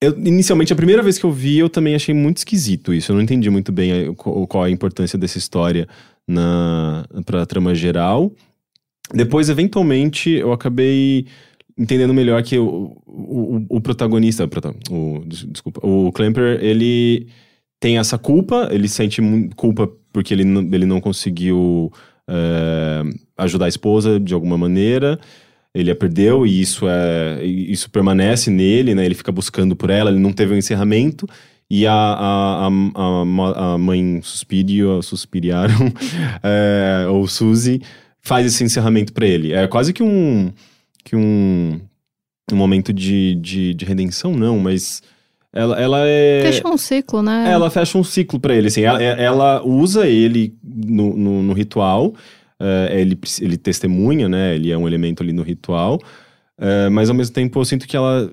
Speaker 1: eu, inicialmente, a primeira vez que eu vi, eu também achei muito esquisito isso. Eu não entendi muito bem qual, qual a importância dessa história na, pra trama geral. Depois, eventualmente, eu acabei entendendo melhor que o, o, o protagonista, o, desculpa, o Clamper, ele tem essa culpa, ele sente culpa porque ele, ele não conseguiu é, ajudar a esposa de alguma maneira, ele a perdeu e isso é isso permanece nele, né? Ele fica buscando por ela, ele não teve um encerramento e a, a, a, a mãe Suspirio, Suspiriaram, é, ou Suzy, faz esse encerramento para ele. É quase que um que um, um momento de, de, de redenção, não, mas ela, ela é.
Speaker 4: Fecha um ciclo, né?
Speaker 1: Ela fecha um ciclo para ele, assim. Ela, ela usa ele no, no, no ritual, uh, ele, ele testemunha, né? Ele é um elemento ali no ritual, uh, mas ao mesmo tempo eu sinto que ela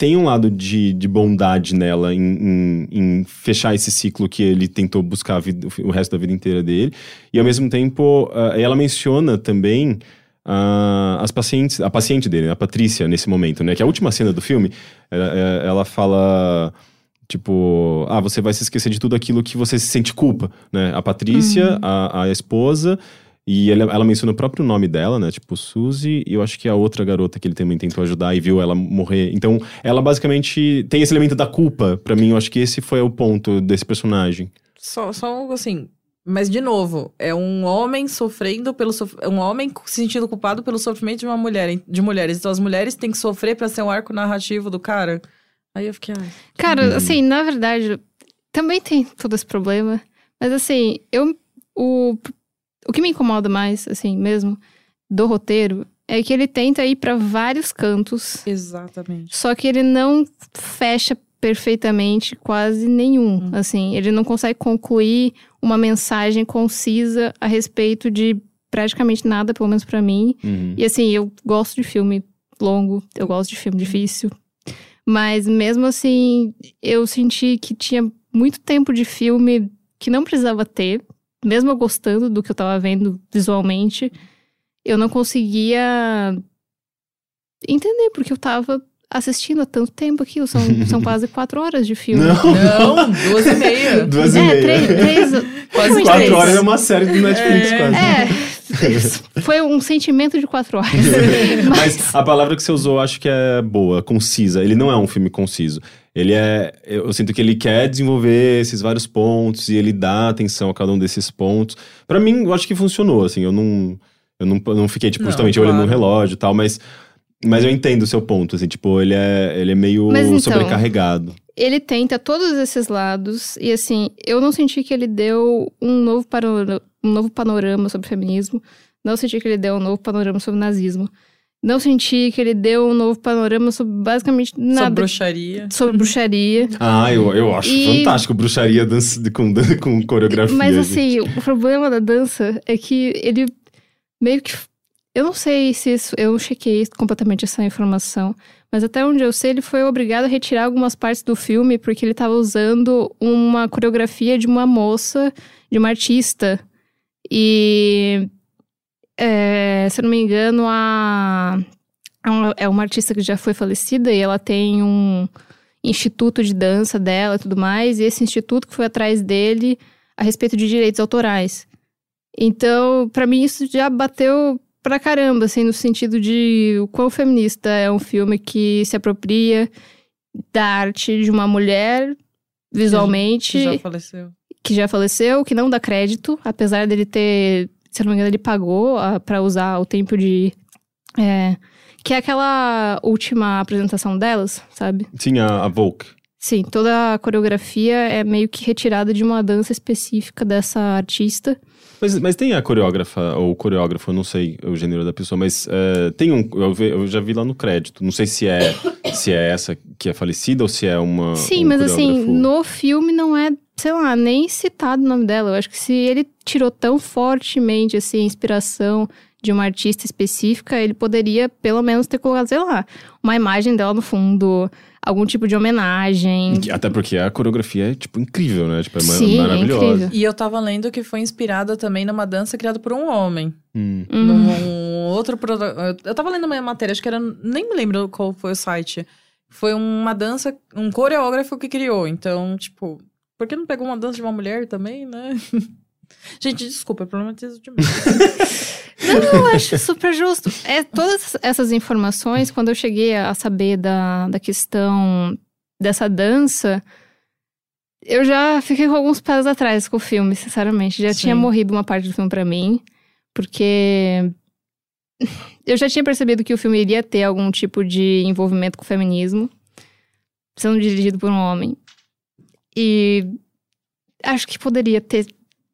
Speaker 1: tem um lado de, de bondade nela em, em, em, fechar esse ciclo que ele tentou buscar vida, o resto da vida inteira dele. E ao mesmo tempo, uh, ela menciona também uh, as pacientes, a paciente dele, a Patrícia, nesse momento, né? Que é a última cena do filme, ela, é, ela fala Tipo, ah, você vai se esquecer de tudo aquilo que você se sente culpa, né? A Patrícia,
Speaker 4: Uhum.
Speaker 1: a, a esposa, e ela, ela menciona o próprio nome dela, né? Tipo, Suzy, e eu acho que a outra garota que ele também tentou ajudar e viu ela morrer. Então, ela basicamente tem esse elemento da culpa. Pra mim, eu acho que esse foi o ponto desse personagem.
Speaker 3: Só, só algo assim. Mas, de novo, é um homem sofrendo pelo. sof- é Um homem se sentindo culpado pelo sofrimento de uma mulher, de mulheres. Então, as mulheres têm que sofrer pra ser um arco narrativo do cara. Aí eu fiquei. ai,
Speaker 4: Cara,
Speaker 1: Uhum.
Speaker 4: assim, na verdade, também tem todo esse problema. Mas assim, eu. O, o que me incomoda mais, assim, mesmo, do roteiro, é que ele tenta ir pra vários cantos,
Speaker 3: Exatamente.
Speaker 4: só que ele não fecha perfeitamente quase nenhum.
Speaker 3: Hum.
Speaker 4: Assim, ele não consegue concluir uma mensagem concisa a respeito de praticamente nada, pelo menos pra mim.
Speaker 1: Uhum.
Speaker 4: E assim, eu gosto de filme longo, eu gosto de filme difícil. Mas mesmo assim, eu senti que tinha muito tempo de filme que não precisava ter, mesmo eu gostando do que eu tava vendo visualmente, eu não conseguia entender porque eu tava assistindo há tanto tempo aquilo. São, são quase quatro horas de filme.
Speaker 1: Não,
Speaker 3: Não, duas e meia.
Speaker 1: duas e
Speaker 4: É,
Speaker 1: meia.
Speaker 4: três, três,
Speaker 3: Quase
Speaker 1: Quatro
Speaker 4: três.
Speaker 1: horas é uma série do Netflix,
Speaker 3: É.
Speaker 1: quase.
Speaker 4: É, foi um sentimento de quatro horas.
Speaker 1: Mas a palavra que você usou eu acho que é boa, concisa. Ele não é um filme conciso. Ele é. Eu sinto que ele quer desenvolver esses vários pontos e ele dá atenção a cada um desses pontos. Pra mim, eu acho que funcionou, assim. Eu não. Eu não, eu não fiquei, tipo,
Speaker 3: Não,
Speaker 1: justamente olhando no
Speaker 3: claro.
Speaker 1: relógio e tal, mas. Mas eu entendo o seu ponto, assim, tipo, ele é, ele é meio
Speaker 4: Mas então-
Speaker 1: sobrecarregado.
Speaker 4: ele tenta todos esses lados e assim, eu não senti que ele deu um novo, panorama, um novo panorama sobre feminismo, não senti que ele deu um novo panorama sobre nazismo, não senti que ele deu um novo panorama sobre basicamente nada
Speaker 3: bruxaria.
Speaker 4: sobre bruxaria.
Speaker 1: Ah, eu, eu acho
Speaker 4: E-
Speaker 1: fantástico bruxaria dança, com, com coreografia.
Speaker 4: Mas
Speaker 1: gente.
Speaker 4: assim, o problema da dança é que ele meio que. Eu não sei se isso. Eu não chequei completamente essa informação. Mas até onde eu sei, ele foi obrigado a retirar algumas partes do filme porque ele estava usando uma coreografia de uma moça, de uma artista. E. é, se eu não me engano, a. é uma- É uma artista que já foi falecida e ela tem um instituto de dança dela e tudo mais. E esse instituto que foi atrás dele a respeito de direitos autorais. Então, pra mim, isso já bateu pra caramba, assim, no sentido de o quão feminista é um filme que se apropria da arte de uma mulher visualmente,
Speaker 3: Que já faleceu.
Speaker 4: que já faleceu, que não dá crédito, apesar dele ter, se eu não me engano, ele pagou ah, pra usar o tempo de. é, que é aquela última apresentação delas, sabe?
Speaker 1: Sim, a, a Volk.
Speaker 4: Sim, toda a coreografia é meio que retirada de uma dança específica dessa artista.
Speaker 1: Mas, mas tem a coreógrafa, ou coreógrafo, eu não sei o gênero da pessoa, mas é, tem um. Eu, ve- eu já vi lá no crédito. Não sei se é, se é essa que é falecida ou se é uma.
Speaker 4: Sim,
Speaker 1: um
Speaker 4: mas assim,
Speaker 1: coreógrafo.
Speaker 4: no filme não é, sei lá, nem citado o nome dela. Eu acho que se ele tirou tão fortemente, assim, a inspiração de uma artista específica, ele poderia, pelo menos, ter colocado, sei lá, uma imagem dela no fundo, algum tipo de homenagem.
Speaker 1: Até porque a coreografia é, tipo, incrível, né? Tipo, é
Speaker 4: Sim, é
Speaker 1: maravilhosa.
Speaker 4: incrível.
Speaker 3: E eu tava lendo que foi inspirada também numa dança criada por um homem.
Speaker 1: Hum.
Speaker 4: Hum.
Speaker 3: Num outro produ- Eu tava lendo uma matéria, acho que era. Nem me lembro qual foi o site. Foi uma dança, um coreógrafo que criou. Então, tipo, por que não pegou uma dança de uma mulher também, né? Gente, desculpa, eu problematizo demais.
Speaker 4: Não, eu acho super justo. É, todas essas informações, quando eu cheguei a saber da, da questão dessa dança, eu já fiquei com alguns pés atrás com o filme, sinceramente. Já
Speaker 3: Sim.
Speaker 4: tinha morrido uma parte do filme pra mim, porque eu já tinha percebido que o filme iria ter algum tipo de envolvimento com o feminismo, sendo dirigido por um homem. E acho que poderia ter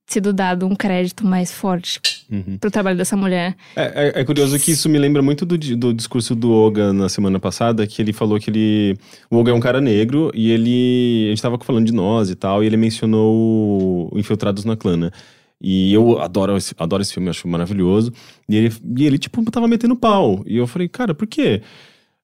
Speaker 4: sido dado um crédito mais forte
Speaker 1: Uhum.
Speaker 4: pro trabalho dessa mulher.
Speaker 1: É, é- é curioso que isso me lembra muito do, do discurso do Oga na semana passada, que ele falou que ele. O Oga é um cara negro e ele. A gente tava falando de nós e tal, e ele mencionou o Infiltrados na Clã, né? E eu adoro esse, adoro esse filme, acho maravilhoso. E ele, e ele, tipo, tava metendo pau. E eu falei, cara, por quê?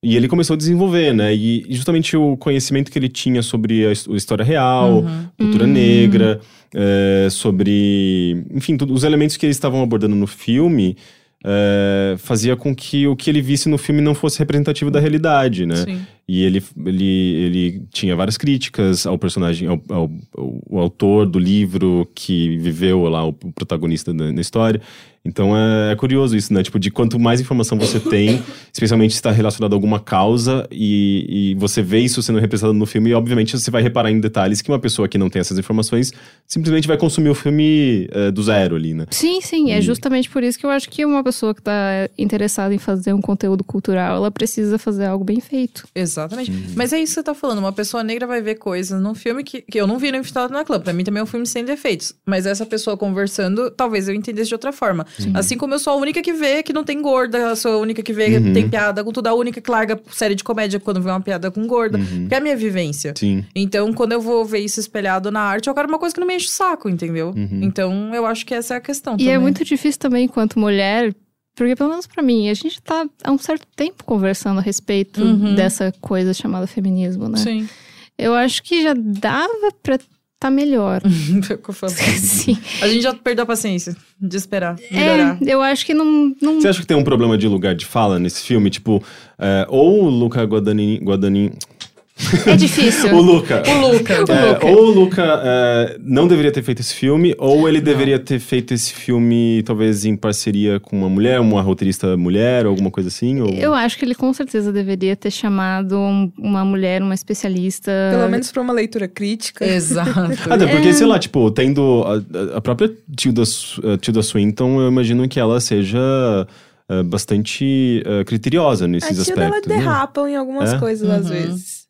Speaker 1: E ele começou a desenvolver, né? E justamente o conhecimento que ele tinha sobre a his- a história real,
Speaker 3: Uhum.
Speaker 1: cultura
Speaker 4: Hum.
Speaker 1: negra, é, sobre. Enfim, tudo, os elementos que eles estavam abordando no filme é, fazia com que o que ele visse no filme não fosse representativo da realidade, né?
Speaker 3: Sim.
Speaker 1: E ele, ele, ele tinha várias críticas ao personagem, ao, ao, ao autor do livro que viveu lá, o protagonista da, da história. Então é, é, curioso isso, né? Tipo, de quanto mais informação você tem, especialmente se está relacionado a alguma causa, e, e, você vê isso sendo representado no filme, e obviamente você vai reparar em detalhes que uma pessoa que não tem essas informações simplesmente vai consumir o filme é, do zero ali, né?
Speaker 4: Sim, sim. É e... É justamente por isso que eu acho que uma pessoa que está interessada em fazer um conteúdo cultural, ela precisa fazer algo bem feito.
Speaker 3: Exatamente. Hum. Mas é isso que você tá falando. Uma pessoa negra vai ver coisas num filme que, que eu não vi no Infiltrado na Clã. Pra mim também é um filme sem defeitos. Mas essa pessoa conversando, talvez eu entendesse de outra forma. Sim. Assim como eu sou a única que vê que não tem gorda, eu sou a única que vê uhum. que tem piada com tudo, a única que larga série de comédia quando vê uma piada com gorda. Uhum. Que é a minha vivência.
Speaker 1: Sim.
Speaker 3: Então, quando eu vou ver isso espelhado na arte, eu quero uma coisa que não me enche o saco, entendeu? Uhum. Então, eu acho que essa é a questão.
Speaker 4: E
Speaker 3: também.
Speaker 4: é muito difícil também, enquanto mulher, porque, pelo menos para mim, a gente tá há um certo tempo conversando a respeito uhum. dessa coisa chamada feminismo, né?
Speaker 3: Sim.
Speaker 4: Eu acho que já dava pra tá melhor.
Speaker 3: Sim. A gente já perdeu a paciência de esperar melhorar.
Speaker 4: É, eu acho que não, não...
Speaker 1: Você acha que tem um problema de lugar de fala nesse filme? Tipo, é, ou o Luca Guadagnini... Guadagnini
Speaker 4: é difícil.
Speaker 1: o Luca.
Speaker 3: O Luca.
Speaker 1: É, ou o Luca é, não deveria ter feito esse filme, ou ele não. deveria ter feito esse filme, talvez em parceria com uma mulher, uma roteirista mulher, ou alguma coisa assim? Ou...
Speaker 4: Eu acho que ele com certeza deveria ter chamado uma mulher, uma especialista.
Speaker 2: Pelo menos para uma leitura crítica.
Speaker 3: Exato.
Speaker 1: Até porque, é... sei lá, tipo, tendo a, a própria Tilda, Tilda Swinton, eu imagino que ela seja. Uh, bastante uh, criteriosa nesses a Tilda, aspectos.
Speaker 2: Ela né? derrapam né? em algumas é? coisas, uhum. às vezes.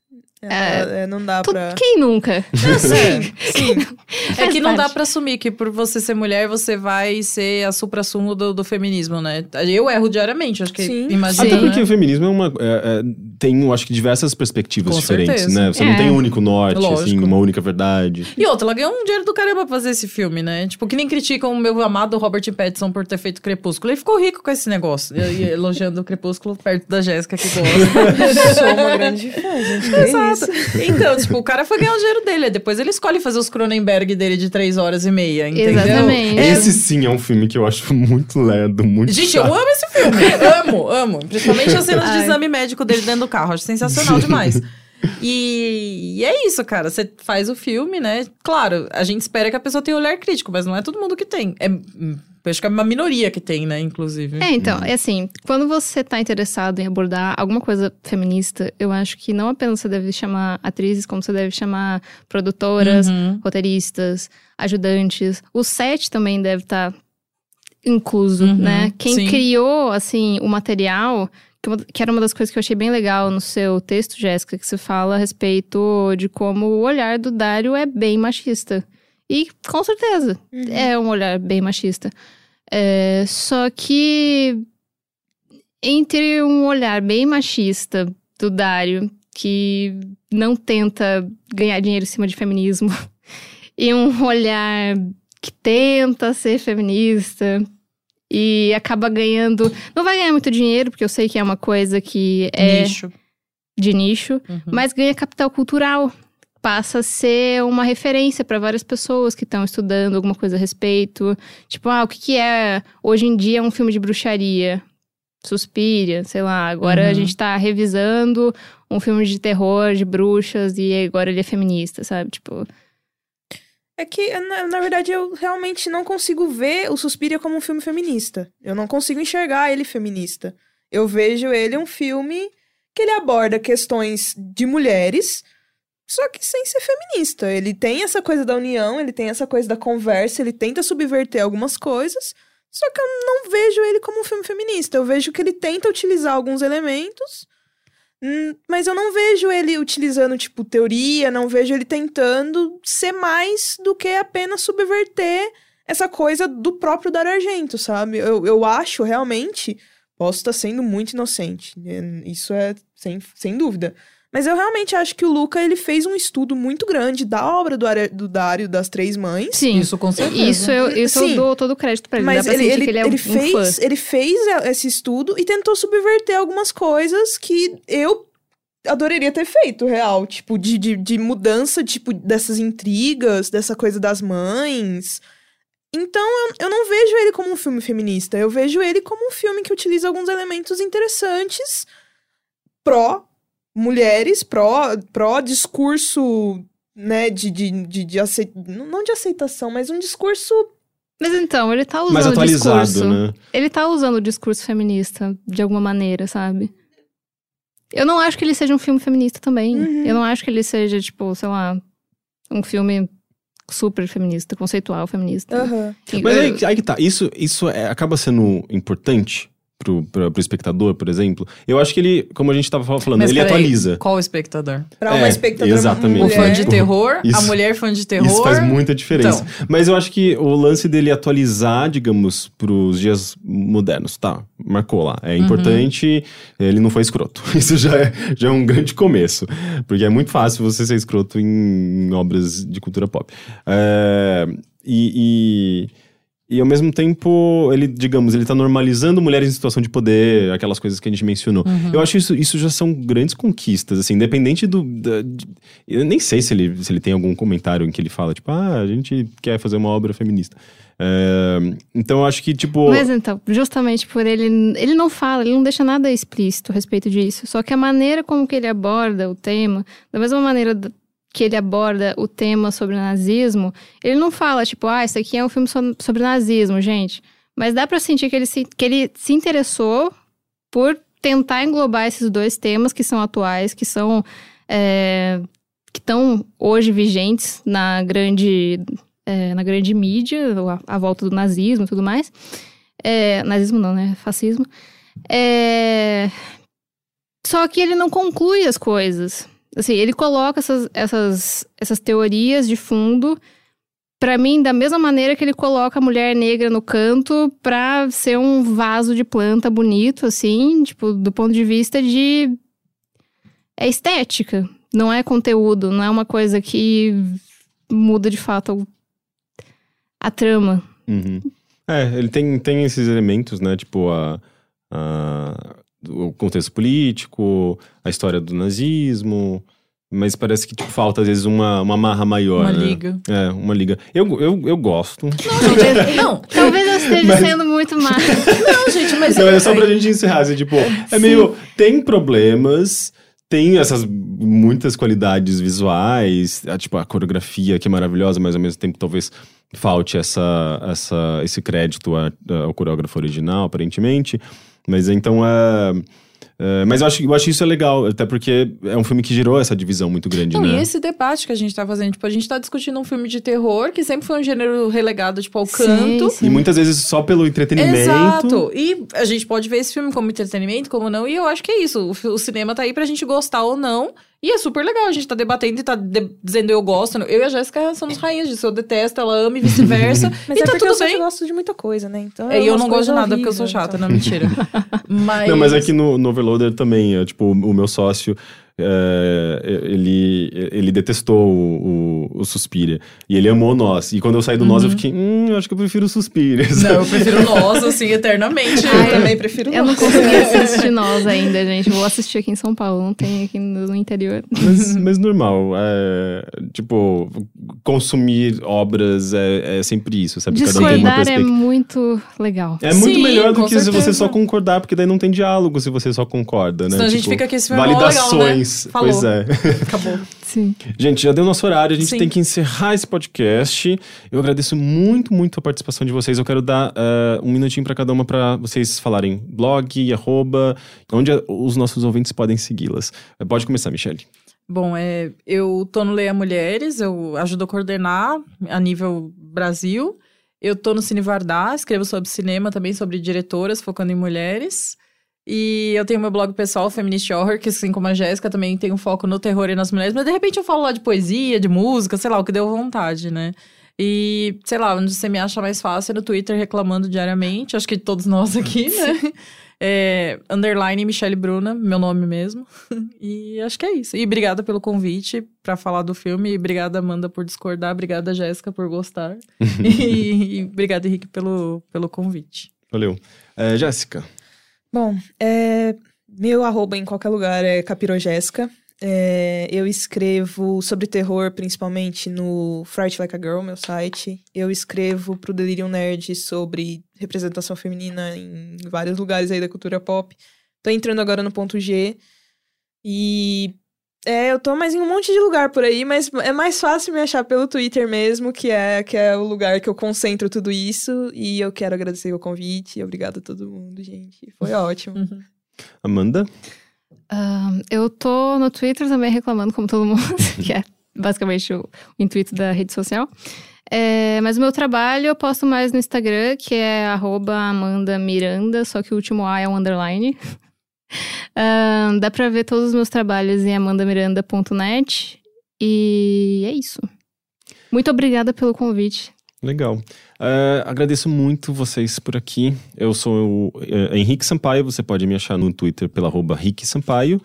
Speaker 2: É, é, não dá pra.
Speaker 4: Quem nunca?
Speaker 3: sim, sim. É que não dá pra assumir que por você ser mulher, você vai ser a supra-sumo do, do, feminismo, né? Eu erro diariamente, acho que sim. imagina.
Speaker 1: Até porque
Speaker 3: né?
Speaker 1: o feminismo é uma. É, é, tem, eu acho que, diversas perspectivas Com diferentes, certeza. né? Você não tem um único norte, assim, Lógico. assim, uma única verdade.
Speaker 3: E outra, ela ganhou um dinheiro do caramba pra fazer esse filme, né? Tipo, que nem criticam o meu amado Robert Pattinson por ter feito Crepúsculo. Ele ficou rico com esse negócio. elogiando o Crepúsculo perto da Jéssica, que gosta.
Speaker 2: Sou uma grande fã, gente. Exato.
Speaker 3: Então, tipo, o cara foi ganhar o dinheiro dele. Depois ele escolhe fazer os Cronenberg dele de três horas e meia, entendeu?
Speaker 4: Exatamente.
Speaker 1: É... Esse sim é um filme que eu acho muito lerdo, muito
Speaker 3: Gente,
Speaker 1: chato.
Speaker 3: eu amo esse filme. amo, amo. Principalmente as cenas de exame médico dele dentro do carro. Acho sensacional demais. E, e, é isso, cara. Você faz o filme, né? Claro, a gente espera que a pessoa tenha um olhar crítico, mas não é todo mundo que tem. É acho que é uma minoria que tem, né, inclusive.
Speaker 4: É, então, é assim, quando você tá interessado em abordar alguma coisa feminista, eu acho que não apenas você deve chamar atrizes, como você deve chamar produtoras, uhum. roteiristas, ajudantes. O set também deve estar tá incluso, uhum, né? Quem sim. criou, assim, o material que era uma das coisas que eu achei bem legal no seu texto, Jéssica, que você fala a respeito de como o olhar do Dário é bem machista. E com certeza uhum. é um olhar bem machista. É, só que entre um olhar bem machista do Dário, que não tenta ganhar dinheiro em cima de feminismo, e um olhar que tenta ser feminista e acaba ganhando. Não vai ganhar muito dinheiro, porque eu sei que é uma coisa que é.
Speaker 3: Nicho.
Speaker 4: De nicho, uhum. mas ganha capital cultural passa a ser uma referência para várias pessoas que estão estudando alguma coisa a respeito. Tipo, ah, o que, que é hoje em dia um filme de bruxaria? Suspira, sei lá. Agora uhum. a gente tá revisando um filme de terror, de bruxas, e agora ele é feminista, sabe? Tipo.
Speaker 2: É que, na, na, verdade, eu realmente não consigo ver o Suspiria como um filme feminista. Eu não consigo enxergar ele feminista. Eu vejo ele um filme que ele aborda questões de mulheres só que sem ser feminista. Ele tem essa coisa da união, ele tem essa coisa da conversa, ele tenta subverter algumas coisas. Só que eu não vejo ele como um filme feminista. Eu vejo que ele tenta utilizar alguns elementos, mas eu não vejo ele utilizando, tipo, teoria, não vejo ele tentando ser mais do que apenas subverter essa coisa do próprio Dar Argento, sabe? Eu, eu acho realmente. Posso estar sendo muito inocente. Isso é sem, sem dúvida. Mas eu realmente acho que o Luca, ele fez um estudo muito grande da obra do, do Dário das Três Mães.
Speaker 4: Sim.
Speaker 3: Isso com certeza.
Speaker 4: Isso eu, isso Sim. eu dou todo o crédito pra ele.
Speaker 2: Mas
Speaker 4: ele,
Speaker 2: ele, ele,
Speaker 4: é
Speaker 2: ele, um fez, ele fez esse estudo e tentou subverter algumas coisas que eu adoraria ter feito, real. Tipo, de, de, de mudança, tipo, dessas intrigas, dessa coisa das mães. Então, eu, eu não vejo ele como um filme feminista. Eu vejo ele como um filme que utiliza alguns elementos interessantes pró mulheres pró, pró discurso, né, de, de, de, de aceit... não de aceitação, mas um discurso
Speaker 4: Mas então, ele tá usando
Speaker 1: Mais
Speaker 4: o
Speaker 1: atualizado,
Speaker 4: discurso.
Speaker 1: né?
Speaker 4: Ele tá usando o discurso feminista de alguma maneira, sabe? Eu não acho que ele seja um filme feminista também.
Speaker 2: Uhum.
Speaker 4: Eu não acho que ele seja, tipo, sei lá, um filme super feminista, conceitual feminista.
Speaker 2: Aham.
Speaker 1: Mas aí, aí que tá, isso, isso é- acaba sendo importante pro, pro, pro espectador, por exemplo. Eu acho que ele, como a gente tava falando,
Speaker 3: Mas
Speaker 1: ele atualiza.
Speaker 3: Qual o espectador?
Speaker 2: Pra uma
Speaker 1: É,
Speaker 2: espectadora
Speaker 1: exatamente.
Speaker 3: O
Speaker 2: mulher.
Speaker 3: fã de terror, a
Speaker 1: Isso-
Speaker 3: mulher fã de terror.
Speaker 1: Isso faz muita diferença.
Speaker 3: Então.
Speaker 1: Mas eu acho que o lance dele atualizar, digamos, pros dias modernos, tá? Marcou lá.
Speaker 3: Uhum.
Speaker 1: É importante, ele não foi escroto. Isso já é, já é um grande começo. Porque é muito fácil você ser escroto em, em obras de cultura pop. É, e, e, e ao mesmo tempo, ele, digamos, ele tá normalizando mulheres em situação de poder, aquelas coisas que a gente mencionou.
Speaker 3: Uhum.
Speaker 1: Eu acho isso, isso já são grandes conquistas, assim, independente do. da- de- eu nem sei se ele, se ele tem algum comentário em que ele fala, tipo, ah, a gente quer fazer uma obra feminista. É, então eu acho que, tipo.
Speaker 4: Mas então, justamente por ele. Ele não fala, ele não deixa nada explícito a respeito disso. Só que a maneira como que ele aborda o tema, da mesma maneira que ele aborda o tema sobre nazismo, ele não fala, tipo, ah, isso aqui é um filme so- sobre nazismo, gente. Mas dá pra sentir que ele se, que ele se interessou por tentar englobar esses dois temas que são atuais, que são. é, que estão hoje vigentes na grande é, na grande mídia, a, a volta do nazismo e tudo mais. É, nazismo não, né? Fascismo. É, só que ele não conclui as coisas. Assim, ele coloca essas, essas, essas teorias de fundo, pra mim, da mesma maneira que ele coloca a mulher negra no canto pra ser um vaso de planta bonito, assim, tipo, do ponto de vista de. É estética, não é conteúdo, não é uma coisa que muda de fato a trama.
Speaker 1: Uhum. É, ele tem, tem esses elementos, né? Tipo, a, a- o contexto político, a história do nazismo. Mas parece que tipo, falta, às vezes, uma, uma marra maior.
Speaker 3: Uma
Speaker 1: né?
Speaker 3: liga.
Speaker 1: É, uma liga. Eu, eu, eu gosto.
Speaker 4: Talvez,
Speaker 3: Não,
Speaker 4: talvez eu esteja
Speaker 1: Mas-
Speaker 4: sendo muito má.
Speaker 3: não, gente, mas.
Speaker 1: Não, é só pra gente encerrar, assim, tipo, é meio. Tem problemas, tem essas muitas qualidades visuais, a, tipo, a coreografia que é maravilhosa, mas ao mesmo tempo talvez falte essa, essa, esse crédito a- a- ao coreógrafo original, aparentemente. Mas então é. É, mas eu acho, eu acho isso é legal, até porque é um filme que gerou essa divisão muito grande,
Speaker 3: Não,
Speaker 1: né?
Speaker 3: e esse debate que a gente tá fazendo, tipo, a gente tá discutindo um filme de terror que sempre foi um gênero relegado, tipo, ao
Speaker 4: Sim,
Speaker 3: canto.
Speaker 4: sim.
Speaker 1: E muitas vezes só pelo entretenimento.
Speaker 3: Exato. E a gente pode ver esse filme como entretenimento, como não. E eu acho que é isso. O, o cinema tá aí pra gente gostar ou não. E é super legal. A gente tá debatendo e tá de- dizendo eu gosto. Eu e a Jéssica somos rainhas disso. Eu detesto, ela ama e vice-versa.
Speaker 2: Mas
Speaker 3: e
Speaker 2: é
Speaker 3: tá
Speaker 2: porque eu
Speaker 3: tudo
Speaker 2: só
Speaker 3: bem.
Speaker 2: gosto de muita coisa, né? Então,
Speaker 3: É, E eu
Speaker 2: umas
Speaker 3: não gosto de nada porque eu sou chata,
Speaker 2: então.
Speaker 3: não, mentira. Mas.
Speaker 1: Não, mas aqui no, no Overloader também, é, tipo, o meu sócio, é, ele, ele detestou o, o, o Suspiria. E ele amou Nós. E quando eu saí do Nós, eu fiquei, hum, eu acho que eu prefiro.
Speaker 3: Uhum. Não, eu prefiro nós, assim, eternamente.
Speaker 2: Eu também prefiro
Speaker 4: Eu não
Speaker 2: nós.
Speaker 4: consegui assistir nós ainda, gente. Vou assistir aqui em São Paulo, não tem aqui no, no interior.
Speaker 1: Mas, mas normal. É, tipo, consumir obras é, é sempre isso, sabe? Um
Speaker 4: Discordar é muito legal.
Speaker 1: É muito
Speaker 3: Sim,
Speaker 1: melhor do que se você
Speaker 3: certeza.
Speaker 1: só concordar, porque daí não tem diálogo se você só concorda, né?
Speaker 3: Senão a gente
Speaker 1: Tipo,
Speaker 3: fica aqui, esse filme é mó legal, né? Falou.
Speaker 1: Pois é.
Speaker 3: Acabou.
Speaker 4: Sim.
Speaker 1: Gente, já deu nosso horário, a gente
Speaker 3: Sim.
Speaker 1: tem que encerrar esse podcast. Eu agradeço muito, muito a participação de vocês. Eu quero dar eh, um minutinho para cada uma para vocês falarem blog, arroba, onde os nossos ouvintes podem segui-las. Eh, Pode começar, Michelle.
Speaker 3: Bom, é, eu tô no Leia Mulheres, eu ajudo a coordenar a nível Brasil. Eu tô no Cine Vardar, escrevo sobre cinema, também sobre diretoras, focando em mulheres. E eu tenho meu blog pessoal, Feminist Horror, que assim como a Jéssica, também tem um foco no terror e nas mulheres. Mas de repente eu falo lá de poesia, de música, sei lá, o que deu vontade, né? E, sei lá, onde você me acha mais fácil é no Twitter reclamando diariamente. Acho que todos nós aqui, né? É, underline Michelle Bruna, meu nome mesmo. E acho que é isso. E obrigada pelo convite pra falar do filme. E obrigada, Amanda, por discordar. Obrigada, Jéssica, por gostar. e, e obrigada, Henrique, pelo, pelo convite.
Speaker 1: Valeu. Eh, Jéssica.
Speaker 2: Bom, é, meu arroba em qualquer lugar é Capirogésica. É, eu escrevo sobre terror, principalmente no Fright Like a Girl, meu site. Eu escrevo pro Delirium Nerd sobre representação feminina em vários lugares aí da cultura pop. Tô entrando agora no ponto G. E é, eu tô mais em um monte de lugar por aí, mas é mais fácil me achar pelo Twitter mesmo, que é, que é o lugar que eu concentro tudo isso. E eu quero agradecer o convite. Obrigada a todo mundo, gente. Foi ótimo.
Speaker 3: Uhum.
Speaker 1: Amanda?
Speaker 4: Ah, eu tô no Twitter também reclamando, como todo mundo, que é basicamente o, o intuito da rede social. É, mas o meu trabalho eu posto mais no Instagram, que é arroba Amanda Miranda, só que o último A é um underline. Ah, dá pra ver todos os meus trabalhos em amandamiranda.net. E é isso. Muito obrigada pelo convite.
Speaker 1: Legal. Uh, agradeço muito vocês por aqui. Eu sou o uh, Henrique Sampaio, você pode me achar no Twitter pela arroba Rick Sampaio.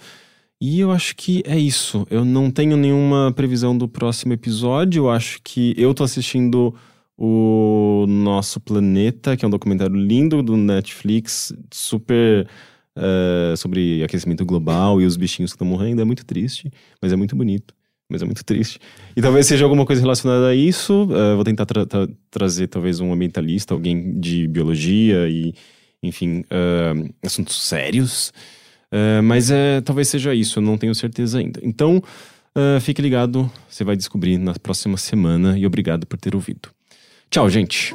Speaker 1: E eu acho que é isso. Eu não tenho nenhuma previsão do próximo episódio. Eu acho que eu tô assistindo o Nosso Planeta, que é um documentário lindo do Netflix, super uh, sobre aquecimento global e os bichinhos que estão morrendo. É muito triste, mas é muito bonito. Mas é muito triste. E talvez seja alguma coisa relacionada a isso. Uh, vou tentar tra tra trazer talvez um ambientalista, alguém de biologia e, enfim, uh, assuntos sérios. Mas é, talvez seja isso, eu não tenho certeza ainda. Então, fique ligado, você vai descobrir na próxima semana e obrigado por ter ouvido. Tchau, gente!